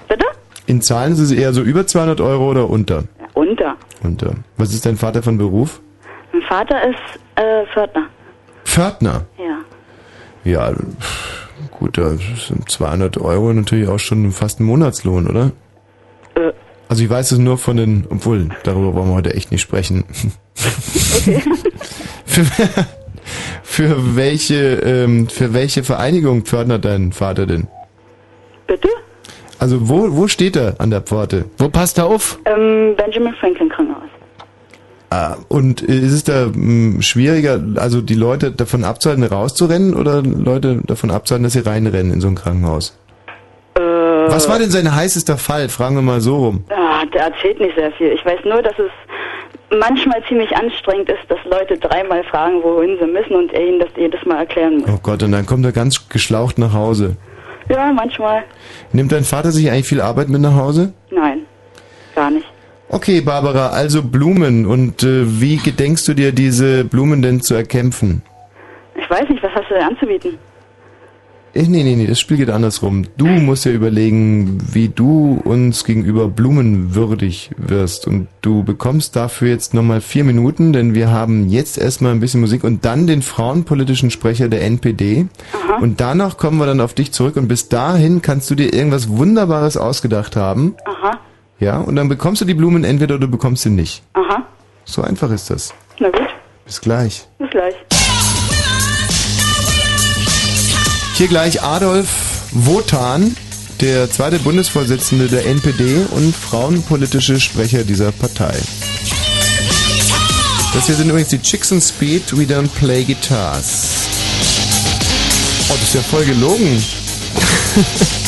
Bitte? In Zahlen ist es eher so über 200 Euro oder unter? Unter. Unter. Was ist dein Vater von Beruf? Mein Vater ist äh, Pförtner. Pförtner. Ja. Ja, pff, gut, da sind 200 Euro natürlich auch schon fast ein Monatslohn, oder? Äh. Also ich weiß es nur von den, obwohl, darüber wollen wir heute echt nicht sprechen. für, für welche, ähm, für welche Vereinigung pförtnert dein Vater denn? Bitte? Also wo, wo steht er an der Pforte? Wo passt er auf? Ähm, Benjamin Franklin Krankenhaus. Ah, und ist es da mh, schwieriger, also die Leute davon abzuhalten, rauszurennen oder Leute davon abzuhalten, dass sie reinrennen in so ein Krankenhaus? Äh, Was war denn sein heißester Fall? Fragen wir mal so rum. Ah, der erzählt nicht sehr viel. Ich weiß nur, dass es manchmal ziemlich anstrengend ist, dass Leute dreimal fragen, wohin sie müssen und er ihnen das jedes Mal erklären muss. Oh Gott, und dann kommt er ganz geschlaucht nach Hause. Ja, manchmal. Nimmt dein Vater sich eigentlich viel Arbeit mit nach Hause? Nein, gar nicht. Okay, Barbara, also Blumen. Und äh, wie gedenkst du dir diese Blumen denn zu erkämpfen? Ich weiß nicht, was hast du denn anzubieten? Eh, nee, nee, nee, das Spiel geht andersrum. Du musst ja überlegen, wie du uns gegenüber blumenwürdig wirst. Und du bekommst dafür jetzt nochmal vier Minuten, denn wir haben jetzt erstmal ein bisschen Musik und dann den frauenpolitischen Sprecher der NPD. Und danach kommen wir dann auf dich zurück und bis dahin kannst du dir irgendwas Wunderbares ausgedacht haben. Aha, Ja, und dann bekommst du die Blumen entweder oder du bekommst sie nicht. aha. So einfach ist das. Na gut, Bis gleich. bis gleich. Hier gleich Adolf Wotan, der zweite Bundesvorsitzende der NPD und frauenpolitische Sprecher dieser Partei. Das hier sind übrigens die Chicks and Speed, We Don't Play Guitars. Oh, das ist ja voll gelogen.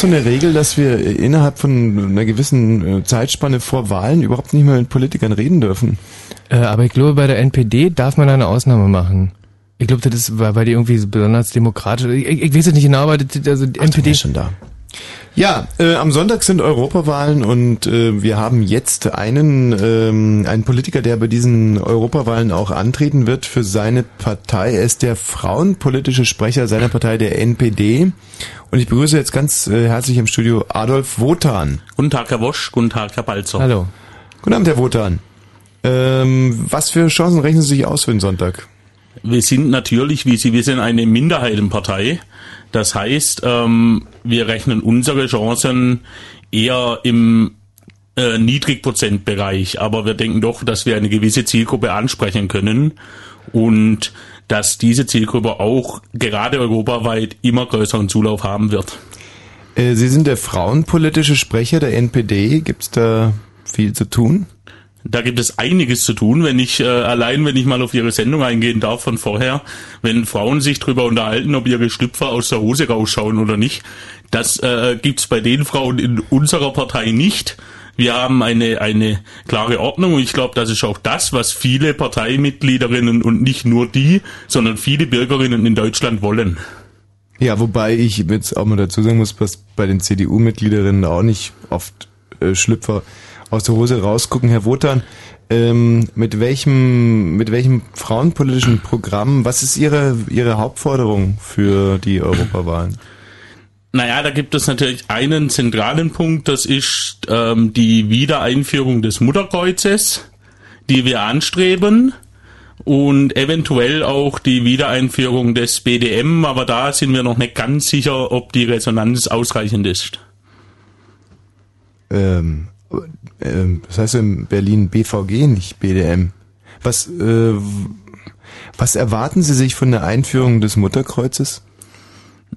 so eine Regel, dass wir innerhalb von einer gewissen äh, Zeitspanne vor Wahlen überhaupt nicht mehr mit Politikern reden dürfen. Äh, aber ich glaube, bei der NPD darf man eine Ausnahme machen. Ich glaube, das ist, weil die irgendwie so besonders demokratisch. Ich, ich weiß es nicht genau, aber das, also die NPD schon da. Ja, äh, am Sonntag sind Europawahlen und äh, wir haben jetzt einen, ähm, einen Politiker, der bei diesen Europawahlen auch antreten wird für seine Partei. Er ist der frauenpolitische Sprecher seiner Partei, der NPD. Und ich begrüße jetzt ganz äh, herzlich im Studio Adolf Wotan. Guten Tag, Herr Wosch. Guten Tag, Herr Balzer. Hallo. Guten Abend, Herr Wotan. Ähm, was für Chancen rechnen Sie sich aus für den Sonntag? Wir sind natürlich, wie Sie wissen, eine Minderheitenpartei. Das heißt, ähm, wir rechnen unsere Chancen eher im äh, Niedrigprozentbereich, aber wir denken doch, dass wir eine gewisse Zielgruppe ansprechen können und dass diese Zielgruppe auch gerade europaweit immer größeren Zulauf haben wird. Äh, Sie sind der frauenpolitische Sprecher der NPD. Gibt es da viel zu tun? Da gibt es einiges zu tun, wenn ich äh, allein, wenn ich mal auf Ihre Sendung eingehen darf von vorher, wenn Frauen sich darüber unterhalten, ob ihre Schlüpfer aus der Hose rausschauen oder nicht. Das äh, gibt's bei den Frauen in unserer Partei nicht. Wir haben eine eine klare Ordnung und ich glaube, das ist auch das, was viele Parteimitgliederinnen und nicht nur die, sondern viele Bürgerinnen in Deutschland wollen. Ja, wobei ich jetzt auch mal dazu sagen muss, dass bei den CDU-Mitgliederinnen auch nicht oft äh, Schlüpfer aus der Hose rausgucken. Herr Wotan, ähm, mit welchem mit welchem frauenpolitischen Programm, was ist Ihre Ihre Hauptforderung für die Europawahlen? Naja, da gibt es natürlich einen zentralen Punkt, das ist ähm, die Wiedereinführung des Mutterkreuzes, die wir anstreben und eventuell auch die Wiedereinführung des BDM, aber da sind wir noch nicht ganz sicher, ob die Resonanz ausreichend ist. Ähm, das heißt in Berlin BVG, nicht BDM. Was, äh, was erwarten Sie sich von der Einführung des Mutterkreuzes?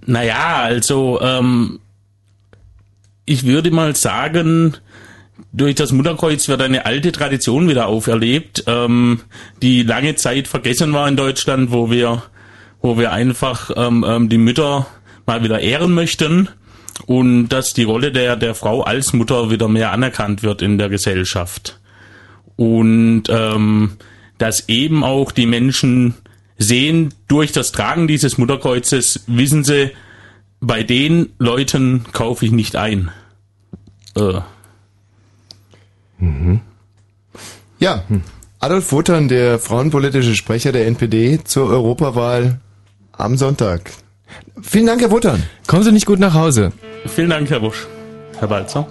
Naja, also ähm, ich würde mal sagen, durch das Mutterkreuz wird eine alte Tradition wieder auferlebt, ähm, die lange Zeit vergessen war in Deutschland, wo wir, wo wir einfach ähm, ähm, die Mütter mal wieder ehren möchten und dass die Rolle der, der Frau als Mutter wieder mehr anerkannt wird in der Gesellschaft. Und ähm, dass eben auch die Menschen sehen, durch das Tragen dieses Mutterkreuzes wissen sie, bei den Leuten kaufe ich nicht ein. Äh. Mhm. Ja, Adolf Wotan, der frauenpolitische Sprecher der NPD zur Europawahl am Sonntag. Vielen Dank, Herr Wotan. Kommen Sie nicht gut nach Hause. Vielen Dank, Herr Busch. Herr Balzer.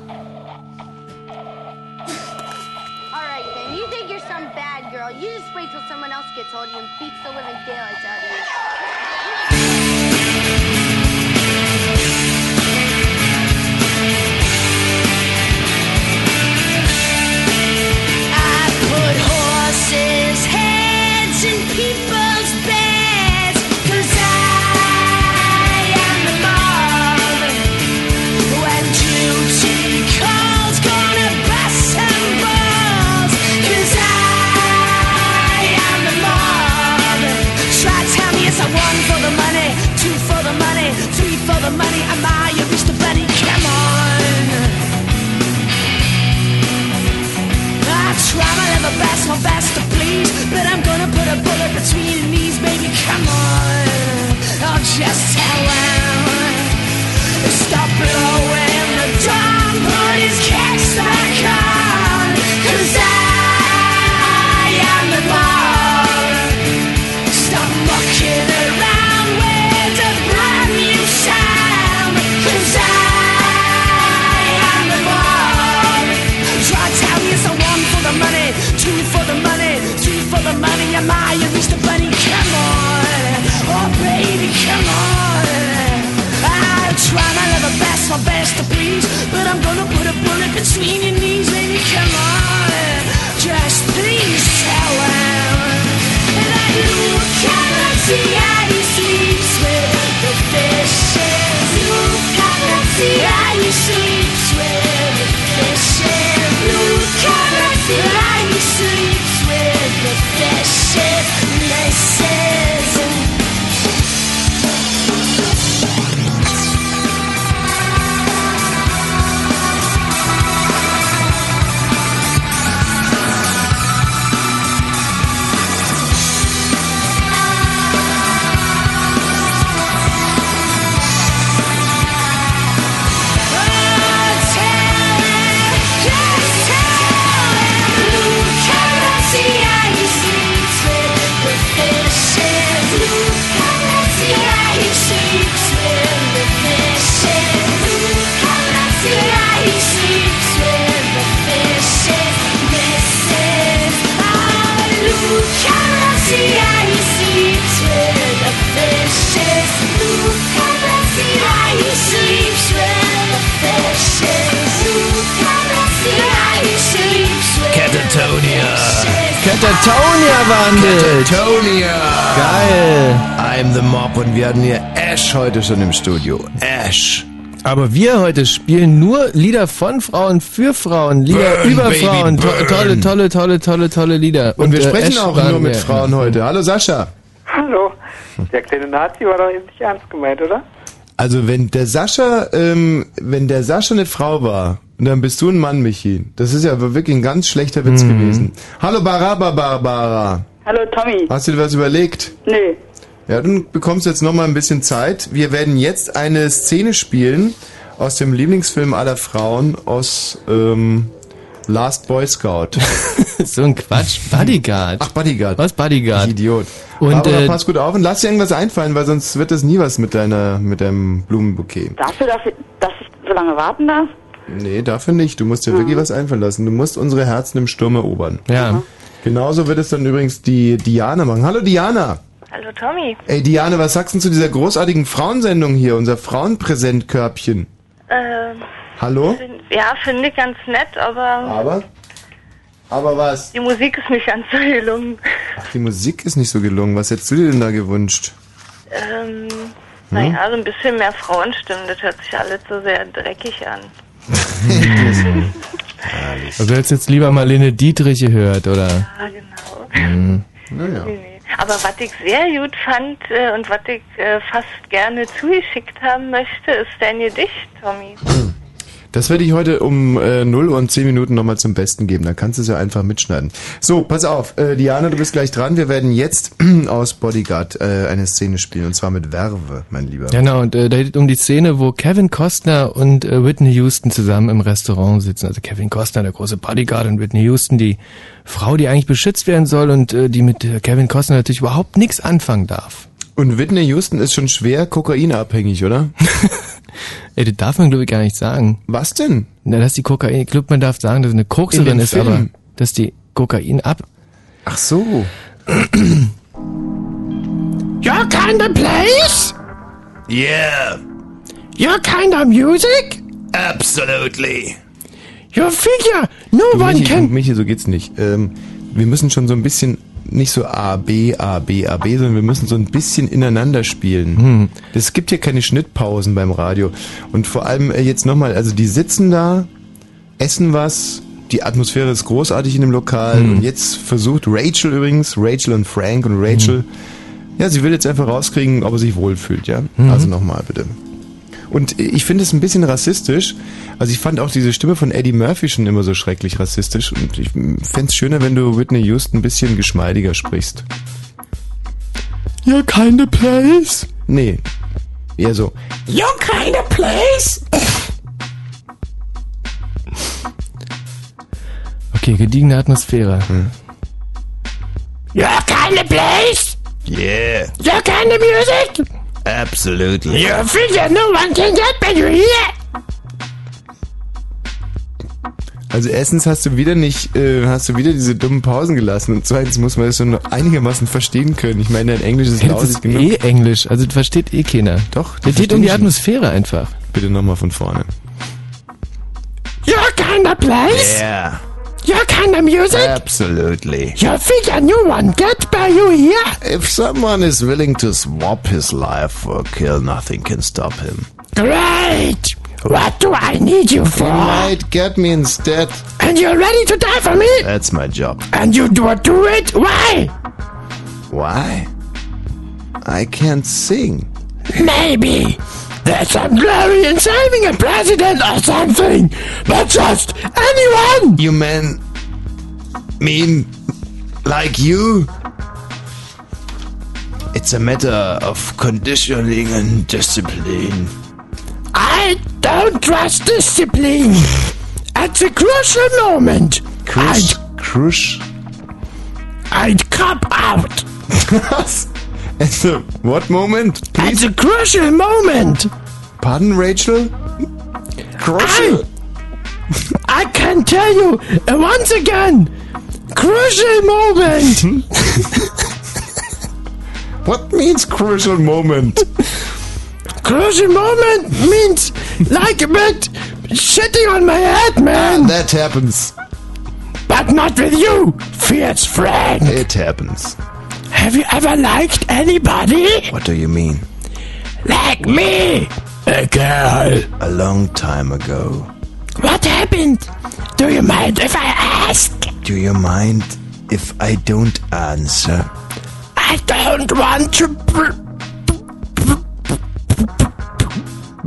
Schon im Studio. Ash. Aber wir heute spielen nur Lieder von Frauen für Frauen, Lieder Burn, über Baby, Frauen. To tolle, tolle, tolle, tolle, tolle Lieder. Und, wir äh, sprechen Ash auch nur mit. Frauen heute. Hallo Sascha. Hallo. Der kleine Nazi war doch eben nicht ernst gemeint, oder? Also wenn der Sascha, ähm, wenn der Sascha eine Frau war, dann bist du ein Mann, Michi. Das ist ja wirklich ein ganz schlechter Witz Mhm. gewesen. Hallo Baraba Barbara. Hallo Tommy. Hast du dir was überlegt? Nee. Ja, dann bekommst du jetzt noch mal ein bisschen Zeit. Wir werden jetzt eine Szene spielen aus dem Lieblingsfilm aller Frauen aus ähm, Last Boy Scout. so ein Quatsch. Bodyguard. Ach, Bodyguard. Was Bodyguard? Ich Idiot. Und, Aber äh, pass gut auf und lass dir irgendwas einfallen, weil sonst wird das nie was mit deiner mit deinem Blumenbouquet. Dafür, dass ich, dass ich so lange warten darf? Nee, dafür nicht. Du musst dir wirklich was einfallen lassen. Du musst unsere Herzen im Sturm erobern. Ja. Genauso wird es dann übrigens die Diana machen. Hallo Diana. Hallo Tommy. Ey Diane, was sagst du zu dieser großartigen Frauensendung hier, unser Frauenpräsentkörbchen? Ähm, Hallo? find- ja, finde ich ganz nett, aber Aber? Aber was? die Musik ist nicht ganz so gelungen. Ach, die Musik ist nicht so gelungen. Was hättest du dir denn da gewünscht? Ähm, naja, so ein bisschen mehr Frauenstimmen, das hört sich alles so sehr dreckig an. Also du hättest jetzt lieber Marlene Dietrich gehört, oder? Ja, genau. Mhm. Naja. Nee, nee. Aber was ich sehr gut fand äh, und was ich äh, fast gerne zugeschickt haben möchte, ist dein Gedicht, Tommy. Das werde ich heute um äh, 0 und 10 Minuten nochmal zum Besten geben. Dann kannst du es ja einfach mitschneiden. So, pass auf. Äh, Diana, du bist gleich dran. Wir werden jetzt aus Bodyguard äh, eine Szene spielen. Und zwar mit Werbe, mein Lieber. Genau, und äh, da geht es um die Szene, wo Kevin Costner und äh, Whitney Houston zusammen im Restaurant sitzen. Also Kevin Costner, der große Bodyguard, und Whitney Houston, die Frau, die eigentlich beschützt werden soll und äh, die mit äh, Kevin Costner natürlich überhaupt nichts anfangen darf. Und Whitney Houston ist schon schwer kokainabhängig, oder? Ey, das darf man glaube ich gar nicht sagen. Was denn? Na, dass die Kokain, ich glaube, man darf sagen, dass eine In Kokserin ist, Film. aber dass die Kokain ab. Ach so. Your kind of place? Yeah, Your kind of music? absolutely. Your figure? No Du, one Michi, can. Michi, so geht's nicht. Ähm, wir müssen schon so ein bisschen nicht so A, B, A, B, A, B, sondern wir müssen so ein bisschen ineinander spielen. Es gibt hier keine Schnittpausen beim Radio. Und vor allem äh, jetzt nochmal, also die sitzen da, essen was, die Atmosphäre ist großartig in dem Lokal und jetzt versucht Rachel übrigens, Rachel und Frank und Rachel, ja, sie will jetzt einfach rauskriegen, ob er sich wohlfühlt, ja? Mhm. Also nochmal bitte. Und ich finde es ein bisschen rassistisch. Also ich fand auch diese Stimme von Eddie Murphy schon immer so schrecklich rassistisch. Und ich fände es schöner, wenn du Whitney Houston ein bisschen geschmeidiger sprichst. Your kind of place? Nee. Eher so. Your kind of place? Okay, gediegene Atmosphäre. Your kind of place? Yeah, Your kind of music? Absolutely. Your figure? No one can get you here. Also erstens hast du wieder nicht, äh, hast du wieder diese dummen Pausen gelassen und zweitens muss man das so noch einigermaßen verstehen können. Ich meine, dein Englisch ist Das lausig ist genug. eh Englisch, also das versteht eh keiner. Doch, Das geht um die Atmosphäre einfach. Bitte nochmal von vorne. Your kind of place? Yeah, Your kind of music? absolutely. Figure? No one get by you here. If someone is willing to swap his life for a kill, nothing can stop him. Great. What do I need you for? You might get me instead. And you're ready to die for me? That's my job. And you do do it? Why? Why? I can't sing. Maybe. There's some glory in saving a president or something. But just anyone. You men mean like you? It's a matter of conditioning and discipline. I don't trust discipline. At the crucial moment, Crush, crush. I'd, I'd cop out. At the what moment? At the crucial moment, Pardon, Rachel? Crucial. I can tell you uh, once again, crucial moment. What means crucial moment? crucial moment means like a bit shitting on my head, man. That happens. But not with you, fierce friend. It happens. Have you ever liked anybody? What do you mean? Like me, a girl. A long time ago. What happened? Do you mind if I ask? Do you mind if I don't answer? I don't want to.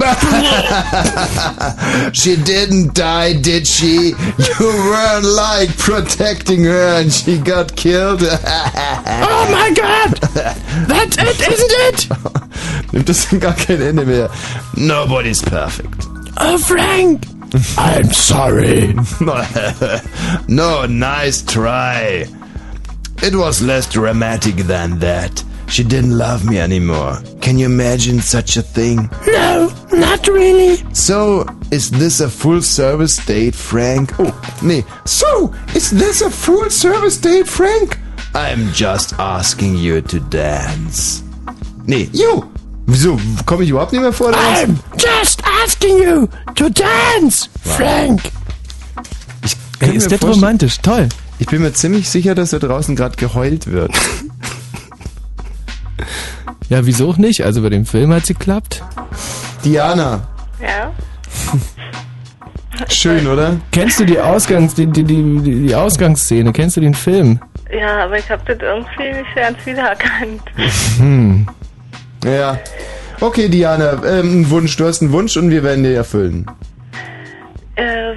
she didn't die, did she? You weren't like protecting her and she got killed. oh my god! That's it, isn't it? Nimmt das gar kein Ende mehr. Nobody's perfect. Oh, Frank! I'm sorry. no, nice try. It was less dramatic than that. She didn't love me anymore. Can you imagine such a thing? No, not really. So, is this a full service date, Frank? Oh, nee. So, is this a full service date, Frank? I'm just asking you to dance. Nee, you! Wieso? Komme ich überhaupt nicht mehr vor? oder was? I'm just asking you to dance, Frank. Kann Ey, ist das romantisch? Toll. Ich bin mir ziemlich sicher, dass da draußen gerade geheult wird. Ja, wieso auch nicht? Also bei dem Film hat's geklappt. Diana, Ja. schön, oder? Kennst du die Ausgangs die, die, die, die die Ausgangsszene? Kennst du den Film? Ja, aber ich habe das irgendwie nicht ganz wiedererkannt. Hm. Ja. Okay, Diana, ähm, ein Wunsch. Du hast einen Wunsch und wir werden dir erfüllen. Äh,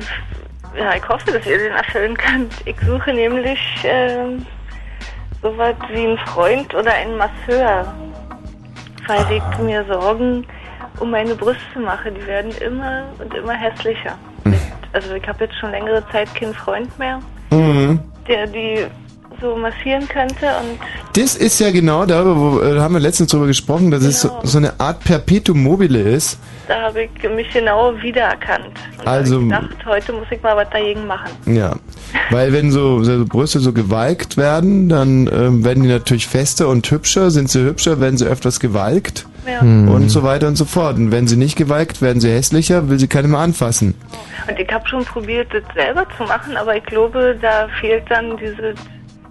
ja, ich hoffe, dass ihr den erfüllen könnt. Ich suche nämlich ähm, sowas wie einen Freund oder einen Masseur, weil ich mir Sorgen um meine Brüste mache. Die werden immer und immer hässlicher. Also ich habe jetzt schon längere Zeit keinen Freund mehr, Mhm. der die so massieren könnte und Das ist ja genau darüber, wo äh, haben wir letztens drüber gesprochen, dass es so, so eine Art Perpetuum mobile ist. da habe ich mich genau wiedererkannt. Und Also- ich dachte, heute muss ich mal was dagegen machen. Ja, weil wenn so, so Brüste so gewalkt werden, dann ähm, werden die natürlich fester und hübscher. Sind sie hübscher, werden sie öfters gewalkt Ja. Hm. und so weiter und so fort. Und wenn sie nicht gewalkt, werden sie hässlicher, will sie keine mehr anfassen. Und ich habe schon probiert, das selber zu machen, aber ich glaube, da fehlt dann dieses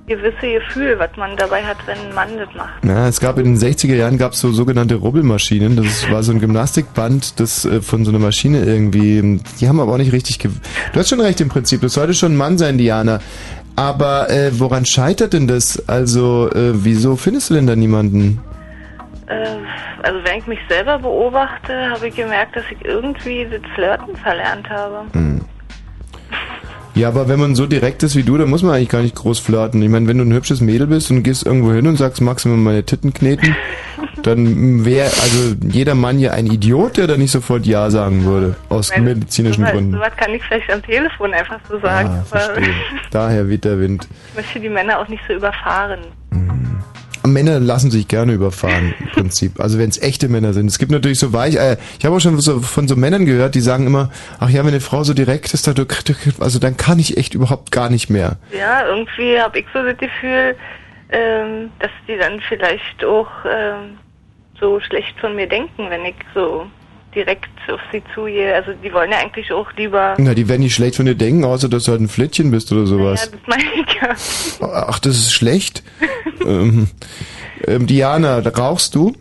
gewisse Gefühl, was man dabei hat, wenn ein Mann das macht. Ja, es gab in den 60er Jahren gab es so sogenannte Rubbelmaschinen. Das war so ein Gymnastikband, das äh, von so einer Maschine irgendwie. Die haben aber auch nicht richtig. Ge du hast schon recht im Prinzip. Das sollte schon ein Mann sein, Diana. Aber äh, woran scheitert denn das? Also äh, wieso findest du denn da niemanden? Äh, also wenn ich mich selber beobachte, habe ich gemerkt, dass ich irgendwie das Flirten verlernt habe. Ja, aber wenn man so direkt ist wie du, dann muss man eigentlich gar nicht groß flirten. Ich meine, wenn du ein hübsches Mädel bist und gehst irgendwo hin und sagst, magst du mir meine Titten kneten, dann wäre also jeder Mann ja ein Idiot, der da nicht sofort Ja sagen würde. Aus Wenn- medizinischen sowas, Gründen. sowas kann ich vielleicht am Telefon einfach so sagen. Ah, verstehe. Daher weht der Wind. ich möchte die Männer auch nicht so überfahren. Männer lassen sich gerne überfahren, im Prinzip. Also wenn es echte Männer sind. Es gibt natürlich so weich, äh, ich habe auch schon so von so Männern gehört, die sagen immer, ach ja, wenn eine Frau so direkt ist, dann, also dann kann ich echt überhaupt gar nicht mehr. Ja, irgendwie habe ich so das Gefühl, ähm, dass die dann vielleicht auch ähm, so schlecht von mir denken, wenn ich so direkt auf sie zugehe. Also die wollen ja eigentlich auch lieber. Na, die werden nicht schlecht von dir denken, außer dass du halt ein Flittchen bist oder Ja, sowas. das meine ich ja. Ach, das ist schlecht. ähm, ähm, Diana, rauchst du?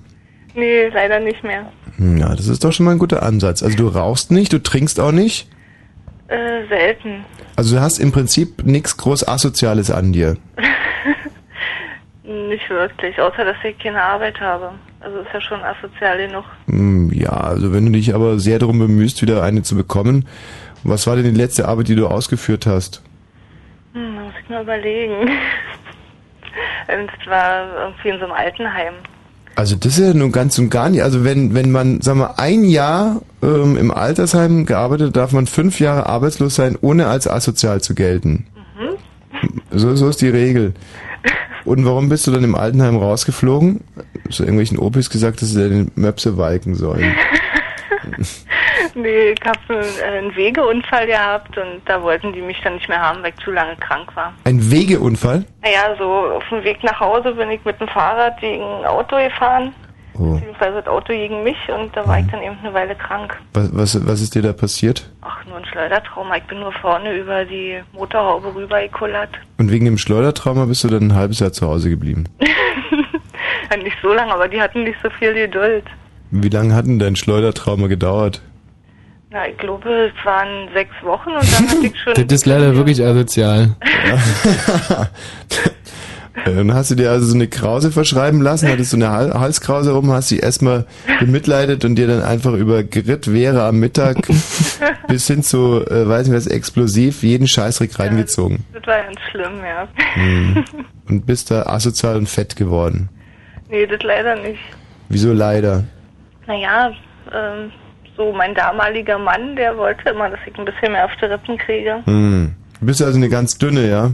Nee, leider nicht mehr. Hm, Ja, das ist doch schon mal ein guter Ansatz. Also du rauchst nicht, du trinkst auch nicht. Äh, selten. Also du hast im Prinzip nichts groß Asoziales an dir. Nicht wirklich, außer dass ich keine Arbeit habe. Also ist ja schon asozial genug. Hm, Ja, also wenn du dich aber sehr darum bemühst, wieder eine zu bekommen, was war denn die letzte Arbeit, die du ausgeführt hast? Hm, da muss ich mal überlegen. Und es war irgendwie in so einem Altenheim. Also das ist ja nun ganz und gar nicht. Also wenn wenn man, sagen wir, ein Jahr ähm, im Altersheim gearbeitet, darf man fünf Jahre arbeitslos sein, ohne als asozial zu gelten. So, so ist die Regel. Und warum bist du dann im Altenheim rausgeflogen? Zu irgendwelchen Opis gesagt, dass sie deine Möpse walken sollen. Nee, ich habe einen, einen Wegeunfall gehabt und da wollten die mich dann nicht mehr haben, weil ich zu lange krank war. Ein Wegeunfall? Naja, so auf dem Weg nach Hause bin ich mit dem Fahrrad gegen ein Auto gefahren, Oh. beziehungsweise das Auto gegen mich und da war ich dann eben eine Weile krank. Was, was, was ist dir da passiert? Ach, nur ein Schleudertrauma. Ich bin nur vorne über die Motorhaube rübergekullert. Und wegen dem Schleudertrauma bist du dann ein halbes Jahr zu Hause geblieben. Ja, nicht so lange, aber die hatten nicht so viel Geduld. Wie lange hat denn dein Schleudertrauma gedauert? Na, ich glaube, es waren sechs Wochen und dann hatte ich schon... Das ist leider wirklich asozial. Dann hast du dir also so eine Krause verschreiben lassen, hattest du eine Hal Halskrause rum, hast sie erstmal bemitleidet und dir dann einfach über Grit wäre am Mittag bis hin zu, äh, weiß nicht was, explosiv, jeden Scheißdreck reingezogen. Das war ganz schlimm, ja. Hm. Und bist da asozial und fett geworden. Nee, das leider nicht. Wieso leider? Naja, ähm, so mein damaliger Mann, der wollte immer, dass ich ein bisschen mehr auf die Rippen kriege. Hm. Du bist also eine ganz dünne, ja?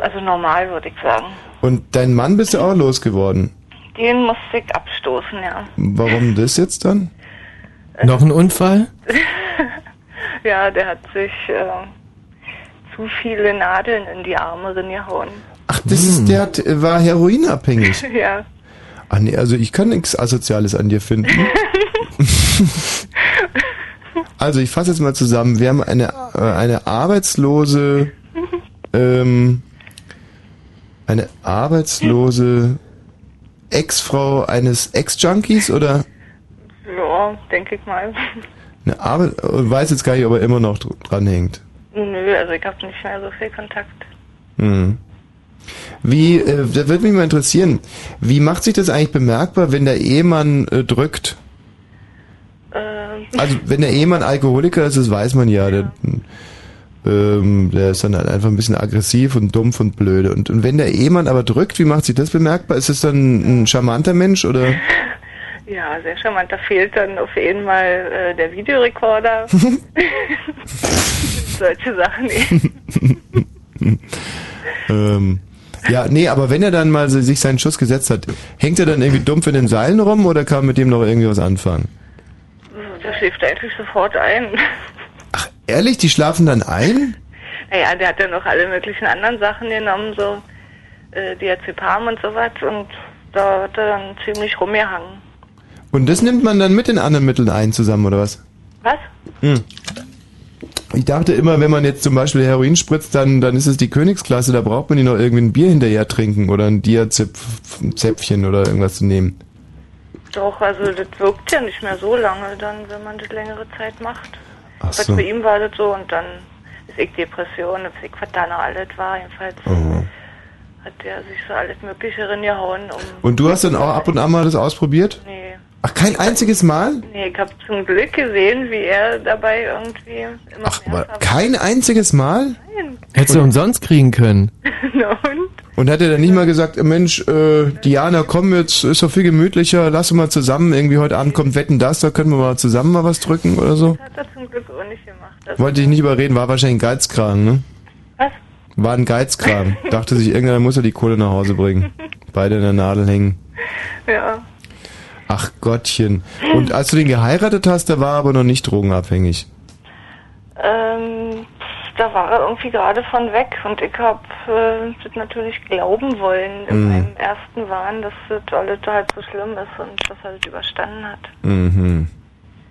Also normal, würde ich sagen. Und dein Mann bist du auch losgeworden. Den musste ich abstoßen, ja. Warum das jetzt dann? Noch ein Unfall? ja, der hat sich äh, zu viele Nadeln in die Arme reingehauen. Ach, das ist, der hat, äh, war heroinabhängig. ja. Ach nee, also ich kann nichts Asoziales an dir finden. also ich fasse jetzt mal zusammen. Wir haben eine, äh, eine arbeitslose, ähm, eine arbeitslose Ex-Frau eines Ex-Junkies oder Ja, denke ich mal. eine Arbeit, weiß jetzt gar nicht, ob er immer noch dr- dranhängt. Nö, also ich habe nicht mehr so viel Kontakt. Hm. Wie, äh, das würde mich mal interessieren, wie macht sich das eigentlich bemerkbar, wenn der Ehemann äh, drückt? Ähm, Also wenn der Ehemann Alkoholiker ist, das weiß man ja. Der, ähm, der ist dann halt einfach ein bisschen aggressiv und dumpf und blöde. Und, und wenn der Ehemann aber drückt, wie macht sich das bemerkbar? Ist es dann ein charmanter Mensch oder? ja, sehr charmant. Da fehlt dann auf jeden Fall äh, der Videorekorder. Solche Sachen eben. ähm, ja, nee, aber wenn er dann mal sich seinen Schuss gesetzt hat, hängt er dann irgendwie dumpf in den Seilen rum oder kann man mit dem noch irgendwie was anfangen? Der schläft eigentlich sofort ein. Ehrlich, die schlafen dann ein? Naja, der hat ja noch alle möglichen anderen Sachen genommen, so äh, Diazepam und sowas und da hat er dann ziemlich rumgehangen. Und das nimmt man dann mit den anderen Mitteln ein zusammen, oder was? Was? Hm. Ich dachte immer, wenn man jetzt zum Beispiel Heroin spritzt, dann, dann ist es die Königsklasse, da braucht man nicht noch irgendwie ein Bier hinterher trinken oder ein Diazäpfchen oder irgendwas zu nehmen. Doch, also das wirkt ja nicht mehr so lange dann, wenn man das längere Zeit macht. Ach Was so. bei ihm war das so und dann ist ich Depression, das ich was da noch alles war, jedenfalls Oh. hat der sich so alles Mögliche reingehauen, um... Und du hast dann auch ab und an mal das ausprobiert? Nee. Ach, kein einziges Mal? Nee, ich habe zum Glück gesehen, wie er dabei irgendwie immer Ach, Aber kein einziges Mal? Hättest du umsonst kriegen können. Na und? Und hat er dann nicht mal gesagt, äh, Mensch, äh, Diana, komm jetzt, ist doch viel gemütlicher, lass uns mal zusammen, irgendwie heute Abend kommt Wetten das, da können wir mal zusammen mal was drücken oder so? Das hat er zum Glück auch nicht gemacht. Also, Wollte ich nicht überreden, war wahrscheinlich ein Geizkragen, ne? Was? War ein Geizkragen. Dachte sich, irgendeiner muss er die Kohle nach Hause bringen. Beide in der Nadel hängen. Ja. Ach Gottchen. Und als du den geheiratet hast, der war aber noch nicht drogenabhängig. Ähm, da war er irgendwie gerade von weg und ich habe äh, das natürlich glauben wollen in Mhm. meinem ersten Wahn, dass das alles halb so schlimm ist und dass er das überstanden hat. Mhm.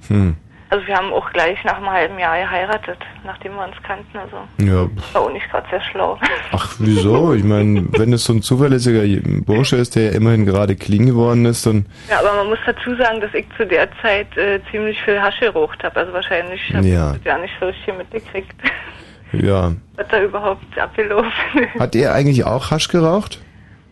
Hm. Also wir haben auch gleich nach einem halben Jahr geheiratet, nachdem wir uns kannten. Also Ja. war auch nicht gerade sehr schlau. Ach, wieso? Ich meine, wenn es so ein zuverlässiger Bursche ist, der ja immerhin gerade clean geworden ist, dann Ja, aber man muss dazu sagen, dass ich zu der Zeit äh, ziemlich viel Hasche geraucht habe. Also wahrscheinlich habe Ja. ich das ja nicht so richtig mitgekriegt, ja. was da überhaupt abgelaufen ist. Hat er eigentlich auch Hasch geraucht?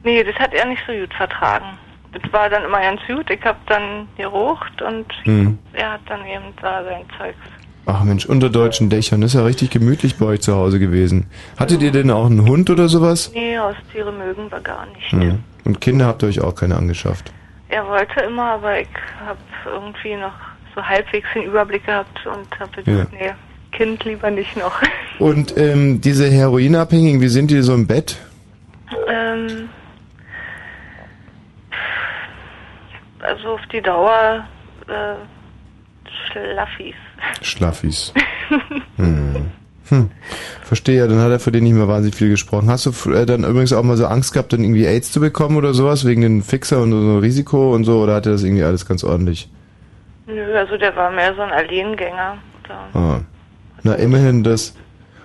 Nee, das hat er nicht so gut vertragen. Das war dann immer ganz gut. Ich habe dann geraucht und Hm. er hat dann eben da sein Zeugs. Ach Mensch, unter deutschen Dächern, ist ja richtig gemütlich bei euch zu Hause gewesen. Hattet ihr denn auch einen Hund oder sowas? Nee, Haustiere mögen wir gar nicht. Hm. Und Kinder habt ihr euch auch keine angeschafft. Er wollte immer, aber ich habe irgendwie noch so halbwegs den Überblick gehabt und habe gesagt, nee, Kind lieber nicht noch. Und ähm, diese Heroinabhängigen, wie sind die so im Bett? ähm, also auf die Dauer äh, Schlaffis. Schlaffis. Hm. Hm. Verstehe, dann hat er für den nicht mehr wahnsinnig viel gesprochen. Hast du äh, dann übrigens auch mal so Angst gehabt, dann irgendwie AIDS zu bekommen oder sowas, wegen den Fixer und so Risiko und so, oder hat er das irgendwie alles ganz ordentlich? Nö, also der war mehr so ein Alleengänger. Da. Ah. Na, immerhin das.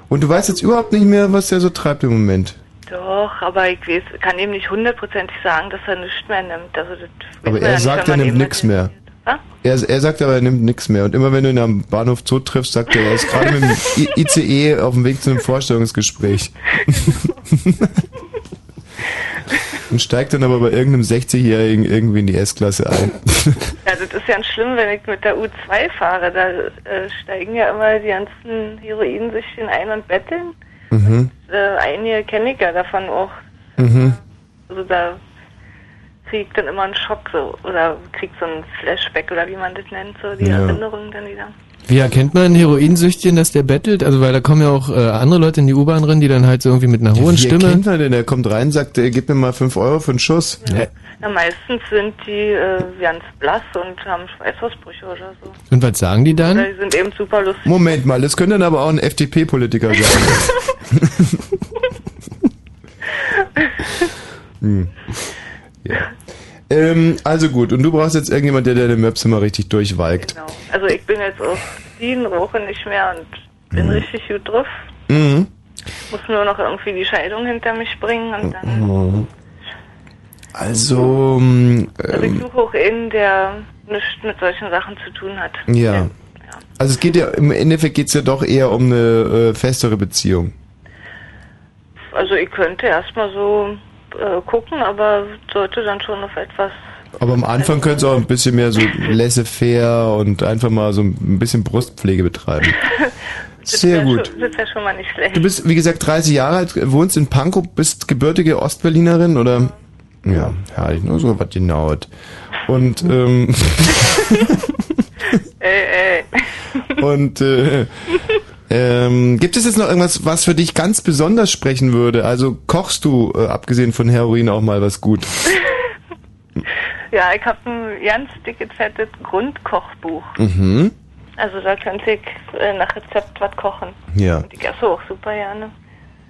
Und du weißt jetzt überhaupt nicht mehr, was der so treibt im Moment. Doch, aber ich weiß, kann ihm nicht hundertprozentig sagen, dass er nichts mehr nimmt. Also das Aber er ja nicht, sagt, wenn er nimmt nichts mehr. Was? Er, er sagt aber, er nimmt nichts mehr. Und immer wenn du ihn am Bahnhof Zoo triffst, sagt er, er ist gerade mit dem ICE auf dem Weg zu einem Vorstellungsgespräch. Und steigt dann aber bei irgendeinem 60-Jährigen irgendwie in die S-Klasse ein. Ja, das ist ja schlimm, wenn ich mit der U2 fahre. Da äh, steigen ja immer die ganzen Heroinsüchtigen ein und betteln. Mhm. Äh, einige kenne ich ja davon auch. Mhm. Also da krieg ich dann immer einen Schock so oder krieg so einen Flashback oder wie man das nennt, so die Ja. Erinnerungen dann wieder. Wie erkennt man einen Heroinsüchtigen, dass der bettelt? Also weil da kommen ja auch äh, andere Leute in die U-Bahn rein, die dann halt so irgendwie mit einer hohen Wie Stimme. erkennt man denn? Er kommt rein, sagt, er gib mir mal 5 Euro für einen Schuss. Ja. Ja, meistens sind die äh, ganz blass und haben Schweißausbrüche oder so. Und was sagen die dann? Oder die sind eben super lustig. Moment mal, das könnte dann aber auch ein FDP-Politiker sein. hm. ja. Ähm, also gut, und du brauchst jetzt irgendjemand, der deine Möpse mal richtig durchwalkt. Genau. Also ich bin jetzt auf Ziehen, rauche nicht mehr und bin richtig gut drauf. Mhm. Muss nur noch irgendwie die Scheidung hinter mich bringen und dann. Oh. Also, ähm, Also ich suche auch einen, der nichts mit solchen Sachen zu tun hat. ja. Also es geht ja, im Endeffekt geht es ja doch eher um eine äh, festere Beziehung. Also ich könnte erstmal so äh, gucken, aber sollte dann schon auf etwas. Aber am Anfang könnte es auch ein bisschen mehr so laissez-faire und einfach mal so ein bisschen Brustpflege betreiben. Sehr wär gut. Schon, das wäre schon mal nicht schlecht. Du bist, wie gesagt, 30 Jahre alt, wohnst in Pankow, bist gebürtige Ostberlinerin oder? Ja, herrlich, nur so was genau. Und, ähm, Ey, ey. und, äh, ähm, gibt es jetzt noch irgendwas, was für dich ganz besonders sprechen würde? Also kochst du, äh, abgesehen von Heroin, auch mal was gut? Ja, ich habe ein ganz dickes, fettes Grundkochbuch. Mhm. Also da könnte ich äh, nach Rezept was kochen. Ja. Und ich esse auch super gerne.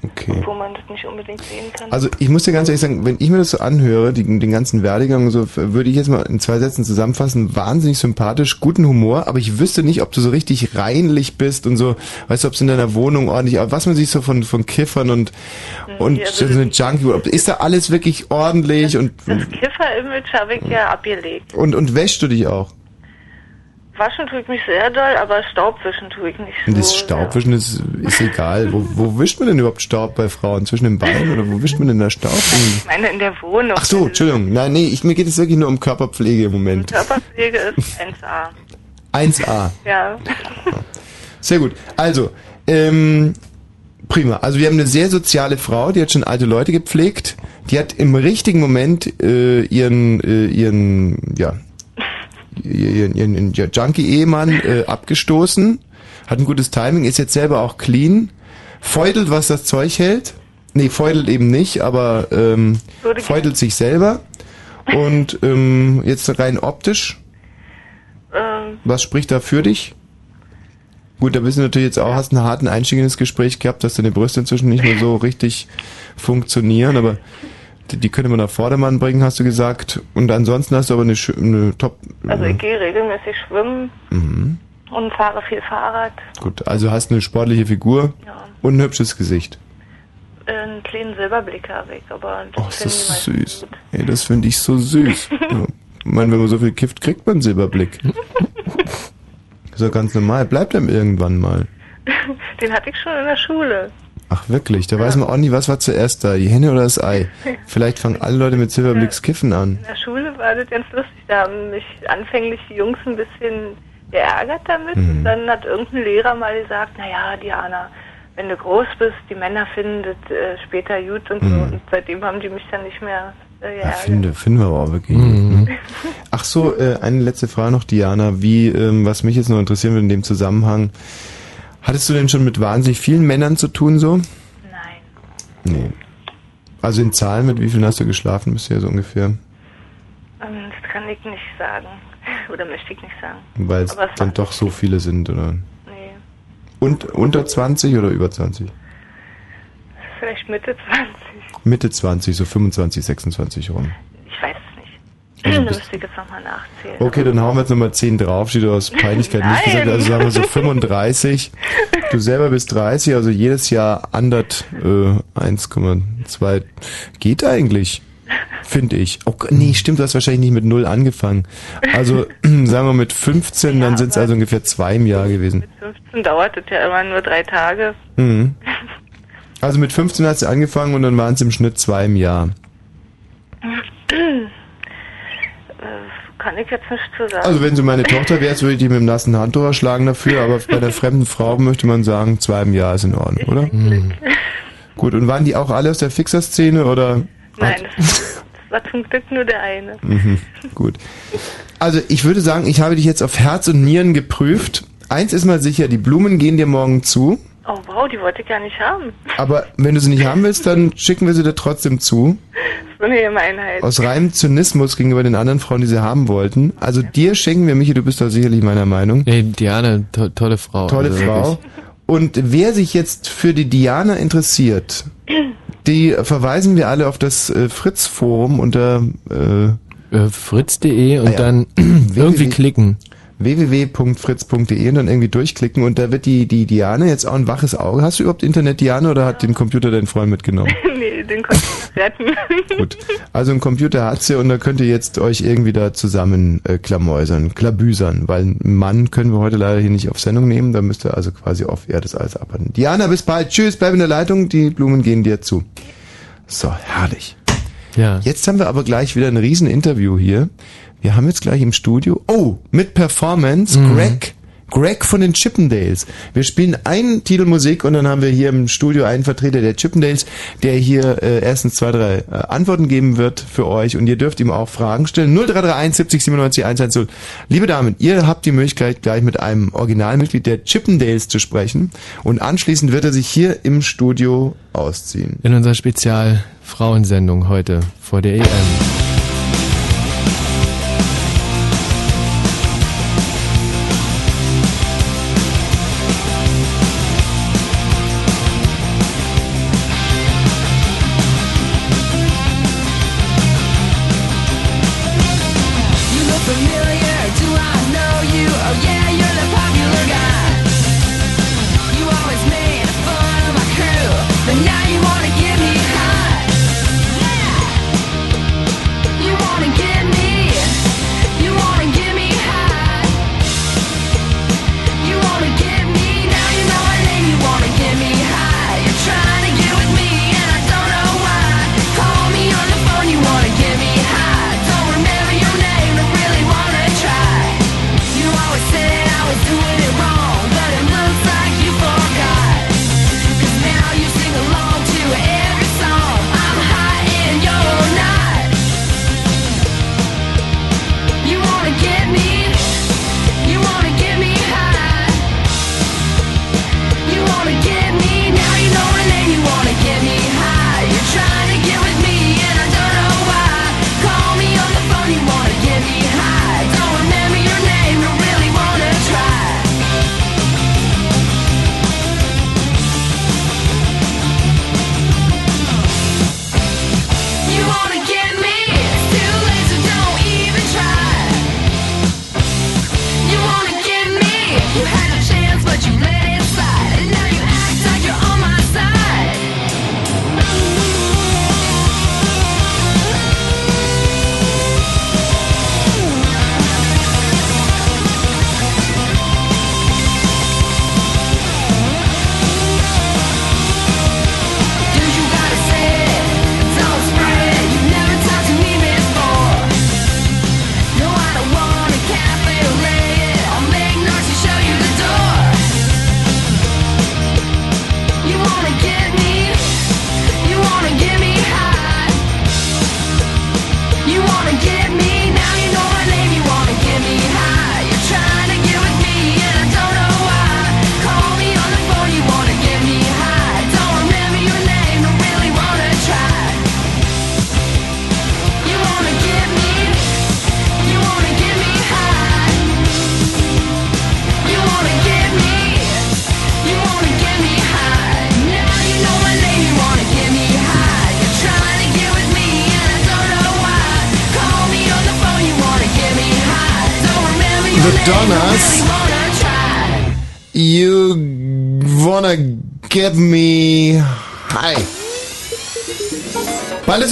Okay. Wo man das nicht unbedingt sehen kann. Also ich muss dir ganz ehrlich sagen, wenn ich mir das so anhöre, die, den ganzen Werdegang, so würde ich jetzt mal in zwei Sätzen zusammenfassen, wahnsinnig sympathisch, guten Humor, aber ich wüsste nicht, ob du so richtig reinlich bist und so, weißt du, ob es in deiner Wohnung ordentlich, was man sich so von, von Kiffern und, und also so eine Junkie, ob- ist da alles wirklich ordentlich und, Das Kiffer-Image habe ich ja abgelegt. und, und wäschst du dich auch? Waschen tue ich mich sehr doll, aber Staubwischen tue ich nicht so. Und das Staubwischen ist, ist egal. Wo, wo wischt man denn überhaupt Staub bei Frauen? Zwischen den Beinen oder wo wischt man denn da Staub? Ich meine in der Wohnung. Ach so, Entschuldigung. Nein, nee, ich, mir geht es wirklich nur um Körperpflege im Moment. Körperpflege ist 1A. 1a. Ja. Sehr gut. Also, ähm, prima. Also wir haben eine sehr soziale Frau, die hat schon alte Leute gepflegt. Die hat im richtigen Moment äh, ihren, äh, ihren, ja, ihren, ihren, Junkie-Ehemann äh, abgestoßen. Hat ein gutes Timing, ist jetzt selber auch clean. Feudelt, was das Zeug hält. Nee, feudelt eben nicht, aber ähm, feudelt sich selber. Und ähm, jetzt rein optisch, Ähm, was spricht da für dich? Gut, da wissen wir natürlich jetzt auch, hast einen harten Einstieg in das Gespräch gehabt, dass deine Brüste inzwischen nicht mehr so richtig funktionieren, aber die, könnte man auf Vordermann bringen, hast du gesagt. Und ansonsten hast du aber eine, eine top... also ich gehe regelmäßig schwimmen mhm. und fahre viel Fahrrad. Gut, also hast eine sportliche Figur und ein hübsches Gesicht. Einen kleinen Silberblick habe ich, aber das Oh, ist finden die das meisten süß. Ey, das finde ich so süß. ja. Ich meine, wenn man so viel kifft, kriegt man einen Silberblick. Das ist ja ganz normal. Bleibt einem irgendwann mal. Den hatte ich schon in der Schule. Ach wirklich, da weiß man auch nie, was war zuerst da, die Henne oder das Ei. Vielleicht fangen alle Leute mit Silberblicks Kiffen an. In der Schule war das ganz lustig. Da haben mich anfänglich die Jungs ein bisschen geärgert damit. Mhm. Dann hat irgendein Lehrer mal gesagt, naja, Diana, wenn du groß bist, die Männer finden das äh, später gut und so. Mhm. Und seitdem haben die mich dann nicht mehr äh, Ja, geärgert. finde, finden wir aber auch wirklich. Mhm. Ach so, äh, eine letzte Frage noch, Diana. Wie, ähm, was mich jetzt noch interessieren würde in dem Zusammenhang, hattest du denn schon mit wahnsinnig vielen Männern zu tun so? Nein. Nee. Also in Zahlen, mit wie vielen hast du geschlafen bisher so ungefähr? Ähm, das kann ich nicht sagen. Oder möchte ich nicht sagen. Weil es Aber es dann doch so viele sind, oder? Nee. Und unter 20 oder über 20? Vielleicht Mitte 20. Mitte 20, so 25, 26 rum. Ich weiß es nicht. Also da bis- müsste ich jetzt nochmal nachzählen. Okay, dann hauen wir jetzt nochmal 10 drauf, steht aus Peinlichkeit nicht gesagt, also sagen wir so 35. Du selber bist 30, also jedes Jahr andert äh, 1,2. Geht eigentlich, finde ich. Oh, nee, stimmt, du hast wahrscheinlich nicht mit 0 angefangen. Also sagen wir mit 15, dann sind es also ungefähr zwei im Jahr gewesen. 15 dauert es ja immer nur drei Tage. Mhm. Also mit 15 hast du angefangen und dann waren es im Schnitt zwei im Jahr. kann ich jetzt nicht zu sagen. Also wenn du meine Tochter wärst, würde ich die mit dem nassen Handtuch erschlagen dafür, aber bei der fremden Frau möchte man sagen, zwei im Jahr ist in Ordnung, oder? Mhm. Gut, und waren die auch alle aus der Fixer-Szene oder? Nein, das, das war zum Glück nur der eine. Mhm, gut. Also ich würde sagen, ich habe dich jetzt auf Herz und Nieren geprüft. Eins ist mal sicher, die Blumen gehen dir morgen zu. Oh wow, die wollte ich gar nicht haben. Aber wenn du sie nicht haben willst, dann schicken wir sie dir trotzdem zu. So eine Gemeinheit. Aus reinem Zynismus gegenüber den anderen Frauen, die sie haben wollten. Also dir schenken wir, Michi, du bist da sicherlich meiner Meinung. Nee, Diana, to tolle Frau. Tolle also Frau. wirklich. Und wer sich jetzt für die Diana interessiert, die verweisen wir alle auf das äh, Fritz-Forum unter äh, fritz.de und ah ja. dann irgendwie klicken. www.fritz.de und dann irgendwie durchklicken und da wird die, die Diane jetzt auch ein waches Auge. Hast du überhaupt Internet, Diane, oder hat den Computer dein Freund mitgenommen? nee, den konnte ich nicht retten. Gut. Also ein Computer hat sie und da könnt ihr jetzt euch irgendwie da zusammen äh, klamäusern, klabüsern, weil einen Mann können wir heute leider hier nicht auf Sendung nehmen, da müsst ihr also quasi auf er das alles abhalten. Diana, bis bald. Tschüss, bleib in der Leitung, die Blumen gehen dir zu. So, herrlich. Ja. Jetzt haben wir aber gleich wieder ein riesen Interview hier. Wir haben jetzt gleich im Studio, oh, mit Performance, Greg, Greg von den Chippendales. Wir spielen einen Titel Musik und dann haben wir hier im Studio einen Vertreter der Chippendales, der hier äh, erstens zwei, drei äh, Antworten geben wird für euch und ihr dürft ihm auch Fragen stellen. 0331 70 97 110. Liebe Damen, ihr habt die Möglichkeit gleich mit einem Originalmitglied der Chippendales zu sprechen und anschließend wird er sich hier im Studio ausziehen. In unserer Spezial-Frauensendung heute vor der EM.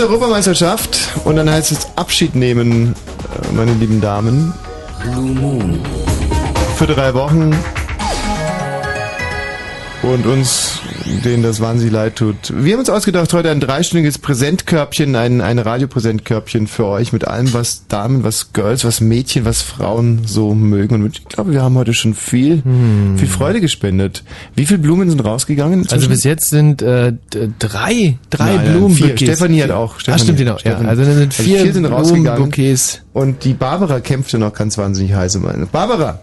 Ist Europameisterschaft und dann heißt es Abschied nehmen, äh, meine lieben Damen. Blue Moon. Für drei Wochen. Und uns, denen das wahnsinnig leid tut. Wir haben uns ausgedacht, heute ein dreistündiges Präsentkörbchen, ein, ein Radiopräsentkörbchen für euch mit allem, was Damen, was Girls, was Mädchen, was Frauen so mögen. Und ich glaube, wir haben heute schon viel, viel Freude gespendet. Wie viele Blumen sind rausgegangen? Also bis jetzt sind äh, drei, drei Nein, Blumen. vier. Stefanie hat auch. ah, stimmt genau. Ja, Stefanie. also dann sind vier, sind rausgegangen. Und die Barbara kämpfte noch ganz wahnsinnig heiß um eine. Barbara!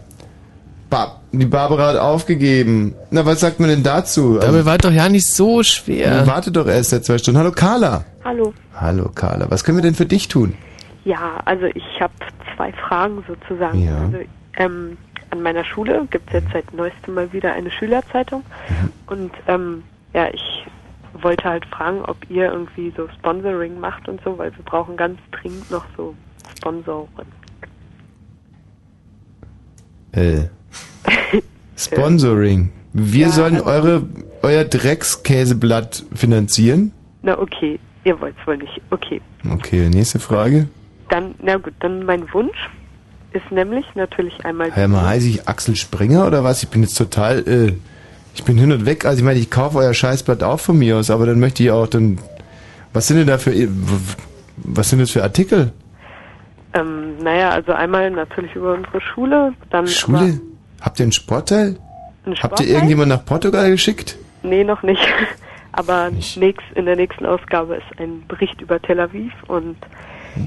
Ba die Barbara hat aufgegeben. Na, was sagt man denn dazu? Dabei war doch ja nicht so schwer. Warte doch erst seit zwei Stunden. Hallo Carla. Hallo. Hallo Carla. Was können wir denn für dich tun? Ja, also ich habe zwei Fragen sozusagen. Ja. Also, ähm, an meiner Schule gibt es jetzt seit neuestem mal wieder eine Schülerzeitung. Mhm. Und ähm, ja, ich wollte halt fragen, ob ihr irgendwie so Sponsoring macht und so, weil wir brauchen ganz dringend noch so Sponsoren. Äh. Sponsoring. Wir Ja, sollen also- eure, euer Dreckskäseblatt finanzieren? Na okay, ihr wollt es wohl nicht. Okay. Okay, nächste Frage. Dann, na gut, dann mein Wunsch ist nämlich natürlich einmal Hör mal, heiße ich Axel Springer oder was? Ich bin jetzt total, äh, ich bin hin und weg. Also ich meine, ich kaufe euer Scheißblatt auch von mir aus, aber dann möchte ich auch dann, was sind denn da für, was sind das für Artikel? ähm, naja, also einmal natürlich über unsere Schule, dann Schule? Habt ihr einen Sportteil? Ein Habt ihr irgendjemand nach Portugal geschickt? Nee, noch nicht. Aber nächst, in der nächsten Ausgabe ist ein Bericht über Tel Aviv und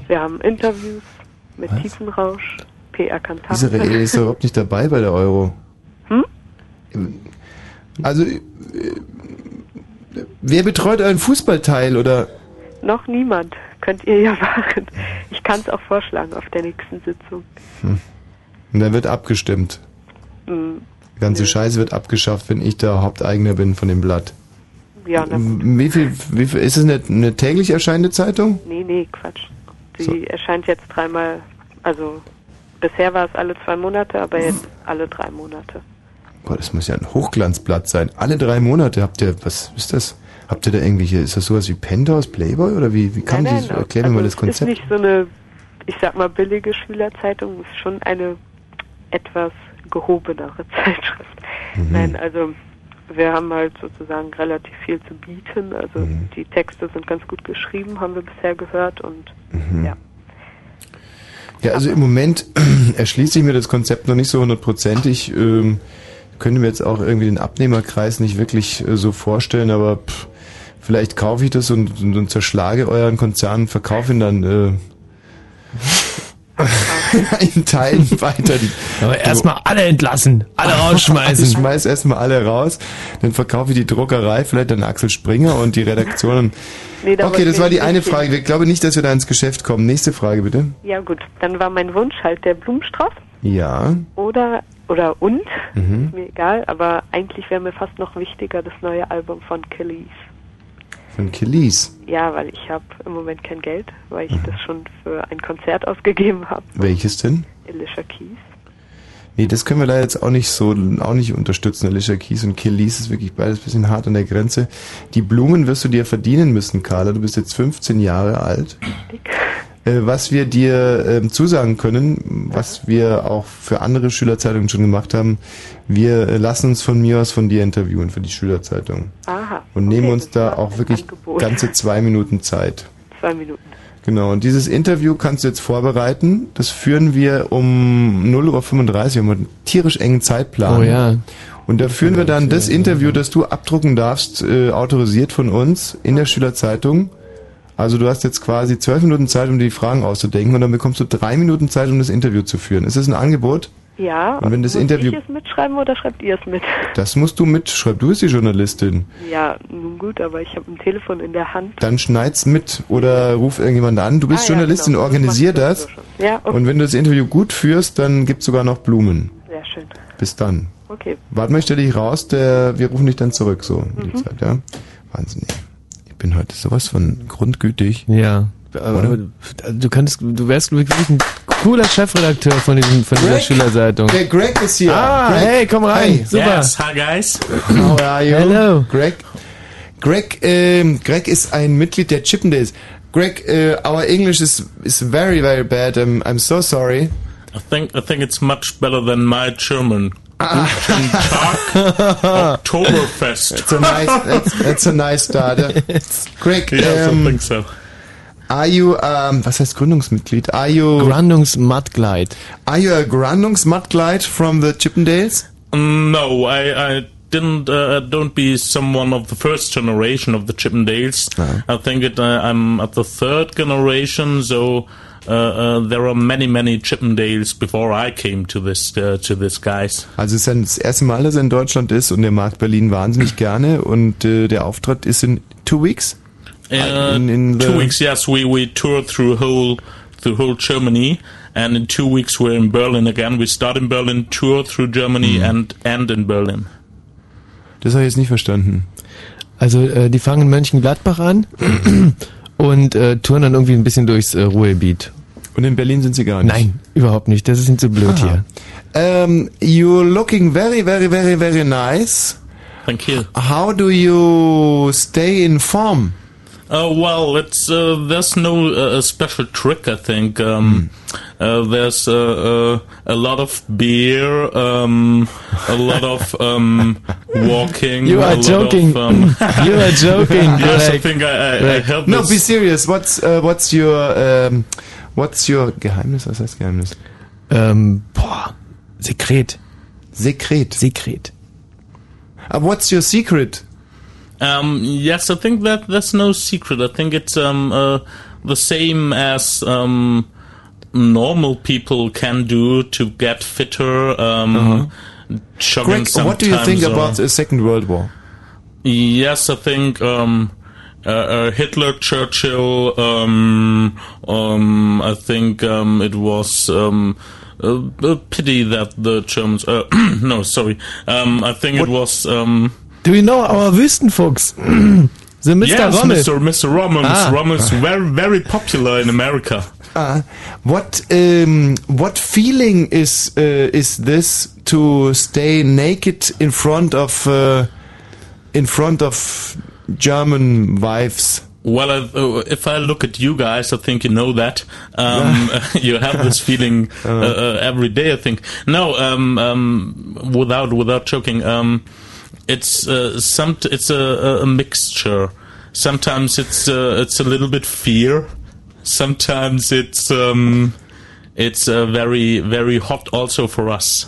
wir haben Interviews mit Was? Tiefenrausch, PR Kantate. Israel ist überhaupt nicht dabei bei der Euro. Hm? Also, äh, wer betreut euren Fußballteil oder? Noch niemand. Könnt ihr ja machen. Ich kann es auch vorschlagen auf der nächsten Sitzung. Hm. Und dann wird abgestimmt. Die ganze Scheiße wird abgeschafft, wenn ich der Haupteigner bin von dem Blatt. Ja, na, Wie viel, wie viel, ist es eine, eine täglich erscheinende Zeitung? nee, nee, Quatsch. Die So. erscheint jetzt dreimal, also bisher war es alle zwei Monate, aber jetzt alle drei Monate. Boah, das muss ja ein Hochglanzblatt sein. Alle drei Monate habt ihr, was ist das? Habt ihr da irgendwelche, ist das sowas wie Penthouse, Playboy oder wie, wie kann man nein, erklären also mal das Konzept? ist nicht so eine, ich sag mal, billige Schülerzeitung, es ist schon eine etwas gehobenere Zeitschrift. Mhm. Nein, also wir haben halt sozusagen relativ viel zu bieten. Also Mhm. die Texte sind ganz gut geschrieben, haben wir bisher gehört und Mhm. ja. Ja, also im Moment erschließt sich mir das Konzept noch nicht so hundertprozentig. Ähm, könnte mir jetzt auch irgendwie den Abnehmerkreis nicht wirklich äh, so vorstellen, aber pff, vielleicht kaufe ich das und, und, und zerschlage euren Konzern und verkaufe ihn dann äh, in Teilen weiter. Die, Aber erstmal alle entlassen, alle rausschmeißen. Ich schmeiß erstmal alle raus, dann verkaufe ich die Druckerei, vielleicht an Axel Springer und die Redaktion. Nee, da okay, das war die eine hin. Frage. Ich glaube nicht, dass wir da ins Geschäft kommen. Nächste Frage bitte. Ja gut, dann war mein Wunsch halt der Blumenstrauß Ja. oder oder und, Mhm. ist mir egal, aber eigentlich wäre mir fast noch wichtiger das neue Album von Kelly's. Von Killis. Ja, weil ich habe im Moment kein Geld, weil Mhm. ich das schon für ein Konzert ausgegeben habe. Welches denn? Alicia Keys. Nee, das können wir leider jetzt auch nicht so, auch nicht unterstützen. Alicia Keys und Killis ist wirklich beides ein bisschen hart an der Grenze. Die Blumen wirst du dir verdienen müssen, Carla. Du bist jetzt 15 Jahre alt. Äh, was wir dir ähm, zusagen können, was wir auch für andere Schülerzeitungen schon gemacht haben, wir äh, lassen uns von mir aus von dir interviewen für die Schülerzeitung. Aha. Und nehmen okay, uns da auch wirklich Angebot. ganze zwei Minuten Zeit. Zwei Minuten. Genau, und dieses Interview kannst du jetzt vorbereiten. Das führen wir um 0.35 Uhr. Wir haben einen tierisch engen Zeitplan. Oh ja. Und da führen wir dann das Interview, das du abdrucken darfst, äh, autorisiert von uns in der Schülerzeitung. Also du hast jetzt quasi zwölf Minuten Zeit, um die Fragen auszudenken und dann bekommst du drei Minuten Zeit, um das Interview zu führen. Ist das ein Angebot? Ja, Und wenn das muss Interview- ich es mitschreiben oder schreibt ihr es mit? Das musst du mitschreiben. Du bist die Journalistin. Ja, nun gut, aber ich habe ein Telefon in der Hand. Dann schneid's mit oder ruf irgendjemand an. Du bist Ah, ja, Journalistin, genau. Das organisier das. Ja, okay. Und wenn du das Interview gut führst, dann gibt's sogar noch Blumen. Sehr schön. Bis dann. Okay. Warte mal, ich stell dich raus, der, wir rufen dich dann zurück, so, in die Mhm. Zeit, ja. Wahnsinn, bin heute sowas von grundgütig. Ja. Aber du könntest, du wärst wirklich ein cooler Chefredakteur von, diesem, von dieser Greg? Schülerzeitung. Der Greg ist hier. Ah, Greg. hey, komm rein. Hi. Super. Yes, hi guys. How are you? Hello. Greg. Greg, ähm, Greg ist ein Mitglied der Chippendales. Greg, äh, our English is is very very bad. I'm, I'm so sorry. I think I think it's much better than my German. Guten Oktoberfest. That's a nice that's, that's a nice start. Greg, Yes, I ähm, think so. are you ähm, was heißt Gründungsmitglied? Are you Gründungsmitglied. Are you a Gründungsmitglied from the Chippendales? No, I, I didn't. Uh, don't be someone of the first generation of the Chippendales. I think it. Uh, I'm at the third generation, so there are many, many Chippendales before I came to this uh, to this guys. Also es ist das erste Mal, dass er in Deutschland ist und er mag Berlin wahnsinnig gerne und äh, der Auftritt ist in two weeks. Uh, in, in the, two weeks, yes, we we toured through whole through whole Germany, and in two weeks we're in Berlin again. We start in Berlin, tour through Germany, and end in Berlin. Das habe ich jetzt nicht verstanden. Also äh, die fangen in Mönchengladbach an und äh, touren dann irgendwie ein bisschen durchs äh, Ruhrgebiet. Und in Berlin sind sie gar nicht? Nein, überhaupt nicht. Das ist ihnen zu blöd Aha. hier. Um, you're looking very, very, very, very nice. Thank you. How do you stay in form? Uh, well, it's uh, there's no uh, special trick. I think um, uh, there's uh, uh, a lot of beer, um, a lot of um, walking. You are a lot joking. Of, um, You are joking, yes, I think I, I, I Greg. No, this. be serious. What's uh, what's your um, what's your Geheimnis? Was heißt Geheimnis? Ähm, boah, Sekret. Sekret. Sekret. Uh, what's your secret? Um, yes, I think that that's no secret. I think it's um, uh, the same as um, normal people can do to get fitter. Um, Jogging Greg, what do you think or- about the Second World War? Yes, I think um, uh, uh, Hitler, Churchill. Um, um, I think um, it was um, a, a pity that the Germans. Uh, no, sorry. Um, I think it was. Um, Do you know our Wüstenfuchs? the Mr. yes, Rommel. Mr. Mr. Rommel. Ah. Mr. Rommel is very very popular in America. Uh, what um, what feeling is uh, is this to stay naked in front of uh, in front of German wives? Well, I, uh, if I look at you guys, I think you know that um, you have this feeling uh, uh, every day. I think no, um, um, without without joking, um, it's uh, some it's a, a mixture. Sometimes it's uh, it's a little bit fear. Sometimes it's um, it's uh, very very hot also for us.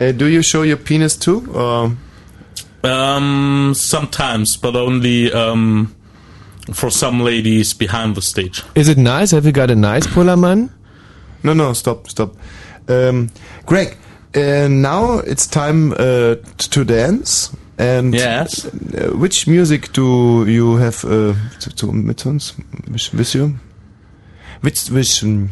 Uh, do you show your penis too? Or? Um, sometimes, but only um, for some ladies behind the stage. Is it nice? Have you got a nice Pullerman? No, no, stop, stop. Um, Greg, uh, now it's time uh, to dance. And Yes. uh, which music do you have uh, to, to mit uns? With, with you? Which, which, um,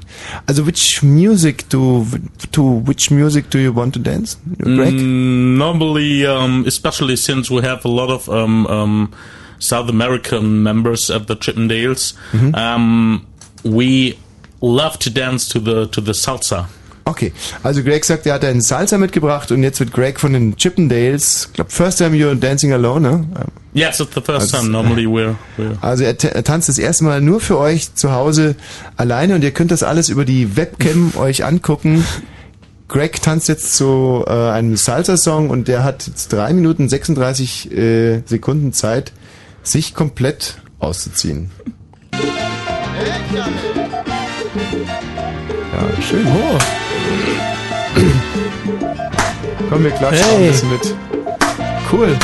also which music do to which music do you want to dance, Greg? Mm, normally, um, especially since we have a lot of um, um, South American members at the Chippendales, Mhm. um, we love to dance to the to the salsa. Okay, also Greg sagt, er hat einen Salsa mitgebracht und jetzt wird Greg von den Chippendales, ich glaube, first time you're dancing alone, ne? Yes, it's the first Also- time. Normally, we're we're Also er, er tanzt das erste Mal nur für euch zu Hause alleine und ihr könnt das alles über die Webcam euch angucken. Greg tanzt jetzt zu äh, einem Salsa-Song und der hat jetzt 3 Minuten 36 äh, Sekunden Zeit, sich komplett auszuziehen. Ja, schön. Oh. Komm, wir klatschen Hey. ein bisschen mit. Cool.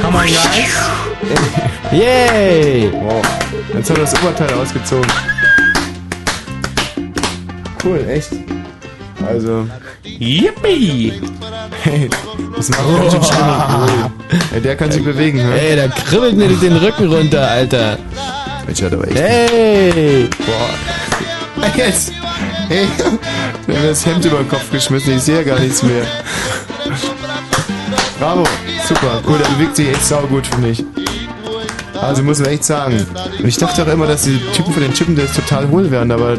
Come on, guys. Yay! Wow. Jetzt hat er das Oberteil ausgezogen. Cool, echt. Also. Yippie! Hey, das macht ganz schön Stimmung. Hey, der kann sich bewegen, hä? Hey, da kribbelt mir den Rücken runter, Alter. Mensch, hat aber echt. Hey! Boah. Jetzt. Hey, der hat mir das Hemd über den Kopf geschmissen. Ich sehe ja gar nichts mehr. Bravo. Super. Cool, der bewegt sich echt saugut für mich. Also muss man echt sagen. Und ich dachte auch immer, dass die Typen von den Chippendales total hohl wären, aber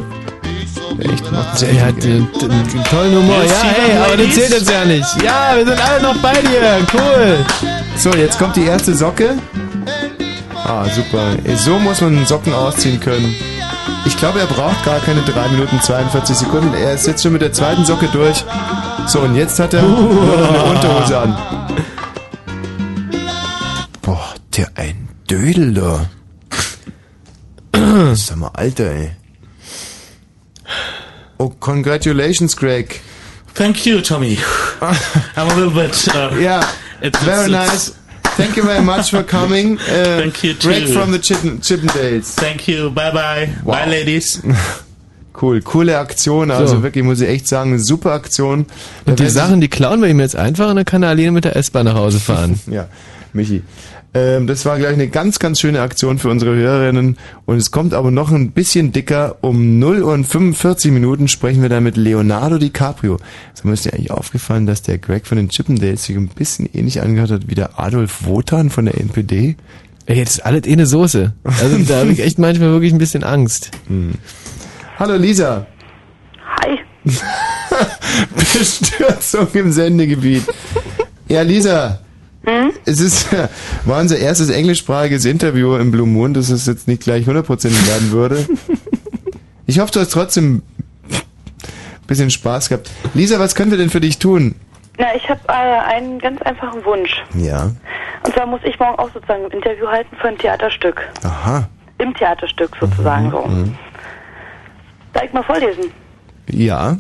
Echt, macht Er hat einen tollen Humor. Ja, hey, aber das zählt jetzt ja nicht. Ja, wir sind alle noch bei dir. Cool. So, jetzt kommt die erste Socke. Ah, super. So muss man Socken ausziehen können. Ich glaube, er braucht gar keine 3 Minuten 42 Sekunden. Er ist jetzt schon mit der zweiten Socke durch. So, und jetzt hat er nur noch eine Unterhose an. Boah, der ein Dödel da. Sag mal, Alter, ey. Oh, congratulations, Greg. Thank you, Tommy. I'm a little bit. Uh, Yeah, it's- very it's- nice. Thank you very much for coming. Uh, Thank you too. Greg from the Chippen, Chippendales. Thank you. Bye bye. Wow. Bye, ladies. Cool, coole Aktion. Also So. wirklich, muss ich echt sagen, eine super Aktion. Und die Sachen, die klauen wir ihm jetzt einfach und dann kann er alleine mit der S-Bahn nach Hause fahren. Ja, Michi. Ähm, das war gleich eine ganz, ganz schöne Aktion für unsere Hörerinnen. Und es kommt aber noch ein bisschen dicker. Um 0 Uhr und 45 Minuten sprechen wir dann mit Leonardo DiCaprio. So ist dir eigentlich aufgefallen, dass der Greg von den Chippendales sich ein bisschen ähnlich angehört hat wie der Adolf Wotan von der NPD. Ey, das ist alles eh eine Soße. Also da habe ich echt manchmal wirklich ein bisschen Angst. Hm. Hallo Lisa. Hi. Bestürzung im Sendegebiet. Ja, Lisa. Hm? Es ist, war unser erstes englischsprachiges Interview im Blue Moon, dass es jetzt nicht gleich 100% werden würde. Ich hoffe, du hast trotzdem ein bisschen Spaß gehabt. Lisa, was können wir denn für dich tun? Na, ich habe äh, einen ganz einfachen Wunsch. Ja. Und zwar muss ich morgen auch sozusagen ein Interview halten für ein Theaterstück. Aha. Im Theaterstück sozusagen so. Mhm. Darf ich mal vorlesen? Ja.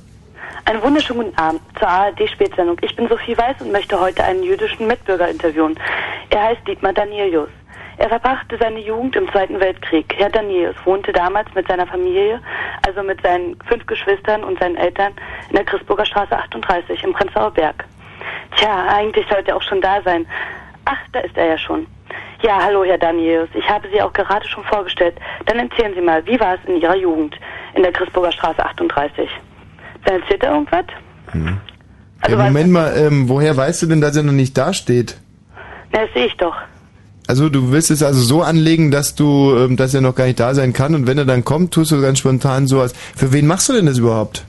Einen wunderschönen guten Abend zur ARD-Spätsendung. Ich bin Sophie Weiß und möchte heute einen jüdischen Mitbürger interviewen. Er heißt Dietmar Danielius. Er verbrachte seine Jugend im Zweiten Weltkrieg. Herr Danielius wohnte damals mit seiner Familie, also mit seinen fünf Geschwistern und seinen Eltern, in der Christburger Straße 38 im Prenzlauer Berg. Tja, eigentlich sollte er auch schon da sein. Ach, da ist er ja schon. Ja, hallo, Herr Danielius. Ich habe Sie auch gerade schon vorgestellt. Dann erzählen Sie mal, wie war es in Ihrer Jugend in der Christburger Straße 38? Dann erzählt er irgendwas? Also ja Moment mal, ähm, woher weißt du denn, dass er noch nicht dasteht? Na, das sehe ich doch. Also du willst es also so anlegen, dass du, ähm, dass er noch gar nicht da sein kann und wenn er dann kommt, tust du ganz spontan sowas. Für wen machst du denn das überhaupt?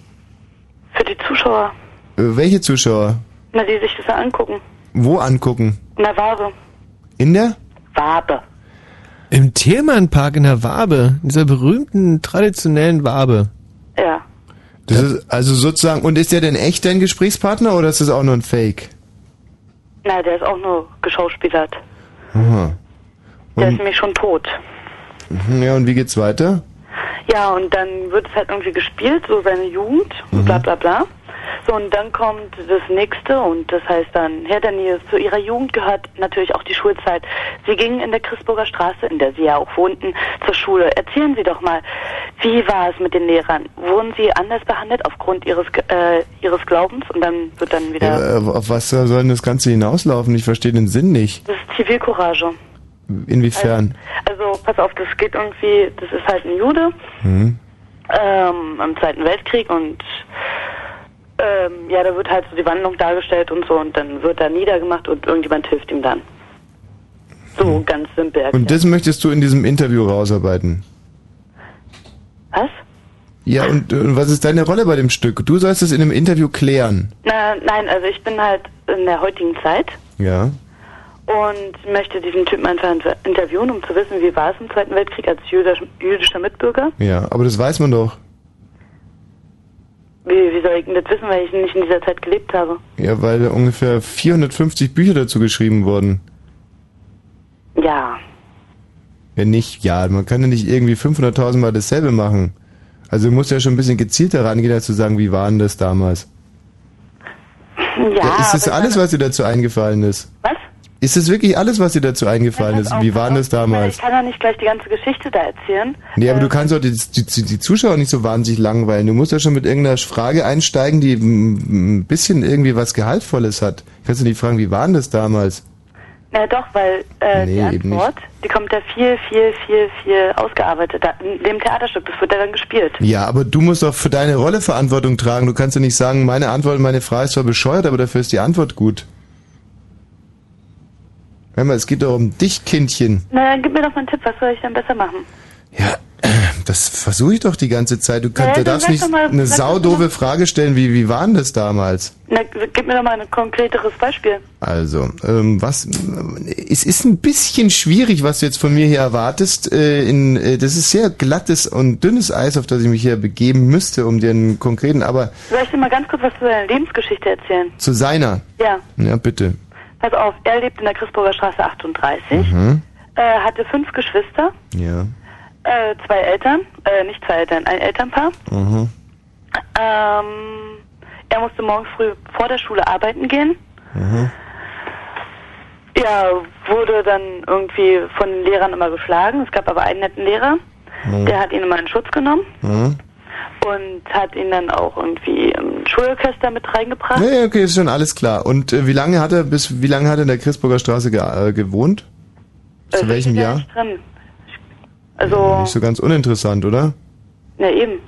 Für die Zuschauer. Äh, welche Zuschauer? Na, die sich das angucken. Wo angucken? In der Wabe. In der? Wabe. Im Tiermannpark in der Wabe, in dieser berühmten traditionellen Wabe. Ja. Das ist also sozusagen, und ist der denn echt dein Gesprächspartner oder ist das auch nur ein Fake? Na, der ist auch nur geschauspielert. Aha. Der ist Und, nämlich schon tot. mhm, ja, und wie geht's weiter? Ja, und dann wird es halt irgendwie gespielt, so seine Jugend und bla bla bla. So, und dann kommt das nächste und das heißt dann, Herr Daniel, zu Ihrer Jugend gehört natürlich auch die Schulzeit. Sie gingen in der Christburger Straße, in der Sie ja auch wohnten, zur Schule. Erzählen Sie doch mal, wie war es mit den Lehrern? Wurden Sie anders behandelt aufgrund Ihres äh, Ihres Glaubens? Und dann wird dann wieder, Ja, äh, auf was soll denn das Ganze hinauslaufen? Ich verstehe den Sinn nicht. das ist Zivilcourage. Inwiefern? Also, pass auf, das geht irgendwie, das ist halt ein Jude, Hm? ähm, im Zweiten Weltkrieg und ähm, ja, da wird halt so die Wandlung dargestellt und so und dann wird er niedergemacht und irgendjemand hilft ihm dann. So ganz simpel erklärt. Und das möchtest du in diesem Interview rausarbeiten? Was? Ja, und äh, was ist deine Rolle bei dem Stück? Du sollst es in einem Interview klären. Na, nein, also ich bin halt in der heutigen Zeit Ja. Und möchte diesen Typen einfach inter- interviewen, um zu wissen, wie war es im Zweiten Weltkrieg als jüdisch, jüdischer Mitbürger. Ja, aber das weiß man doch. Wie, wie soll ich denn das wissen, weil ich nicht in dieser Zeit gelebt habe? Ja, weil ungefähr 450 Bücher dazu geschrieben wurden. Ja, Wenn nicht, ja, man kann ja nicht irgendwie 500.000 Mal dasselbe machen. Also du musst ja schon ein bisschen gezielter rangehen, als zu sagen, wie war denn das damals? ja. ist das alles, was dir dazu eingefallen ist? Was? Ist das wirklich alles, was dir dazu eingefallen ist? Wie war denn das damals? Ich kann ja nicht gleich die ganze Geschichte da erzählen. Nee, aber Äh, du kannst auch die, die, die Zuschauer nicht so wahnsinnig langweilen. Du musst ja schon mit irgendeiner Frage einsteigen, die ein bisschen irgendwie was Gehaltvolles hat. Kannst du nicht fragen, wie war denn das damals? Na doch, weil äh, Nee, die Antwort, die kommt ja viel, viel, viel, viel ausgearbeiteter. In dem Theaterstück, das wird ja dann gespielt. Ja, aber du musst doch für deine Rolle Verantwortung tragen. Du kannst ja nicht sagen, meine Antwort, meine Frage ist zwar bescheuert, aber dafür ist die Antwort gut. Hör mal, es geht doch um dich, Kindchen. Na, dann gib mir doch mal einen Tipp, was soll ich denn besser machen? Das versuche ich doch die ganze Zeit. Du, Ja, kannst, dann du darfst nicht mal- eine saudove Frage stellen, wie, wie war denn das damals? Na, gib mir doch mal ein konkreteres Beispiel. Also, ähm, was, es ist ein bisschen schwierig, was du jetzt von mir hier erwartest. Äh, in, äh, das ist sehr glattes und dünnes Eis, auf das ich mich hier begeben müsste, um dir einen konkreten, aber Soll ich dir mal ganz kurz was zu deiner Lebensgeschichte erzählen? zu seiner. Ja, Ja, bitte. Pass auf. Er lebt in der Christburger Straße 38, Mhm. äh, hatte fünf Geschwister, Ja. äh, zwei Eltern, äh, nicht zwei Eltern, ein Elternpaar. Mhm. Ähm, er musste morgens früh vor der Schule arbeiten gehen. Mhm. Ja, wurde dann irgendwie von den Lehrern immer geschlagen. Es gab aber einen netten Lehrer, Mhm. der hat ihn immer in Schutz genommen Mhm. Und hat ihn dann auch irgendwie im Schulorchester mit reingebracht. Ja, ja, okay, ist schon alles klar. Und äh, wie lange hat er bis wie lange hat er in der Christburger Straße ge äh, gewohnt? Zu Äh, welchem ja Jahr? Nicht drin. Also, Nicht so ganz uninteressant, oder? na eben.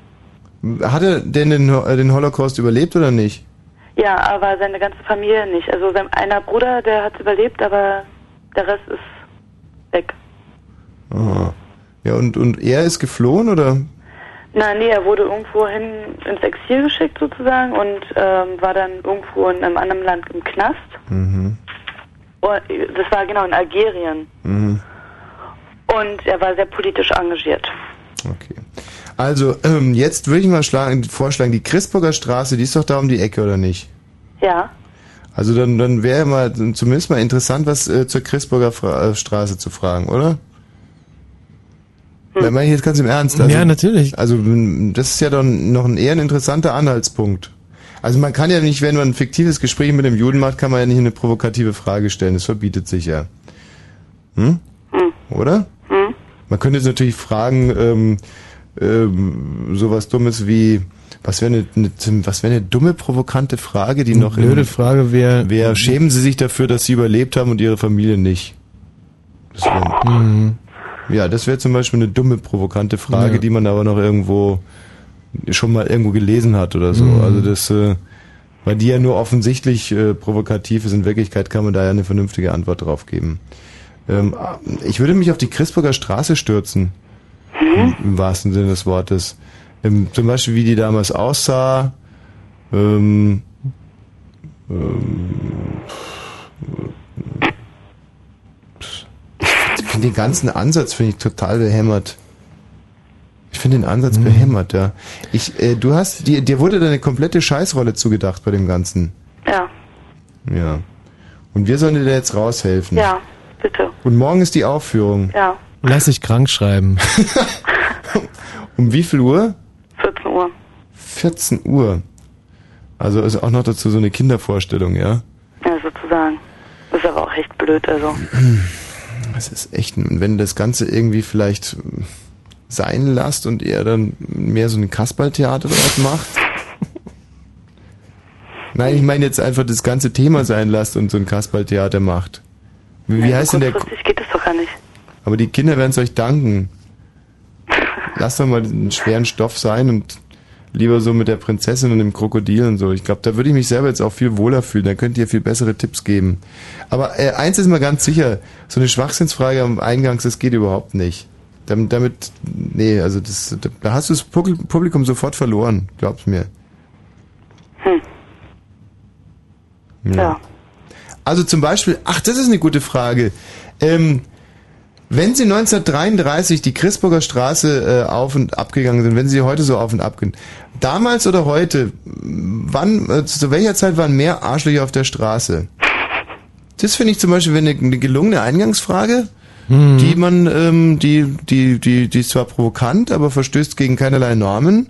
Hat er denn den, äh, den Holocaust überlebt oder nicht? Ja, aber seine ganze Familie nicht. Also sein einer Bruder, der hat überlebt, aber der Rest ist weg. Aha. Ja, und, und er ist geflohen oder? Na, nee, er wurde irgendwo hin ins Exil geschickt sozusagen und ähm, war dann irgendwo in einem anderen Land im Knast. Mhm. Und das war genau in Algerien. Mhm. Und er war sehr politisch engagiert. Also, ähm, jetzt würde ich mal schlagen, vorschlagen, die Christburger Straße, die ist doch da um die Ecke, oder nicht? Ja. Also dann, dann wäre mal zumindest mal interessant, was äh, zur Christburger Fra äh, Straße zu fragen, oder? Hm. Meine ich jetzt ganz im Ernst. Also, Ja, natürlich. Also das ist ja dann noch ein eher ein interessanter Anhaltspunkt. Also man kann ja nicht, wenn man ein fiktives Gespräch mit dem Juden macht, kann man ja nicht eine provokative Frage stellen. Das verbietet sich ja. Hm? Oder? Hm? Man könnte jetzt natürlich fragen, ähm, ähm, sowas Dummes wie, was wäre eine, eine, was wäre eine dumme, provokante Frage, die noch blöde Frage wäre, wer schämen Sie sich dafür, dass Sie überlebt haben und Ihre Familie nicht? Das wär, Mhm. Ja, das wäre zum Beispiel eine dumme, provokante Frage, Ja. die man aber noch irgendwo schon mal irgendwo gelesen hat oder so. Mhm. Also das, äh, weil die ja nur offensichtlich äh, provokativ ist, in Wirklichkeit kann man da ja eine vernünftige Antwort drauf geben. Ähm, ich würde mich auf die Christburger Straße stürzen. Im, Im wahrsten Sinne des Wortes. Ähm, zum Beispiel, wie die damals aussah. Ähm, ähm, finde den ganzen Ansatz finde ich total behämmert. Ich finde den Ansatz behämmert, ja. Ich, äh, du hast, dir, dir wurde deine komplette Scheißrolle zugedacht bei dem Ganzen. Ja. Ja. Und wir sollen dir da jetzt raushelfen. Ja, bitte. Und morgen ist die Aufführung. Ja, Lass dich krank schreiben. Um wie viel Uhr? 14 Uhr. 14 Uhr. Also ist auch noch dazu so eine Kindervorstellung, ja? Ja, sozusagen. Das ist aber auch echt blöd, also. Das ist echt, und wenn das Ganze irgendwie vielleicht sein lasst und ihr dann mehr so ein Kasperltheater draus macht. Nein, ich meine jetzt einfach das ganze Thema sein lasst und so ein Kasperltheater macht. Wie, wie heißt denn der? Geht das doch gar nicht. Aber die Kinder werden es euch danken. Lasst doch mal den schweren Stoff sein und lieber so mit der Prinzessin und dem Krokodil und so. Ich glaube, da würde ich mich selber jetzt auch viel wohler fühlen. Da könnt ihr viel bessere Tipps geben. Aber äh, eins ist mal ganz sicher, so eine Schwachsinnsfrage am Eingangs, das geht überhaupt nicht. Damit, damit nee, also das, da hast du das Publi- Publikum sofort verloren, glaub's mir. Hm. Ja. Also zum Beispiel, ach, das ist eine gute Frage. Ähm, wenn Sie 1933 die Christburger Straße äh, auf und ab gegangen sind, wenn Sie heute so auf und ab gehen, damals oder heute, wann, äh, zu welcher Zeit waren mehr Arschlöcher auf der Straße? Das finde ich zum Beispiel eine, eine gelungene Eingangsfrage, die man, ähm, die, die, die, die ist zwar provokant, aber verstößt gegen keinerlei Normen.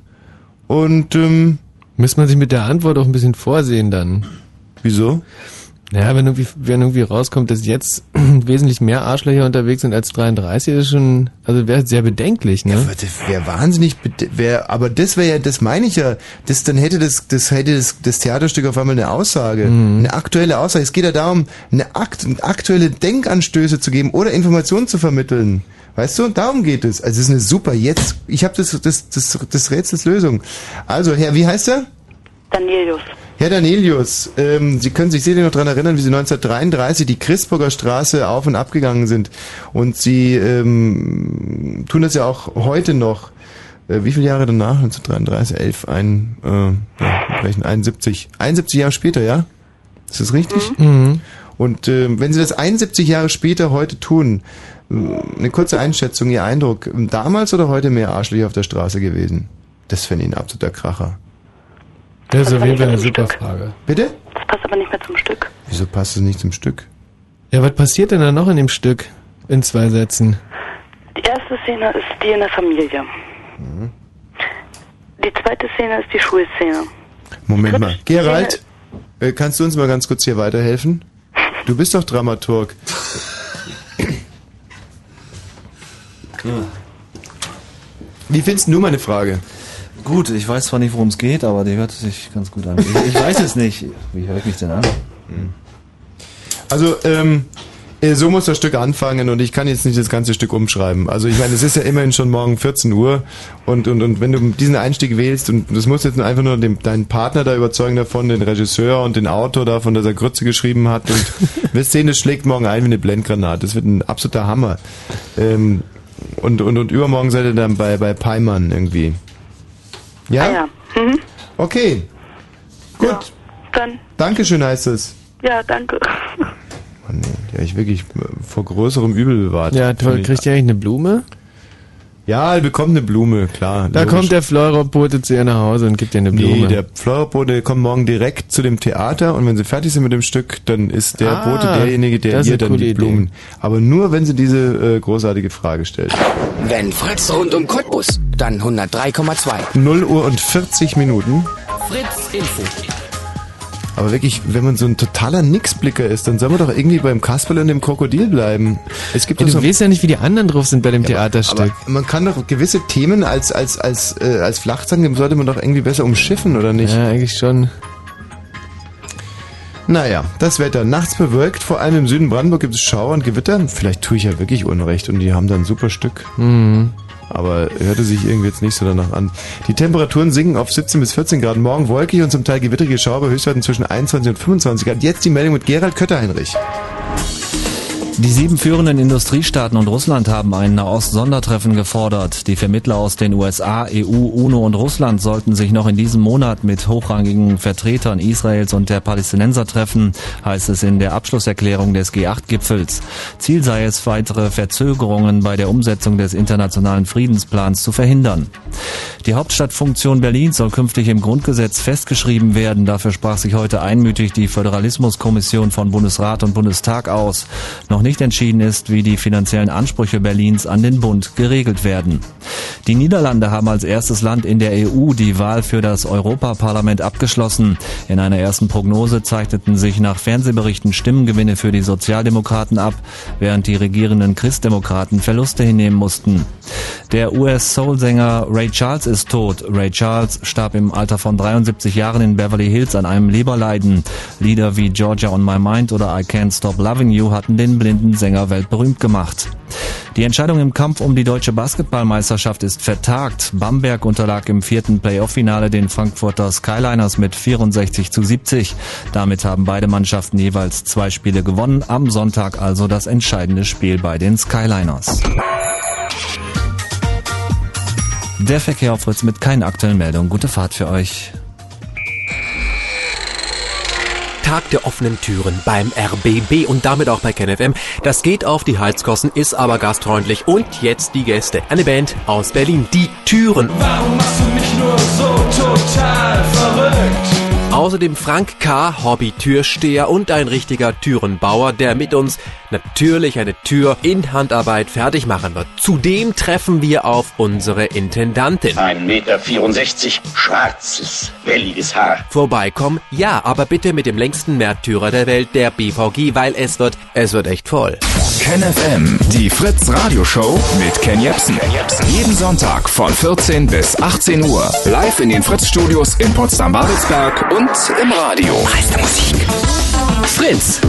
Und ähm, Müsste man sich mit der Antwort auch ein bisschen vorsehen dann. Wieso? Naja, wenn irgendwie, wenn irgendwie rauskommt, dass jetzt wesentlich mehr Arschlöcher unterwegs sind als 33, ist schon, also wäre sehr bedenklich, ne? Das wäre wahnsinnig, wär, aber das wäre ja, das meine ich ja, das, dann hätte das, das hätte das, das Theaterstück auf einmal eine Aussage, eine aktuelle Aussage. Es geht ja darum, eine akt, aktuelle Denkanstöße zu geben oder Informationen zu vermitteln. Weißt du, darum geht es. Also es ist eine super, jetzt, ich habe das, das, das, das Rätsels Lösung. Also, Herr, wie heißt er? Danielius. Herr Danelius, ähm, Sie können sich sicher noch daran erinnern, wie Sie 1933 die Christburger Straße auf und ab gegangen sind. Und Sie ähm, tun das ja auch heute noch. Äh, wie viele Jahre danach? 1933, 11, ein, äh, ja, welchen 71. 71 Jahre später, ja? Ist das richtig? Mhm. Und ähm, wenn Sie das 71 Jahre später heute tun, äh, eine kurze Einschätzung, Ihr Eindruck, damals oder heute mehr Arschlöcher auf der Straße gewesen? Das fände ich ein absoluter Kracher. Das ist auf jeden Fall eine super Frage. Bitte? Das passt aber nicht mehr zum Stück. Wieso passt es nicht zum Stück? Ja, was passiert denn da noch in dem Stück? In zwei Sätzen. Die erste Szene ist die in der Familie. Mhm. Die zweite Szene ist die Schulszene. Moment mal. Gerald, äh, kannst du uns mal ganz kurz hier weiterhelfen? Du bist doch Dramaturg. Wie findest du meine Frage? Gut, ich weiß zwar nicht, worum es geht, aber die hört sich ganz gut an. Ich, ich weiß es nicht. Wie höre ich mich denn an? Also, ähm, äh, so muss das Stück anfangen und ich kann jetzt nicht das ganze Stück umschreiben. Also ich meine, es ist ja immerhin schon morgen 14 Uhr und, und, und wenn du diesen Einstieg wählst und das musst jetzt einfach nur den, deinen Partner da überzeugen davon, den Regisseur und den Autor davon, dass er Grütze geschrieben hat und wirst sehen, das schlägt morgen ein wie eine Blendgranate. Das wird ein absoluter Hammer. Ähm, und, und, und übermorgen seid ihr dann bei, bei Peimann irgendwie. Ja? Ah, ja. Mhm. Okay. Gut. Dann, Dankeschön heißt es. ja, danke. Mann, nee, ja, ich wirklich vor größerem Übel bewahrt. Ja, toll. Kriegt ihr eigentlich eine Blume? Ja, er bekommt eine Blume, klar. Da logisch. kommt der Fleurerbote zu ihr nach Hause und gibt ihr eine Blume. Nee, der Fleurerbote kommt morgen direkt zu dem Theater und wenn sie fertig sind mit dem Stück, dann ist der Ah, Bote derjenige, der ihr dann die Idee. Blumen. Aber nur, wenn sie diese äh, großartige Frage stellt. Wenn Fritz rund um Cottbus, dann 103,2. 0 Uhr und 40 Minuten. Fritz Info. Aber wirklich, wenn man so ein totaler Nixblicker ist, dann soll man doch irgendwie beim Kasperl und dem Krokodil bleiben. Es gibt Ja, du so weißt ja nicht, wie die anderen drauf sind bei dem Theaterstück. Aber man kann doch gewisse Themen als als als äh, als Flachzange sollte man doch irgendwie besser umschiffen, oder nicht? Ja, eigentlich schon. Naja, das Wetter. Nachts bewölkt, vor allem im Süden Brandenburg gibt es Schauer und Gewitter. Vielleicht tue ich ja wirklich Unrecht und die haben da ein super Stück. Mhm. Aber hörte sich irgendwie jetzt nicht so danach an. Die Temperaturen sinken auf 17 bis 14 Grad. Morgen wolkig und zum Teil gewitterige Schauer bei Höchstwerten zwischen 21 und 25 Grad. Jetzt die Meldung mit Gerald Kötterheinrich. Die sieben führenden Industriestaaten und Russland haben ein Nahost-Sondertreffen gefordert. Die Vermittler aus den USA, EU, UNO und Russland sollten sich noch in diesem Monat mit hochrangigen Vertretern Israels und der Palästinenser treffen, heißt es in der Abschlusserklärung des G8-Gipfels. Ziel sei es, weitere Verzögerungen bei der Umsetzung des internationalen Friedensplans zu verhindern. Die Hauptstadtfunktion Berlins soll künftig im Grundgesetz festgeschrieben werden. Dafür sprach sich heute einmütig die Föderalismuskommission von Bundesrat und Bundestag aus. Noch nicht entschieden ist, wie die finanziellen Ansprüche Berlins an den Bund geregelt werden. Die Niederlande haben als erstes Land in der EU die Wahl für das Europaparlament abgeschlossen. In einer ersten Prognose zeichneten sich nach Fernsehberichten Stimmengewinne für die Sozialdemokraten ab, während die regierenden Christdemokraten Verluste hinnehmen mussten. Der US-Soul-Sänger Ray Charles ist tot. Ray Charles starb im Alter von 73 Jahren in Beverly Hills an einem Leberleiden. Lieder wie Georgia on My Mind oder I Can't Stop Loving You hatten den blinden Sänger weltberühmt gemacht. Die Entscheidung im Kampf um die deutsche Basketballmeisterschaft ist vertagt. Bamberg unterlag im vierten Playoff-Finale den Frankfurter Skyliners mit 64 zu 70. Damit haben beide Mannschaften jeweils zwei Spiele gewonnen. Am Sonntag also das entscheidende Spiel bei den Skyliners. Der Verkehr auf Fritz mit keinen aktuellen Meldungen. Gute Fahrt für euch. Tag der offenen Türen beim RBB und damit auch bei KenFM. Das geht auf die Heizkosten, ist aber gastfreundlich. Und jetzt die Gäste. Eine Band aus Berlin, die Türen. Warum machst du mich nur so total verrückt? Außerdem Frank K., Hobby-Türsteher und ein richtiger Türenbauer, der mit uns natürlich eine Tür in Handarbeit fertig machen wird. Zudem treffen wir auf unsere Intendantin. 1,64 Meter, schwarzes, welliges Haar. Vorbeikommen? Ja, aber bitte mit dem längsten Märtyrer der Welt, der BVG, weil es wird, es wird echt voll. KenFM, die Fritz Radioshow mit Ken Jepsen. Jeden Sonntag von 14 bis 18 Uhr. Live in den Fritz Studios in Potsdam-Babelsberg und im Radio. Meiste Musik. Fritz.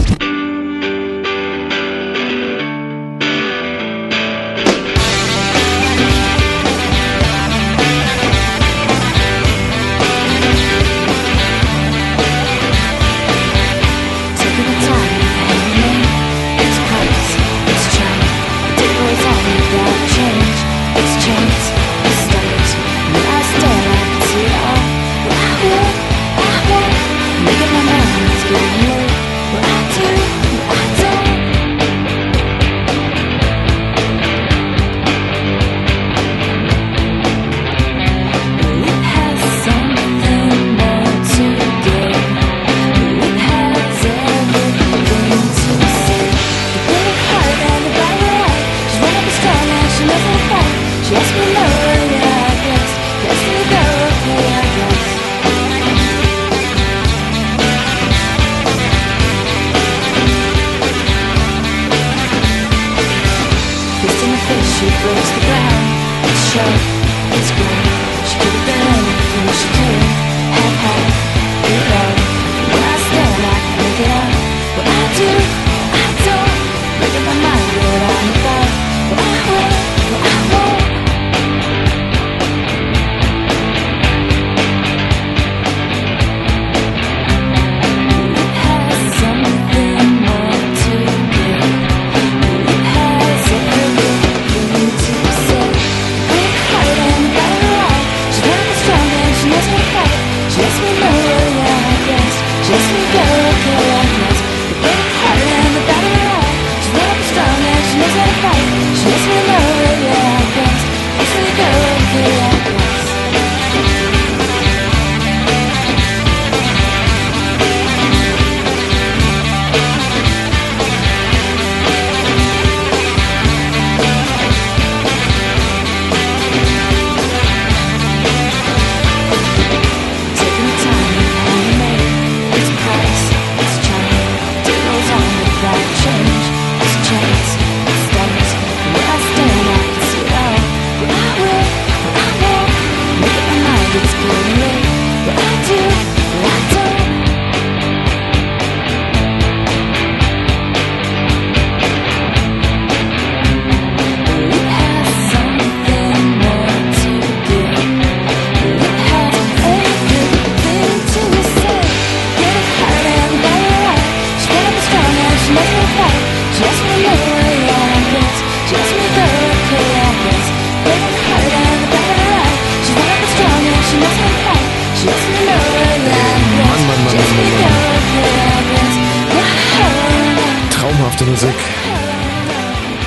Traumhafte Musik.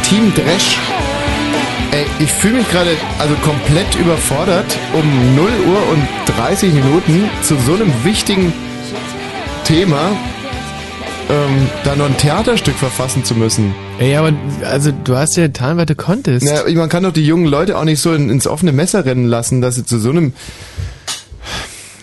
Team Dresch. Ey, ich fühle mich gerade also komplett überfordert, um 0 Uhr und 30 Minuten zu so einem wichtigen Thema ähm, da noch ein Theaterstück verfassen zu müssen. Ey, aber also du hast ja getan, was du konntest. Ja, man kann doch die jungen Leute auch nicht so in, ins offene Messer rennen lassen, dass sie zu so einem...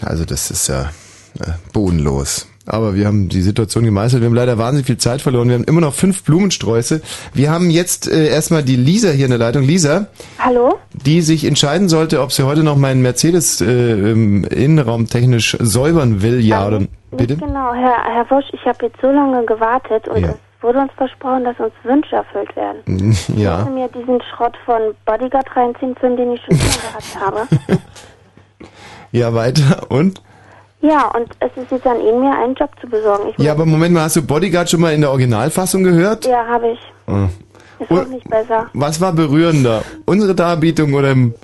Also das ist ja äh, bodenlos. Aber wir haben die Situation gemeistert. Wir haben leider wahnsinnig viel Zeit verloren. Wir haben immer noch fünf Blumensträuße. Wir haben jetzt äh, erstmal die Lisa hier in der Leitung. Lisa, Hallo? die sich entscheiden sollte, ob sie heute noch meinen Mercedes äh, ähm, innenraumtechnisch säubern will, ja oder bitte? Genau, Herr, Herr Wosch, ich habe jetzt so lange gewartet und Ja. es wurde uns versprochen, dass uns Wünsche erfüllt werden. Ich Ja. musste mir diesen Schrott von Bodyguard reinziehen, für den ich schon gehabt habe. Ja, weiter. Und? Ja, und es ist jetzt an Ihnen, mir einen Job zu besorgen. Ich Ja, aber Moment mal, hast du Bodyguard schon mal in der Originalfassung gehört? ja, habe ich. Ah. Ist auch nicht besser. Was war berührender? Unsere Darbietung oder im...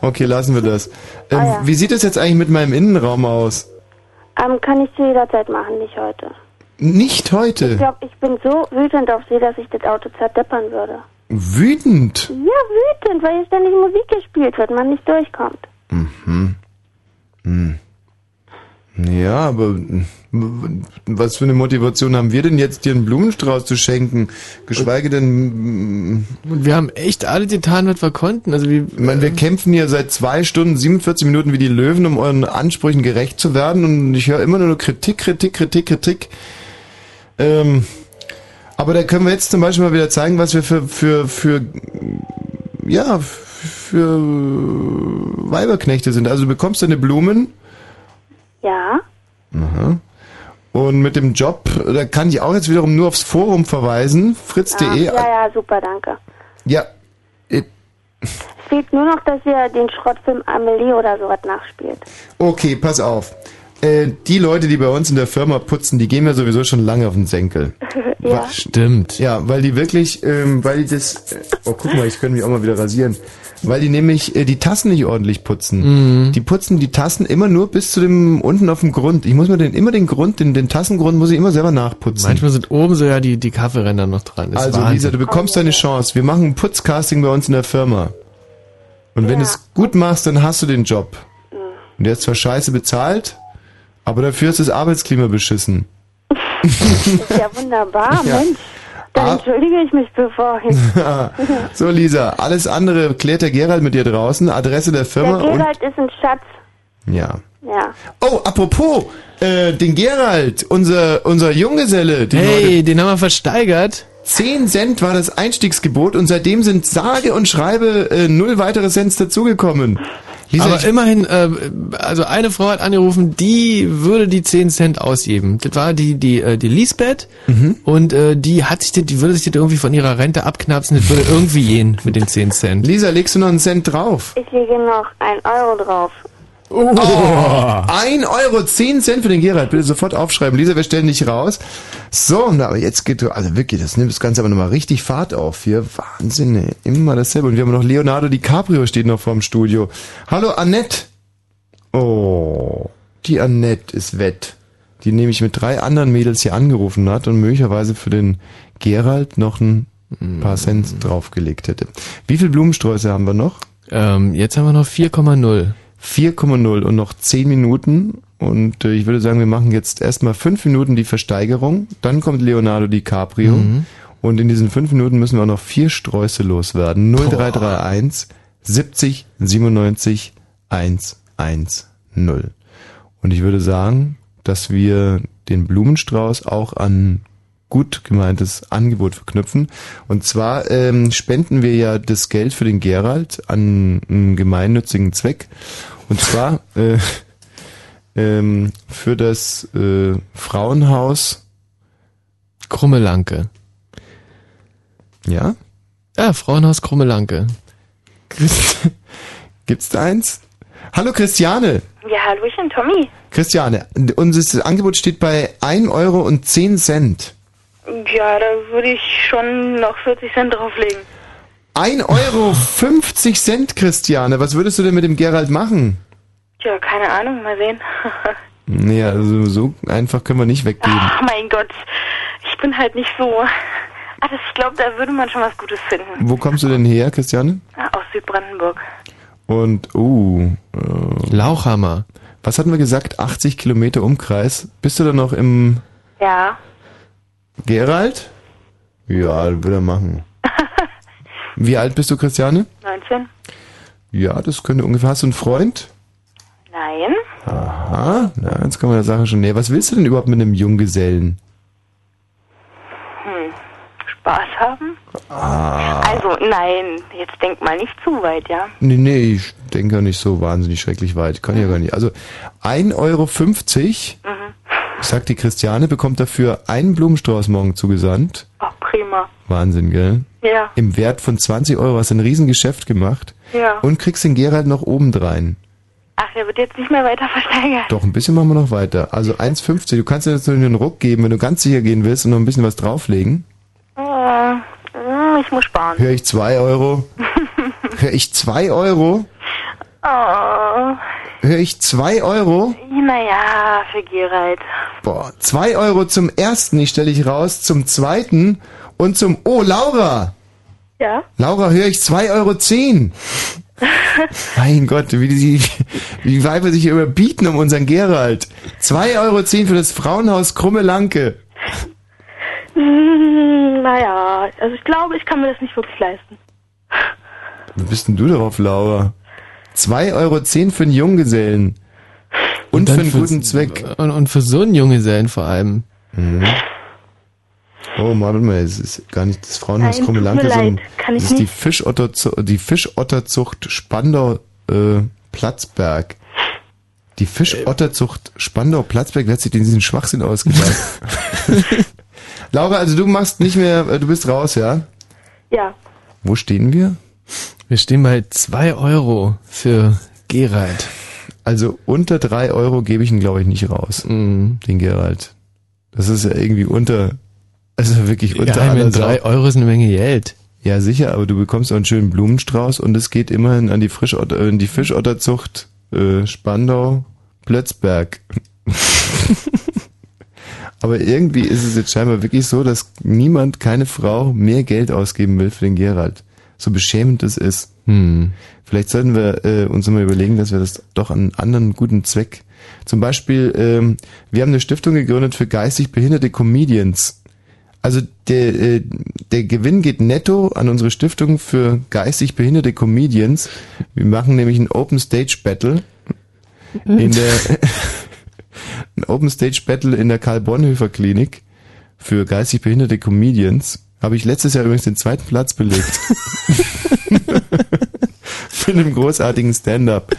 Okay, lassen wir das. Ähm, Ah, ja. Wie sieht es jetzt eigentlich mit meinem Innenraum aus? Ähm, kann ich zu jeder Zeit machen, nicht heute. Nicht Ich heute. glaube, ich bin so wütend auf Sie, dass ich das Auto zerdeppern würde. Wütend. Ja, wütend, weil hier ständig Musik gespielt wird, man nicht durchkommt. Mhm. Hm. Ja, aber was für eine Motivation haben wir denn jetzt, dir einen Blumenstrauß zu schenken? Geschweige denn... Und wir haben echt alle getan, was wir konnten. Also wie, Ich meine, wir kämpfen hier seit zwei Stunden, 47 Minuten wie die Löwen, um euren Ansprüchen gerecht zu werden. Und ich höre immer nur Kritik, Kritik, Kritik, Kritik. Ähm, aber da können wir jetzt zum Beispiel mal wieder zeigen, was wir für, für, für, ja, für Weiberknechte sind. Also du bekommst deine Blumen. Ja? Aha. Und mit dem Job, da kann ich auch jetzt wiederum nur aufs Forum verweisen, fritz.de. Ah, ja, ja, super, danke. Ja, äh, Es fehlt nur noch, dass ihr den Schrottfilm Amelie oder sowas nachspielt. Okay, pass auf. Äh, die Leute, die bei uns in der Firma putzen, die gehen mir sowieso schon lange auf den Senkel. ja. Stimmt. Ja, weil die wirklich, ähm, weil die das, äh, oh guck mal, ich könnte mich auch mal wieder rasieren. Weil die nämlich äh, die Tassen nicht ordentlich putzen. Mhm. Die putzen die Tassen immer nur bis zu dem, unten auf dem Grund. Ich muss mir den, immer den Grund, den, den Tassengrund muss ich immer selber nachputzen. manchmal sind oben so ja die, die Kaffeeränder noch dran. Das ist Also Wahnsinn. Lisa, du bekommst deine Chance. Wir machen ein Putzcasting bei uns in der Firma. Und wenn du es gut machst, dann hast du den Job. Und der ist zwar scheiße bezahlt, aber dafür ist das Arbeitsklima beschissen. ist ja wunderbar, Ja. Mensch. Dann Ah. entschuldige ich mich vorhin. so, Lisa, alles andere klärt der Gerald mit dir draußen. Adresse der Der Firma Gerald ist ein Schatz. Ja. Ja. Oh, apropos, äh, den Gerald, unser, unser Junggeselle. Den Hey, heute, den haben wir versteigert. 10 Cent war das Einstiegsgebot und seitdem sind sage und schreibe äh, null weitere Cents dazugekommen. Lisa, Aber immerhin, äh, also eine Frau hat angerufen, die würde die 10 Cent ausgeben. Das war die die äh, die Lisbeth Mhm. und äh, die hat sich das, die würde sich das irgendwie von ihrer Rente abknapsen, das würde irgendwie gehen mit den 10 Cent. Lisa, legst du noch einen Cent drauf? Ich lege noch ein Euro drauf. Oh. Ein Euro, 10 Cent für den Gerald. Bitte sofort aufschreiben. Lisa, wir stellen dich raus. So, na, aber jetzt geht, also wirklich, das nimmt das Ganze aber nochmal richtig Fahrt auf hier. Wahnsinn, ey. Immer dasselbe. Und wir haben noch Leonardo DiCaprio steht noch vorm Studio. Hallo, Annette. Oh, die Annette ist wett. Die nämlich mit drei anderen Mädels hier angerufen hat und möglicherweise für den Gerald noch ein paar Cent draufgelegt hätte. Wie viel Blumensträuße haben wir noch? Ähm, jetzt haben wir noch 4,0. 4,0 und noch 10 Minuten. Und äh, ich würde sagen, wir machen jetzt erstmal 5 Minuten die Versteigerung. Dann kommt Leonardo DiCaprio. Mhm. Und in diesen 5 Minuten müssen wir auch noch vier Sträuße loswerden. 0331 70 97 110. Und ich würde sagen, dass wir den Blumenstrauß auch an gut gemeintes Angebot verknüpfen. Und zwar ähm, spenden wir ja das Geld für den Gerald an einen gemeinnützigen Zweck. Und zwar äh, ähm, für das äh, Frauenhaus Krummelanke. Ja? Ja, Frauenhaus Krummelanke. Gibt's da eins? Hallo Christiane. Ja, Hallöchen, Tommy. Christiane, unser Angebot steht bei 1 Euro und 10 Cent. Ja, da würde ich schon noch 40 Cent drauflegen. 1 Euro 50 Cent, Christiane. Was würdest du denn mit dem Gerald machen? Tja, keine Ahnung, mal sehen. Nee, also so einfach können wir nicht weggeben. Ach, mein Gott. Ich bin halt nicht so. Ach, das- ich glaube, da würde man schon was Gutes finden. Wo kommst du denn her, Christiane? Ah, Aus Südbrandenburg. Und, uh, äh, Lauchhammer. Was hatten wir gesagt? 80 Kilometer Umkreis. Bist du da noch im Ja. Gerald? Ja, würde er machen. Wie alt bist du, Christiane? 19? Ja, das könnte ungefähr. Hast du einen Freund? Nein. Aha, na, jetzt kommen wir der Sache schon näher. Was willst du denn überhaupt mit einem Junggesellen? Hm. Spaß haben? Ah. Also, nein, jetzt denk mal nicht zu weit, ja? Nee, nee, ich denke ja nicht so wahnsinnig schrecklich weit. Kann ja gar nicht. Also 1,50 Euro, sagt die Christiane, bekommt dafür einen Blumenstrauß morgen zugesandt. Ach, prima. Wahnsinn, gell? Ja. Im Wert von 20 Euro hast du ein Riesengeschäft gemacht. Ja. Und kriegst den Gerald noch obendrein. Ach, der wird jetzt nicht mehr weiter versteigert. Doch, ein bisschen machen wir noch weiter. Also 1,50. Du kannst dir jetzt nur einen Ruck geben, wenn du ganz sicher gehen willst und noch ein bisschen was drauflegen. Äh, ich muss sparen. Hör ich 2 Euro? Hör ich 2 Euro? Oh, Hör ich 2 Euro? naja, für Gerald. Boah, 2 Euro zum ersten, ich stelle ich raus, zum zweiten und zum... Oh, Laura! Ja? Laura, höre ich 2,10 Euro. mein Gott, wie die, wie Weiber sich hier überbieten um unseren Gerald. 2,10 Euro für das Frauenhaus Krumme Lanke. Hm, naja, also ich glaube, ich kann mir das nicht wirklich leisten. Wie bist denn du darauf, Laura? 2,10 Euro für einen Junggesellen. Und, dann für einen guten Zweck. Und, und für so einen Junggesellen vor allem. Mhm. Oh, warte mal, es ist gar nicht das Frauenhaus Nein, Krumme tut Lanke, mir sondern leid, kann ich es ist die, nicht. Fischotterzu die Fischotterzucht Spandau äh, Platzberg. Die Fischotterzucht Spandau Platzberg, wer hat sich denn diesen Schwachsinn ausgedacht? Laura, also du machst nicht mehr, äh, du bist raus, ja? Ja. Wo stehen wir? Wir stehen bei 2 Euro für Gerald. Also unter 3 Euro gebe ich ihn, glaube ich, nicht raus. Mhm. Den Gerald. Das ist ja irgendwie unter, also wirklich unter Ja, ich meine, aller Sau. 3 Euro ist eine Menge Geld. Ja, sicher, aber du bekommst auch einen schönen Blumenstrauß und es geht immerhin an die Frischotter, äh, in die Fischotterzucht äh, Spandau Plötzberg. aber irgendwie ist es jetzt scheinbar wirklich so, dass niemand, keine Frau mehr Geld ausgeben will für den Gerald. So beschämend es ist. Hm. Vielleicht sollten wir äh, uns mal überlegen, dass wir das doch an einen anderen guten Zweck. Zum Beispiel, ähm, wir haben eine Stiftung gegründet für geistig behinderte Comedians. Also der, äh, der Gewinn geht netto an unsere Stiftung für geistig behinderte Comedians. Wir machen nämlich ein Open Stage Battle in der ein Open Stage Battle in der Karl Bonhoeffer Klinik für geistig behinderte Comedians. Habe ich letztes Jahr übrigens den zweiten Platz belegt. Mit einem großartigen Stand-up,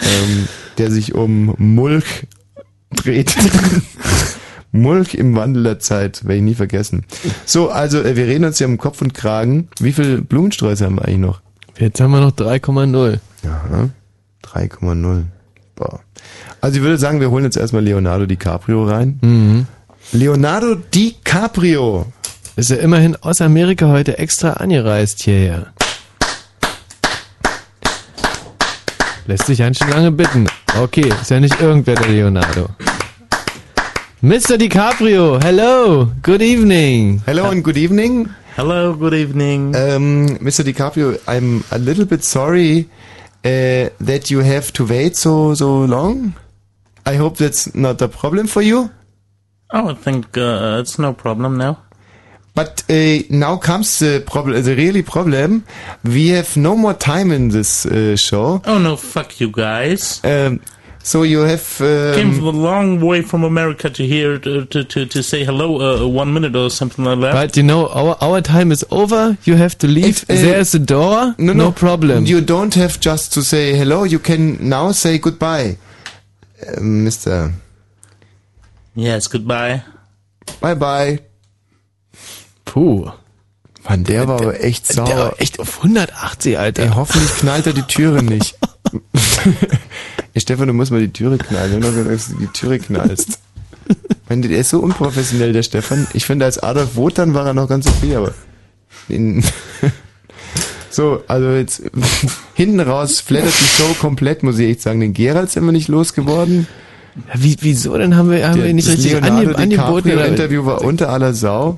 ähm, der sich um Mulk dreht. Mulk im Wandel der Zeit, werde ich nie vergessen. So, also äh, wir reden uns hier um Kopf und Kragen. Wie viele Blumensträuße haben wir eigentlich noch? Jetzt haben wir noch 3,0. Aha, 3,0. Boah. Also ich würde sagen, wir holen jetzt erstmal Leonardo DiCaprio rein. Mhm. Leonardo DiCaprio. Ist ja immerhin aus Amerika heute extra angereist hierher. Lässt sich einen schon lange bitten. Okay, ist ja nicht irgendwer der Leonardo. Mr. DiCaprio, hello, good evening. Hello and good evening. Hello, good evening. Um, Mr. DiCaprio, I'm a little bit sorry uh, that you have to wait so so long. I hope that's not a problem for you. Oh, I think uh, it's no problem now. But uh, now comes the problem, the really problem. We have no more time in this uh, show. Oh no, fuck you guys. Um, so you have um, Came from a long way from America to here to to, to, to say hello uh, one minute or something like that. But you know, our our time is over. You have to leave. If, uh, There's a door. No, no, no, problem. You don't have just to say hello. You can now say goodbye, uh, Mister. Yes, goodbye. Bye bye. Puh. Mann, der war aber echt sauer. Der war echt auf 180, Alter. Ey, hoffentlich knallt er die Türe nicht. Ey, Stefan, du musst mal die Türe knallen. Wenn du die Türe knallst. Wenn, der ist so unprofessionell, der Stefan. Ich finde, als Adolf Wotan war er noch ganz okay, aber... So, also jetzt hinten raus flattert die Show komplett, muss ich echt sagen. Den Gerald sind wir nicht losgeworden. Wie, wieso? Dann haben wir, haben Der- wir nicht das richtig Leonardo ange, angeboten. Oder- Interview war unter aller Sau.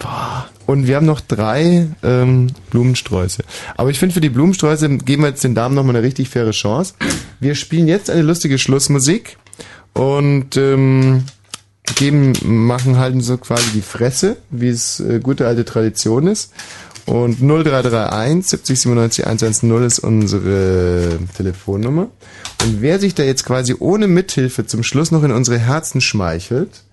Und wir haben noch drei ähm, Blumensträuße. Aber ich finde, für die Blumensträuße geben wir jetzt den Damen nochmal eine richtig faire Chance. Wir spielen jetzt eine lustige Schlussmusik und ähm, geben, machen halten so quasi die Fresse, wie es äh, gute alte Tradition ist. Und 0331 70 97 110 ist unsere Telefonnummer. Und wer sich da jetzt quasi ohne Mithilfe zum Schluss noch in unsere Herzen schmeichelt,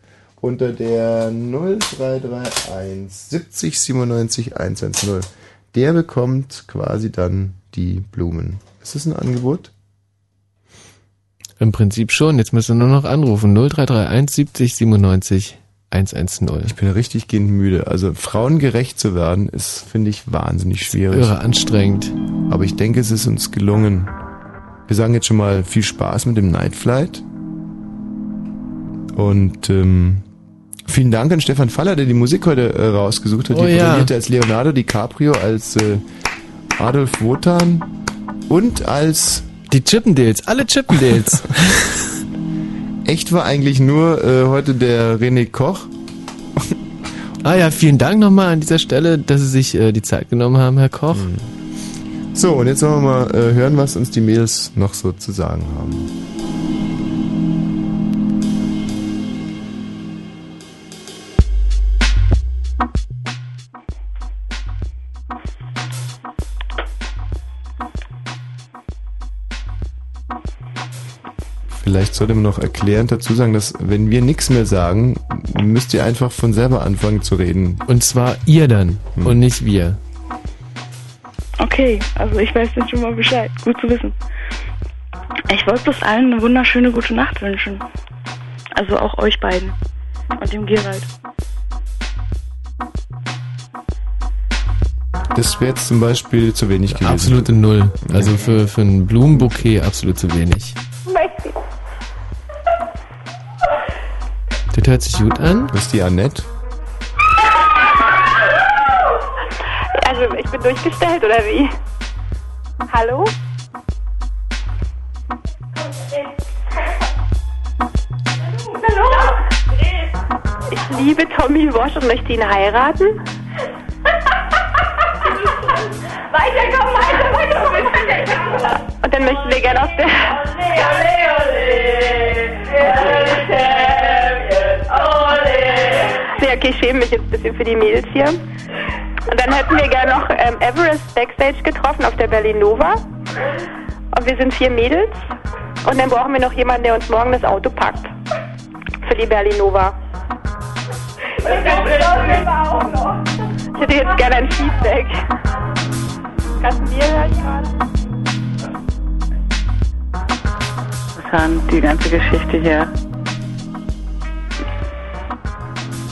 unter der 0331 70 97 110, der bekommt quasi dann die Blumen. Ist das ein Angebot? Im Prinzip schon. Jetzt müssen wir nur noch anrufen. 0331 70 97 110. Ich bin richtig gehend müde. Also frauengerecht zu werden, ist, finde ich, wahnsinnig schwierig. irre anstrengend. Aber ich denke, es ist uns gelungen. Wir sagen jetzt schon mal viel Spaß mit dem Night Flight. Und ähm, vielen Dank an Stefan Faller, der die Musik heute äh, rausgesucht hat. Oh die ja. brillierte als Leonardo DiCaprio, als äh, Adolf Wotan und als Die Chippendales, alle Chippendales. Echt war eigentlich nur äh, heute der René Koch. ah ja, vielen Dank nochmal an dieser Stelle, dass Sie sich äh, die Zeit genommen haben, Herr Koch. So, und jetzt wollen wir mal äh, hören, was uns die Mädels noch so zu sagen haben. Vielleicht sollte man noch erklärend dazu sagen, dass wenn wir nichts mehr sagen, müsst ihr einfach von selber anfangen zu reden. Und zwar ihr dann und nicht wir. Okay, also ich weiß jetzt schon mal Bescheid. Gut zu wissen. Ich wollte bloß allen eine wunderschöne gute Nacht wünschen. Also auch euch beiden. Und dem Gerald. Das wäre jetzt zum Beispiel zu wenig gewesen. Absolute Null. Also für, für ein Blumenbouquet absolut zu wenig. Hört sich gut an. Das ist die Annette. Also ich bin durchgestellt oder wie? Hallo? Hallo? Ich liebe Tommy Walsh und möchte ihn heiraten. Weiter, komm, weiter, weiter, weiter. Und dann möchten wir gerne auf der... Ja, okay, ich schäme mich jetzt ein bisschen für die Mädels hier. Und dann hätten wir gerne noch ähm, Everest Backstage getroffen auf der Berlinova. Und wir sind vier Mädels. Und dann brauchen wir noch jemanden, der uns morgen das Auto packt. Für die Berlinova. Ich hätte jetzt gerne ein Feedback. Gratuliere ich gerade. Interessant, die ganze Geschichte hier.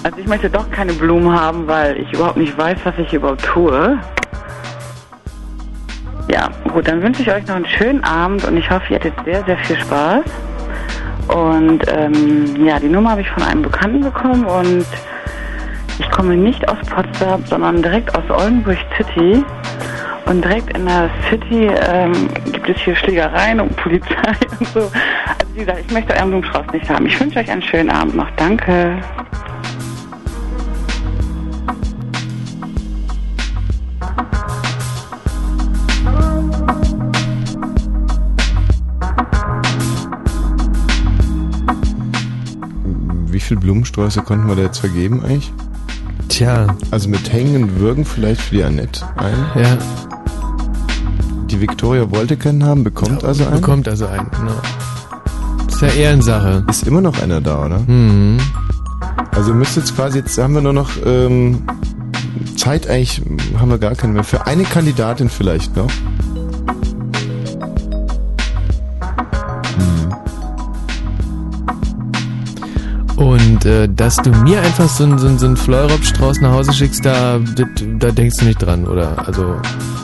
Also ich möchte doch keine Blumen haben, weil ich überhaupt nicht weiß, was ich überhaupt tue. Ja, gut, dann wünsche ich euch noch einen schönen Abend und ich hoffe, ihr hattet sehr, sehr viel Spaß. Und ähm, ja, die Nummer habe ich von einem Bekannten bekommen und ich komme nicht aus Potsdam, sondern direkt aus Oldenburg City. Und direkt in der City ähm, gibt es hier Schlägereien und Polizei und so. Also wie gesagt, ich möchte euren Blumenstrauß nicht haben. Ich wünsche euch einen schönen Abend noch. Danke. Viele Blumensträuße konnten wir da jetzt vergeben eigentlich? Tja. Also mit Hängen und Würgen vielleicht für die Annette ein. Ja. Die Victoria wollte keinen haben, bekommt also einen? Bekommt also einen, genau. Ist ja Ehrensache. Ist immer noch einer da, oder? Mhm. Also müsste jetzt quasi, jetzt haben wir nur noch ähm, Zeit eigentlich, haben wir gar keine mehr. Für eine Kandidatin vielleicht noch. Und äh, dass du mir einfach so einen so einen- so einen Fleurop-Strauß nach Hause schickst, da, da denkst du nicht dran, oder? Also,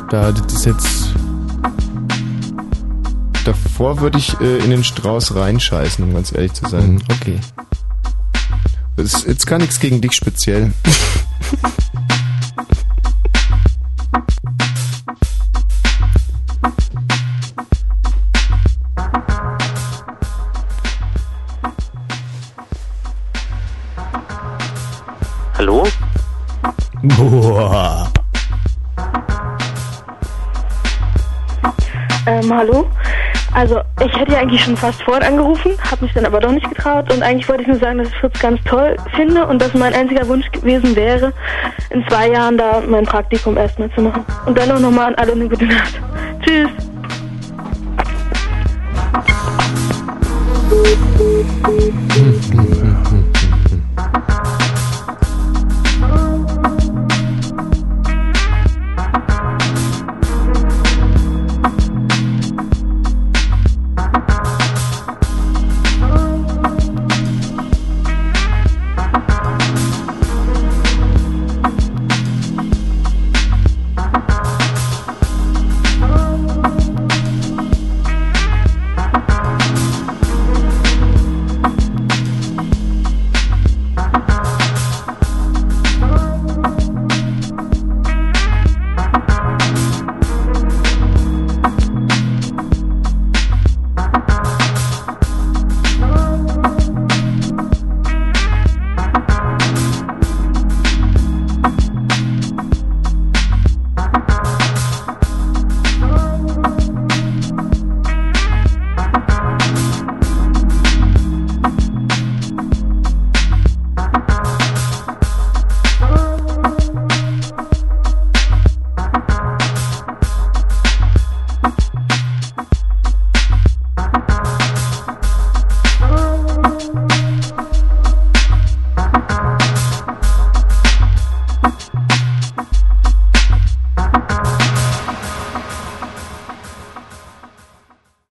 da, das ist jetzt... Davor würde ich äh, in den Strauß reinscheißen, um ganz ehrlich zu sein. Mhm, Okay. Es ist jetzt gar nichts gegen dich speziell. Also, ich hätte ja eigentlich schon fast vorhin angerufen, habe mich dann aber doch nicht getraut und eigentlich wollte ich nur sagen, dass ich Fritz ganz toll finde und dass mein einziger Wunsch gewesen wäre, in zwei Jahren da mein Praktikum erstmal zu machen. Und dann auch nochmal an alle eine gute Nacht. Tschüss.